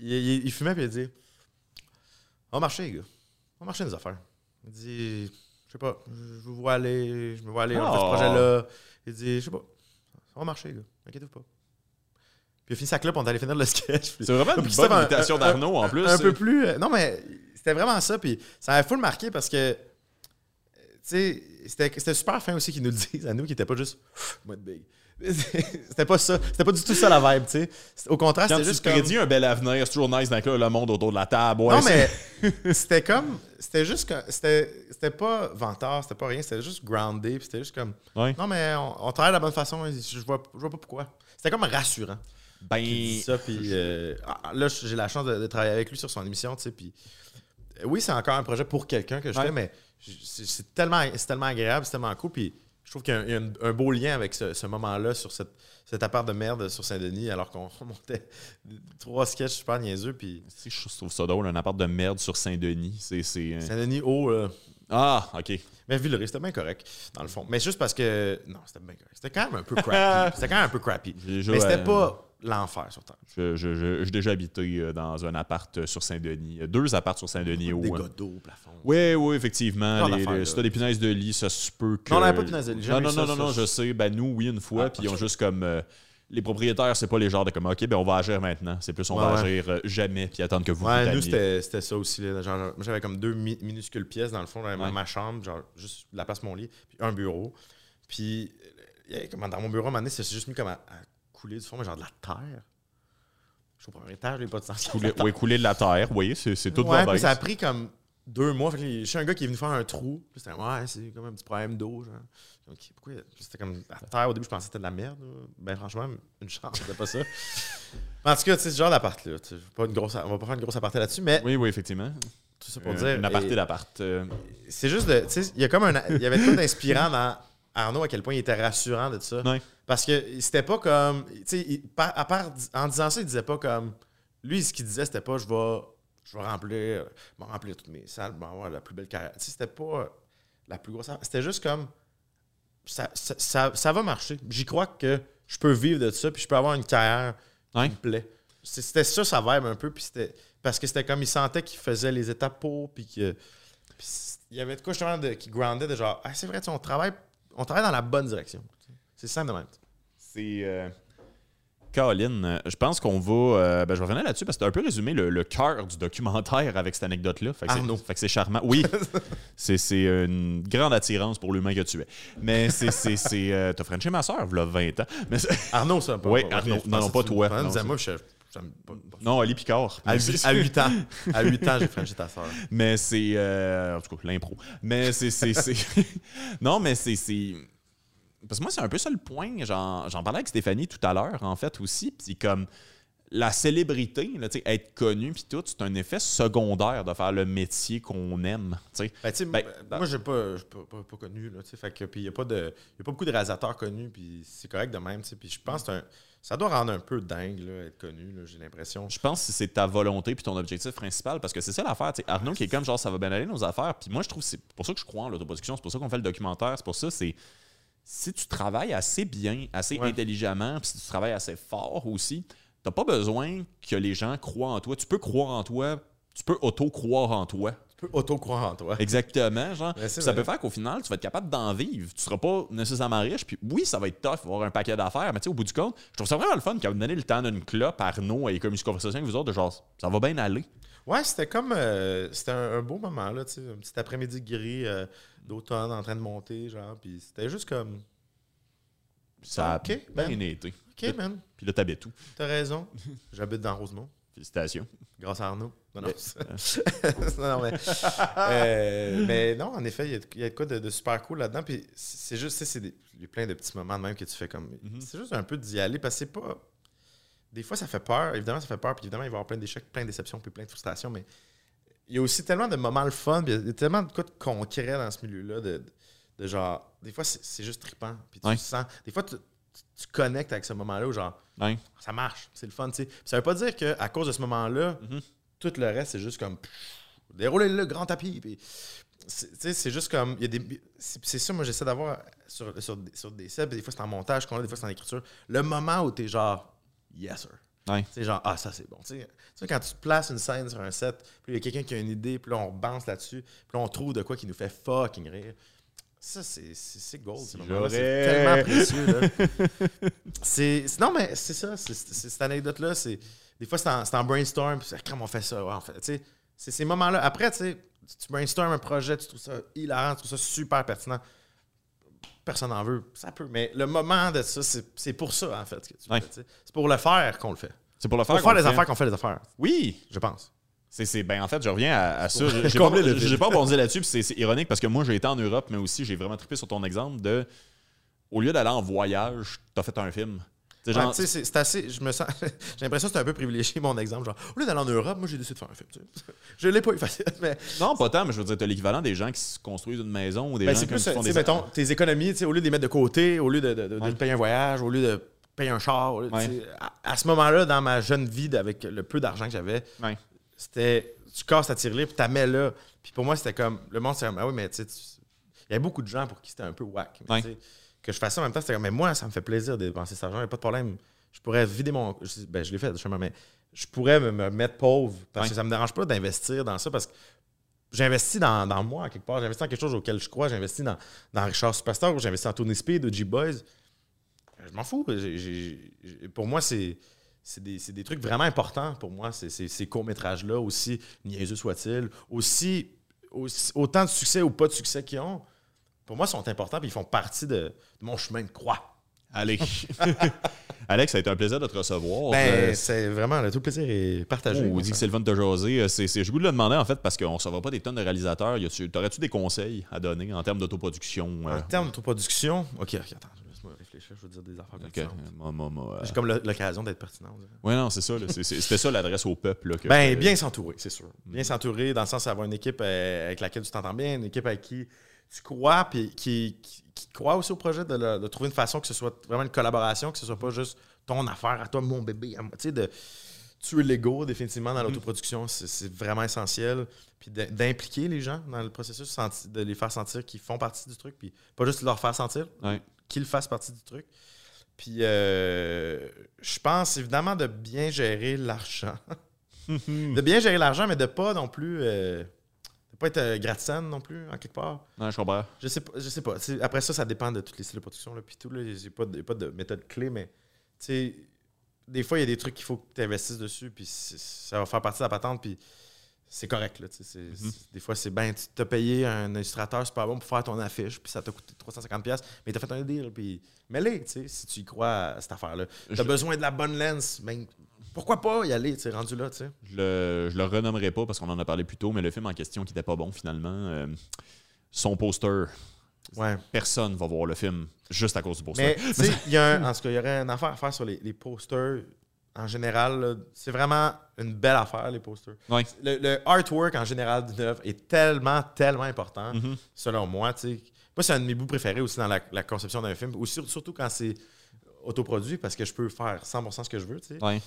S2: il, il- il fumait, puis il a dit On va marcher, les gars. On va marcher nos affaires. Il dit Je sais pas, je vous vois aller, je me vois aller on fait ce
S1: Oh.
S2: projet-là. Il dit Je sais pas, ça va marcher, gars. Inquiétez-vous pas. Puis il a fini sa clope, on est allé finir le sketch.
S1: C'est vraiment une bonne imitation d'Arnaud, en plus.
S2: un peu plus. euh, non, mais c'était vraiment ça. Puis ça avait full marqué parce que, tu sais, c'était c'était super fin aussi qu'ils nous le disent à nous, qui n'était pas juste moi de big. C'était pas ça. C'était pas du tout ça la vibe, tu sais. Au contraire, c'était
S1: tu
S2: juste
S1: te
S2: comme.
S1: prédis un bel avenir, c'est toujours nice d'inclure le monde autour de la table. Ouais,
S2: non, mais c'était comme. C'était juste que. C'était c'était pas vantard, c'était pas rien. C'était juste groundé. Puis c'était juste comme.
S1: Ouais.
S2: Non, mais on, on travaille de la bonne façon. Je vois, je vois pas pourquoi. C'était comme rassurant.
S1: Ben,
S2: ça. Puis euh, ah, là, j'ai la chance de, de travailler avec lui sur son émission, tu sais. Puis euh, oui, c'est encore un projet pour quelqu'un que je
S1: Ouais.
S2: fais, mais c'est tellement, c'est tellement agréable, c'est tellement cool. Puis je trouve qu'il y a un, beau lien avec ce, ce moment-là sur cette, cet appart de merde sur Saint-Denis, alors qu'on montait trois sketchs super niaiseux. Puis
S1: si je trouve ça drôle, un appart de merde sur Saint-Denis. C'est. c'est, euh,
S2: Saint-Denis haut, là.
S1: Ah, ok.
S2: Mais risque, c'était bien correct, dans le fond. Mais juste parce que. Non, c'était bien correct. C'était quand même un peu crappy. c'était quand même un peu crappy.
S1: Déjà,
S2: Mais c'était
S1: euh,
S2: pas l'enfer sur Terre.
S1: Je- je- je- J'ai déjà habité euh, dans un appart euh, sur Saint-Denis. Euh, Deux apparts sur Saint-Denis.
S2: Des d'eau au plafond.
S1: Oui, oui, effectivement. Les- si t'as des punaises de lit, ça se peut que.
S2: Non, on n'avait pas de punaises de lit.
S1: Non, non, non, non, je sais. Ben, nous, oui, une fois.
S2: Ah,
S1: puis ils ont juste comme. euh, les propriétaires, c'est pas les genres de comme, OK, ben on va agir maintenant. C'est plus, on
S2: Ouais,
S1: va
S2: ouais.
S1: agir euh, jamais, puis attendre que vous
S2: Ouais,
S1: vous
S2: nous, c'était ça aussi. là. Genre, moi, j'avais comme deux mi- minuscules pièces dans le fond, dans ma-
S1: Ouais.
S2: ma chambre, genre juste la place mon lit, puis un bureau. Puis, dans mon bureau, à un moment donné, ça s'est juste mis comme à, à couler du fond, mais genre de la terre. Je suis au premier étage, j'ai pas de sens.
S1: Couler, oui, couler de la terre, oui, c'est c'est tout
S2: ouais, puis ça a pris comme deux mois. Fait que je suis un gars qui est venu faire un trou. C'était, ouais, c'est comme un petit problème d'eau. Genre. Pourquoi C'était comme la terre. Au début, je pensais que c'était de la merde. là. Ben, franchement, une chance, c'était pas ça. Mais en tout cas, tu sais, ce genre d'appart-là. tu sais, pas une grosse, on va pas faire une grosse aparté là-dessus, mais
S1: Oui, oui, effectivement.
S2: tout ça pour
S1: Euh,
S2: dire.
S1: Une aparté d'appart. euh,
S2: c'est juste de. Tu sais, il y a comme un. Il y avait tout d'inspirant dans Arnaud à quel point il était rassurant de ça. Parce que c'était pas comme. Tu sais, à part, en disant ça, il disait pas comme. Lui, ce qu'il disait, c'était pas je vais, je vais remplir, je vais remplir toutes mes salles, je vais avoir la plus belle carrière. Tu sais, c'était pas la plus grosse. C'était juste comme. Ça, ça, ça- ça va marcher. J'y crois que je peux vivre de ça, puis je peux avoir une carrière
S1: Ouais.
S2: qui me plaît. C'était ça, sa vibe un peu, puis c'était. Parce que c'était comme il sentait qu'il faisait les étapes pour, puis que. puis il y avait de quoi justement de, qui groundait de genre, ah, c'est vrai, tu sais, on travaille, on travaille dans la bonne direction. C'est simple de même.
S1: C'est. euh, Colin, euh, je pense qu'on va. euh, ben, je vais revenir là-dessus parce que tu un peu résumé le, le cœur du documentaire avec cette anecdote-là. Fait que c'est- charmant. Oui, c'est c'est une grande attirance pour l'humain que tu es. Mais c'est. c'est- c'est, euh, T'as frenché ma soeur, voilà 20 ans. Mais
S2: Arnaud, ça.
S1: Oui, Arnaud. Non, non, pas toi. Non, Ali Picard.
S2: À
S1: Mais
S2: 8,
S1: c'est-
S2: à 8 ans. À 8 ans, j'ai frenché ta soeur.
S1: Mais c'est. euh, en tout cas, l'impro. Mais c'est. c'est- c'est- non, mais c'est. Parce que moi, c'est un peu ça le point. J'en parlais avec Stéphanie tout à l'heure, en fait, aussi. Puis comme. La célébrité, là, être connu, puis tout, c'est un effet secondaire de faire le métier qu'on aime. tu sais.
S2: Ben, tu sais,
S1: Ben,
S2: moi, j'ai pas, j'ai pas, pas, pas connu, il n'y a, pas de- y a pas beaucoup de réalisateurs connus, puis c'est correct de même, puis je pense que ça doit rendre un peu dingue, là, être connu, j'ai l'impression.
S1: Je pense que c'est ta volonté puis ton objectif principal parce que c'est ça l'affaire. Arnaud qui est comme genre ça va bien aller nos affaires. Puis moi je trouve que c'est pour ça que je crois en l'autoproduction, c'est pour ça qu'on fait le documentaire, c'est pour ça c'est si tu travailles assez bien, assez
S2: Ouais.
S1: intelligemment, puis si tu travailles assez fort aussi, t'as pas besoin que les gens croient en toi. Tu peux croire en toi, tu peux auto-croire en toi.
S2: Tu peux auto-croire en toi.
S1: Exactement, genre. Puis ça peut faire qu'au final, tu vas être capable d'en vivre. Tu seras pas nécessairement riche. Puis oui, ça va être tough, avoir un paquet d'affaires. Mais tu sais, au bout du compte, je trouve ça vraiment le fun quand vous donnez le temps d'une clope, Arnaud, et comme une conversation avec vous autres, de genre, ça va bien aller.
S2: Ouais, c'était comme. euh, c'était un, un beau moment, là, tu sais, un petit après-midi gris euh, d'automne en train de monter, genre, puis c'était juste comme.
S1: Ça a
S2: Ok,
S1: bien
S2: ben.
S1: été.
S2: Ok, man,
S1: Puis là, t'habites tout.
S2: t'as raison. J'habite dans Rosemont,
S1: Félicitations.
S2: grâce à Arnaud. Non, non.
S1: Mais-
S2: non, non, mais, euh, mais non, en effet, il y a de- il y, a de quoi de, de super cool là-dedans. Puis c'est juste, tu sais, c'est des- il y a plein de petits moments de même que tu fais comme.
S1: Mhm.
S2: C'est juste un peu d'y aller parce que c'est pas. Des fois, ça fait peur. Évidemment, ça fait peur. Puis évidemment, il va y avoir plein d'échecs, plein de déceptions, puis plein de frustrations. Mais il y a aussi tellement de moments le fun. Puis il y a tellement de quoi de concret dans ce milieu-là. De, de genre. Des fois, c'est juste trippant. Puis tu
S1: Ouais.
S2: sens. Des fois, tu, tu- tu connectes avec ce moment-là où genre
S1: Ouais.
S2: ça marche, c'est le fun, tu sais. Puis Ça veut pas dire qu'à cause de ce moment-là,
S1: Mhm.
S2: tout le reste, c'est juste comme pff, dérouler le grand tapis. Puis, c'est- tu sais, c'est juste comme. C'est ça, moi, j'essaie d'avoir sur, sur, des- sur des sets, puis des fois c'est en montage, qu'on a, des fois c'est en écriture. Le moment où t'es genre, yes, sir.
S1: Ouais.
S2: Sais, genre, ah, ça c'est bon. Tu sais, quand tu places une scène sur un set, puis il y a quelqu'un qui a une idée, puis là on bounce là-dessus, puis là on trouve de quoi qui nous fait fucking rire. Ça, c'est c'est- c'est gold. Ce moment-là. C'est tellement précieux. là. C'est c'est- non mais c'est ça, c'est c'est- cette anecdote là, c'est des fois c'est en, c'est en brainstorm, puis c'est comment on fait ça, ouais, on fait, c'est ces moments-là. Après, tu brainstorm un projet, tu trouves ça hilarant, tu trouves ça super pertinent. Personne n'en veut, ça peut, mais le moment de ça, c'est pour ça en fait
S1: Ouais.
S2: C'est pour le faire qu'on le fait.
S1: C'est pour le faire.
S2: Pour faire les
S1: fait.
S2: affaires qu'on fait les affaires,
S1: Oui.
S2: je pense.
S1: C'est, ben, en fait, je reviens à, à ça. J'ai pas, j'ai pas rebondi là-dessus, c'est, c'est ironique parce que moi, j'ai été en Europe, mais aussi, j'ai vraiment trippé sur ton exemple de. Au lieu d'aller en voyage, t'as fait un film.
S2: Ouais, c'est assez. Je me sens. J'ai l'impression que c'est un peu privilégié mon exemple. Genre, au lieu d'aller en Europe, moi j'ai décidé de faire un film. tu sais. Je l'ai pas eu facile, mais
S1: non, pas tant, mais je veux dire, t'as l'équivalent des gens qui se construisent une maison ou des
S2: Ben,
S1: gens
S2: plus,
S1: qui font des.
S2: mettons, tes économies, au lieu de les mettre de côté, au lieu de, de-
S1: Ouais.
S2: payer un voyage, au lieu de payer un char, lieu
S1: Ouais.
S2: à, à ce moment-là, dans ma jeune vie, avec le peu d'argent que j'avais, c'était, tu casses ta tirelire, puis tu mets là. Puis pour moi, c'était comme, le monde, c'est comme, ah oui, mais tu sais, il y avait beaucoup de gens pour qui c'était un peu whack. Mais Que je fasse ça en même temps, c'était comme, mais moi, ça me fait plaisir de dépenser cet argent, il n'y a pas de problème. Je pourrais vider mon. je- Ben, je l'ai fait, justement, mais je pourrais me, me mettre pauvre parce
S1: Ouais.
S2: que ça me dérange pas d'investir dans ça parce que j'investis dans, dans moi, quelque part. J'investis dans quelque chose auquel je crois. J'investis dans, dans Richard Superstar ou j'investis dans Tony Speed ou G-Boys. Je m'en fous. Pour moi, c'est. C'est des, des trucs vraiment importants pour moi, ces, ces- ces courts-métrages-là, aussi niaiseux soient-ils, aussi, aussi- autant de succès ou pas de succès qu'ils ont, pour moi, sont importants et ils font partie de, de mon chemin de croix.
S1: Allez. Alex, ça a été un plaisir de te recevoir.
S2: Ben,
S1: Euh,
S2: c'est vraiment, le tout plaisir est partagé.
S1: Oh, on dit que c'est le fun de jaser. Euh, C'est, c'est, je de le demander, en fait, parce qu'on ne saura pas des tonnes de réalisateurs. T'aurais-tu des conseils à donner en termes d'autoproduction?
S2: En
S1: euh?
S2: termes d'autoproduction, ok, ok, attends, laisse-moi réfléchir, je veux dire des affaires
S1: moi, euh,
S2: J'ai comme l'occasion d'être pertinent.
S1: Ouais, non, c'est ça. là. C'est- c'était ça l'adresse au peuple. là, que-
S2: Ben, bien s'entourer, c'est sûr. Bien s'entourer, dans le sens d'avoir une équipe avec laquelle tu t'entends bien, une équipe avec qui tu crois, puis qui, qui, qui croit aussi au projet, de, le- de trouver une façon que ce soit vraiment une collaboration, que ce soit pas juste ton affaire à toi, mon bébé, à moi. Tu sais, de tuer l'ego, définitivement, dans l'autoproduction, c'est- vraiment essentiel. Puis d'impliquer les gens dans le processus, de les faire sentir qu'ils font partie du truc, puis pas juste leur faire sentir,
S1: Ouais.
S2: qu'ils fassent partie du truc. Puis euh, je pense évidemment de bien gérer l'argent. de bien gérer l'argent, mais de pas non plus. euh, pas être euh, gratte-scène non plus, en quelque part.
S1: Non, je comprends.
S2: Je sais pas. Je sais pas. Après ça, ça dépend de toutes les styles de production. Là, puis tout, là, j'ai pas, de- pas de méthode clé, mais tu sais, des fois, il y a des trucs qu'il faut que tu investisses dessus, puis ça va faire partie de la patente, puis c'est correct. Là,
S1: Mhm.
S2: c'est- Des fois, c'est bien, tu t'as payé un illustrateur super bon pour faire ton affiche, puis ça t'a coûté 350$, pièces mais t'as fait un deal, puis mets-les, sais, si tu y crois à cette affaire-là. T'as
S1: Je-
S2: besoin de la bonne lens, ben, pourquoi pas y aller, sais, rendu là, tu sais?
S1: Je le, je le renommerai pas parce qu'on en a parlé plus tôt, mais le film en question qui n'était pas bon finalement, euh, son poster,
S2: Ouais.
S1: personne va voir le film juste à cause du poster.
S2: Mais, tu sais, il y a un- en tout cas, il y aurait une affaire à faire sur les, les posters. En général, c'est vraiment une belle affaire, les posters.
S1: Ouais.
S2: Le, le artwork, en général, d'une œuvre est tellement, tellement important,
S1: Mhm.
S2: selon moi. tu sais. Moi, c'est un de mes bouts préférés aussi dans la, la conception d'un film, aussi, surtout quand c'est autoproduit, parce que je peux faire 100% ce que je veux. tu sais.
S1: Ouais.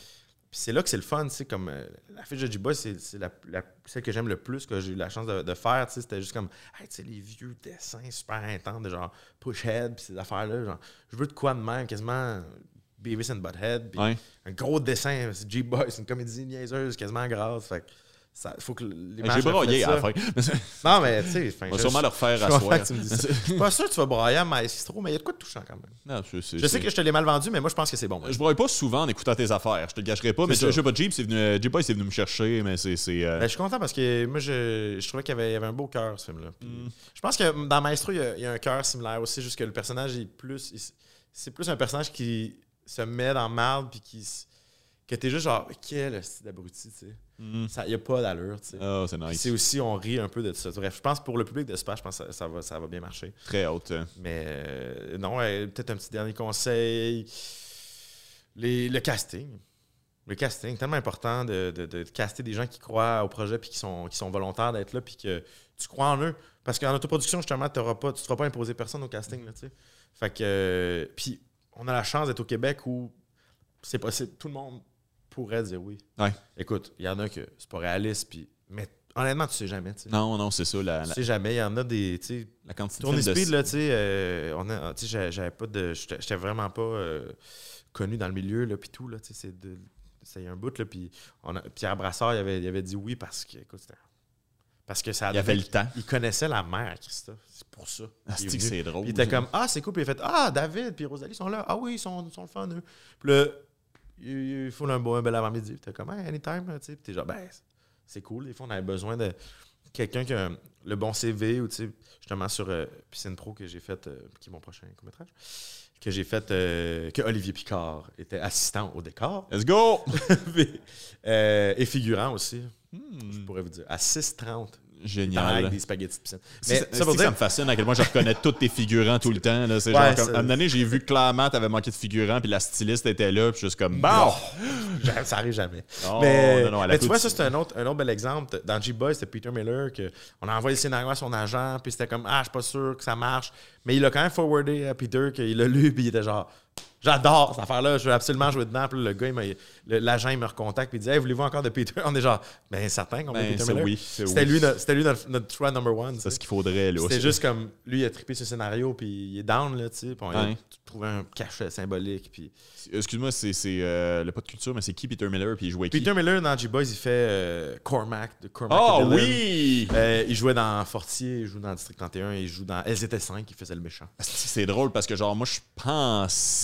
S2: Puis c'est là que c'est le fun, tu sais, comme euh, la fiche de J-Boy, c'est c'est la, la- celle que j'aime le plus, que j'ai eu la chance de, de faire, tu sais, c'était juste comme, hey, tu sais, les vieux dessins super intenses de genre Pushhead, puis ces affaires-là, genre, je veux de quoi de même, quasiment Beavis and Butthead, puis
S1: Ouais.
S2: un gros dessin, c'est J-Boy, c'est une comédie niaiseuse, quasiment grasse, fait que ça, faut que l'image
S1: J'ai broyé à la fin.
S2: Non, mais tu sais,
S1: On va sûrement le refaire à
S2: ça. Je suis pas sûr que tu vas broyer à Maestro, mais il y a de quoi de touchant quand même.
S1: Non, je,
S2: sais que je te l'ai mal vendu, mais moi, je pense que c'est bon.
S1: Je broye pas souvent en écoutant tes affaires, je te le gâcherai pas, mais je sais pas, Jeep, c'est venu, Jeep c'est venu me chercher, mais c'est. c'est, euh,
S2: Ben, je suis content parce que moi, je, je trouvais qu'il y avait, il y avait un beau cœur, ce film-là.
S1: Mm.
S2: Je pense que dans Maestro, il y a, il y a un cœur similaire aussi, juste que le personnage est plus. C'est plus un personnage qui se met dans marde, puis qui. Que t'es juste genre, quel style d'abruti, tu sais.
S1: mm.
S2: Ça- Il n'y a pas d'allure, tu sais.
S1: Ah, c'est nice.
S2: C'est aussi, on rit un peu de ça. Bref, je pense pour le public de Spa, je pense que ça, ça va, ça va bien marcher.
S1: Très haute.
S2: Mais euh, non, ouais, peut-être un petit dernier conseil. Les, le casting. Le casting, tellement important de, de- de caster des gens qui croient au projet puis qui sont, qui sont volontaires d'être là puis que tu crois en eux. Parce qu'en autoproduction, justement, t'auras pas, tu ne feras pas imposer personne au casting. Là, tu sais. fait que. euh, puis on a la chance d'être au Québec où c'est possible. Tout le monde pourrait dire oui.
S1: Ouais.
S2: Écoute, il y en a que c'est pas réaliste, puis, mais honnêtement, tu sais jamais. tu sais.
S1: Non, non, c'est ça. La,
S2: Tu sais jamais. Il y en a des.
S1: la quantité de
S2: Tourner
S1: films de-
S2: Speed, là, tu sais, euh, on a- tu sais, j'avais- pas de. J'étais vraiment pas euh, connu dans le milieu, là, puis tout, là, tu sais, c'est de. A un bout, là, puis on a- Pierre Brassard, il avait, il avait dit oui parce que, écoute, Parce que ça
S1: Il avait le temps.
S2: Il connaissait la mère, Christophe. C'est pour ça.
S1: Ah, c'est c'est drôle.
S2: Puis il était comme Ah, c'est cool. Puis il a fait Ah, David puis Rosalie sont là. Ah oui, ils sont, sont le fun, eux. Puis là, il, faut un, beau, un bel avant-midi. Puis t'es comme Hey, anytime, tu sais. T'es genre Ben, c'est cool. Des fois, on avait besoin de quelqu'un qui a le bon CV ou, tu sais, justement sur euh, Piscine Pro que j'ai fait, euh, qui est mon prochain court-métrage, que j'ai fait, euh, que Olivier Picard était assistant au décor
S1: Let's go!
S2: Euh, et figurant aussi, je
S1: Hmm,
S2: pourrais vous dire, à 6,30 avec
S1: Génial.
S2: des spaghettis de piscine.
S1: Mais ça,
S2: ça pour
S1: me fascine à quel point je reconnais tous tes figurants tout le temps. là. C'est
S2: Ouais,
S1: genre comme, à un moment donné, j'ai vu que clairement t'avais manqué de figurants, puis la styliste était là, puis juste comme bon.
S2: Ça arrive jamais.
S1: Non,
S2: mais
S1: non, non, elle a
S2: mais tu vois, ça, c'est un autre, un autre bel exemple. Dans G-Boy, c'était Peter Miller, que on a envoyé le scénario à son agent, puis c'était comme, ah, je suis pas sûr que ça marche. Mais il a quand même forwardé à Peter qu'il l'a lu, puis il était genre, j'adore cette affaire-là, je veux absolument jouer dedans. Puis le gars, l'agent, il me recontacte, puis il dit, hey, voulez-vous encore de Peter? On est genre, ben, certain qu'on
S1: Ben,
S2: Peter
S1: c'est
S2: Miller.
S1: oui,
S2: C'était
S1: oui.
S2: lui, notre- c'était lui notre, notre choix number one.
S1: C'est ce qu'il faudrait.
S2: C'était
S1: aussi.
S2: juste comme, lui, il a trippé ce scénario, puis il est down, là, tu sais. Puis on a
S1: Ouais.
S2: trouvé un cachet symbolique, puis.
S1: Excuse-moi, c'est euh, le pas de culture, mais c'est qui Peter Miller, puis il jouait qui?
S2: Peter Miller, dans G-Boys, il fait euh, Cormac, de Cormac
S1: Oh oui!
S2: Euh, il jouait dans Fortier, il joue dans District 31, il joue dans LZT5, il faisait le méchant.
S1: C'est drôle parce que, genre, moi, je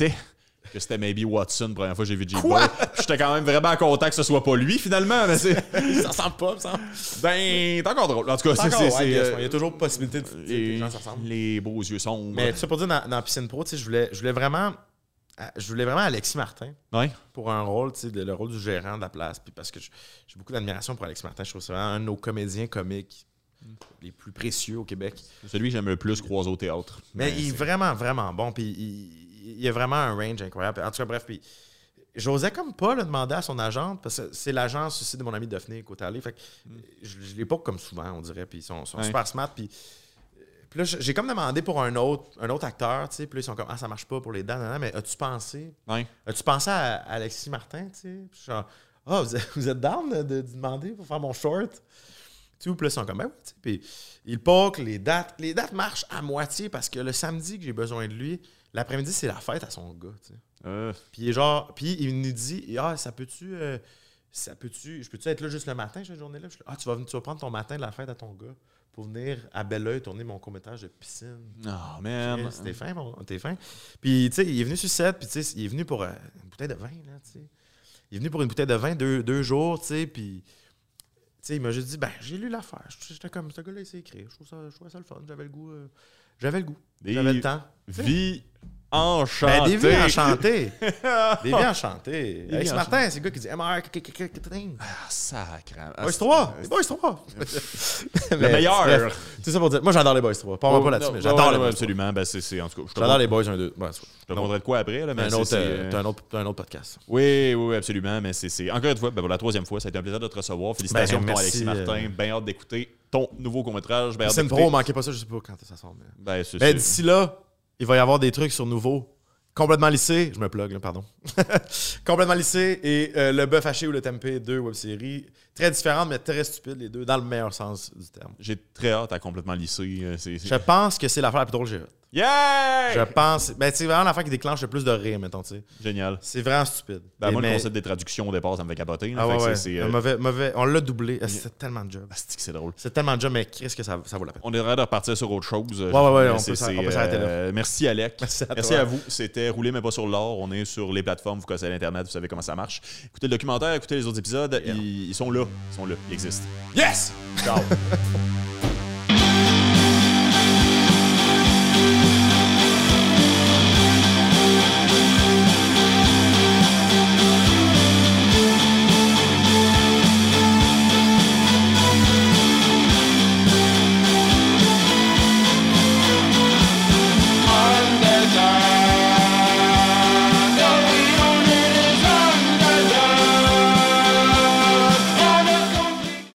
S1: pensais que c'était maybe Watson, la première fois que j'ai vu.
S2: Quoi?
S1: J'étais quand même vraiment content que ce soit pas lui, finalement, mais c'est.
S2: ça ressemble pas, ça.
S1: Ben, c'est encore drôle. En tout cas, c'est.
S2: Ouais,
S1: euh,
S2: Il y a toujours possibilité de les gens
S1: les beaux yeux sombres.
S2: Mais tout ça pour dire, dans, dans Piscine Pro, je voulais, je voulais vraiment. euh, Je voulais vraiment Alexis Martin
S1: Ouais.
S2: pour un rôle, tu sais, de- le rôle du gérant de la place. Puis parce que j'ai beaucoup d'admiration pour Alexis Martin. Je trouve que c'est vraiment un de nos comédiens comiques les plus précieux au Québec.
S1: Celui que j'aime le plus croiser au théâtre.
S2: Mais
S1: Ben,
S2: il est vraiment, vraiment bon. Puis il, il a vraiment un range incroyable. En tout cas, bref, puis j'osais comme pas le demander à son agente, parce que c'est l'agence aussi de mon ami Daphné Côté Fait que je, je l'ai pas comme souvent, on dirait. Puis ils sont, sont
S1: Ouais.
S2: super smart. Puis, puis là, j'ai comme demandé pour un autre, un autre acteur, tu sais. Puis là, ils sont comme, ah, ça marche pas pour les dames, mais as-tu pensé?
S1: Ouais.
S2: As-tu pensé à Alexis Martin, tu sais? Puis genre, ah, vous, êtes- vous êtes down de, de demander pour faire mon short? Tout, puis là, ils sont comme, ben oui, tu sais. Puis il poke, les dates, les dates marchent à moitié parce que le samedi que j'ai besoin de lui, l'après-midi, c'est la fête à son gars, tu sais.
S1: Euh,
S2: Puis genre, puis il nous dit, ah, ça peut-tu, euh, ça peut-tu, je peux-tu être là juste le matin, cette journée-là? Je suis là, ah, tu vas, tu vas prendre ton matin de la fête à ton gars pour venir à Belleuil tourner mon court-métrage de piscine.
S1: Oh, man.
S2: C'était fin, mon- t'es fin. Puis, tu sais, il est venu sur set, puis, tu sais, il est venu pour euh, une bouteille de vin, là, tu sais. Il est venu pour une bouteille de vin deux, deux jours, tu sais, puis. Tu sais, il m'a juste dit, ben, j'ai lu l'affaire. J'étais comme, ce gars-là, il sait écrire. Je trouve ça, je ça le fun. J'avais le goût. euh, J'avais le goût. J'avais le temps.
S1: Vie
S2: Ben,
S1: enchantée.
S2: des vies enchantées. des vies enchantées. Alex
S1: vies
S2: Martin, c'est le gars qui dit MR.
S1: Ah, sacre.
S2: Boys 3. Les Boys 3.
S1: Le meilleur.
S2: C'est ça pour dire. Moi, j'adore les Boys 3. Pas, pas là-dessus, mais j'adore
S1: Ouais,
S2: les Boys 3.
S1: Absolument. Ben, c'est, en tout cas,
S2: J'adore les Boys 1 2. Ouais, c'est-
S1: je te montrerai de quoi après. Là, mais
S2: T'as un, autre, euh,
S1: euh,
S2: un autre, un autre podcast.
S1: Oui, oui, oui, absolument. Mais c'est, c'est- encore une fois, ben, pour la troisième fois, ça a été un plaisir de te recevoir. Félicitations
S2: Ben,
S1: pour Alexis Martin.
S2: euh,
S1: Bien hâte d'écouter ton nouveau court-métrage. Ben,
S2: C'est une pro, manquez pas ça, je sais pas quand ça sort. Mais,
S1: Ben, c'est-
S2: d'ici là, il va y avoir des trucs sur nouveau. Complètement lissé, je me plug, là, pardon. complètement lissé et euh, le bœuf haché ou le tempeh, deux web-séries. Très différentes, mais très stupides, les deux, dans le meilleur sens du terme.
S1: J'ai très hâte à complètement lisser. euh, C'est, c'est-
S2: Je pense que c'est l'affaire la plus drôle que j'ai faite.
S1: Yeah!
S2: Je pense. Ben, c'est vraiment l'affaire qui déclenche le plus de rire, mettons, tu sais.
S1: Génial.
S2: C'est vraiment stupide.
S1: Ben,
S2: Et
S1: moi, le concept des traductions au départ, ça me fait capoter. là.
S2: Ah
S1: Fait
S2: ouais, ouais.
S1: c'est, c'est,
S2: Un
S1: euh,
S2: mauvais, mauvais. On l'a doublé. Ah, C'est tellement de job.
S1: asti que c'est drôle.
S2: C'est tellement de job, mais qu'est-ce que ça, ça vaut la peine?
S1: On est en train de repartir sur autre chose.
S2: Ouais, ouais, ouais,
S1: Mais
S2: on
S1: c'est-
S2: peut s'ar-
S1: c'est,
S2: on peut s'arrêter là.
S1: euh, Merci, Alec.
S2: Merci à
S1: Merci
S2: toi.
S1: à vous. C'était Rouler mais pas sur l'or. On est sur les plateformes, vous connaissez l'Internet, vous savez comment ça marche. Écoutez le documentaire, écoutez les autres épisodes. Ils, ils sont là. Sont là. Ils existent.
S2: Yes!
S1: Ciao.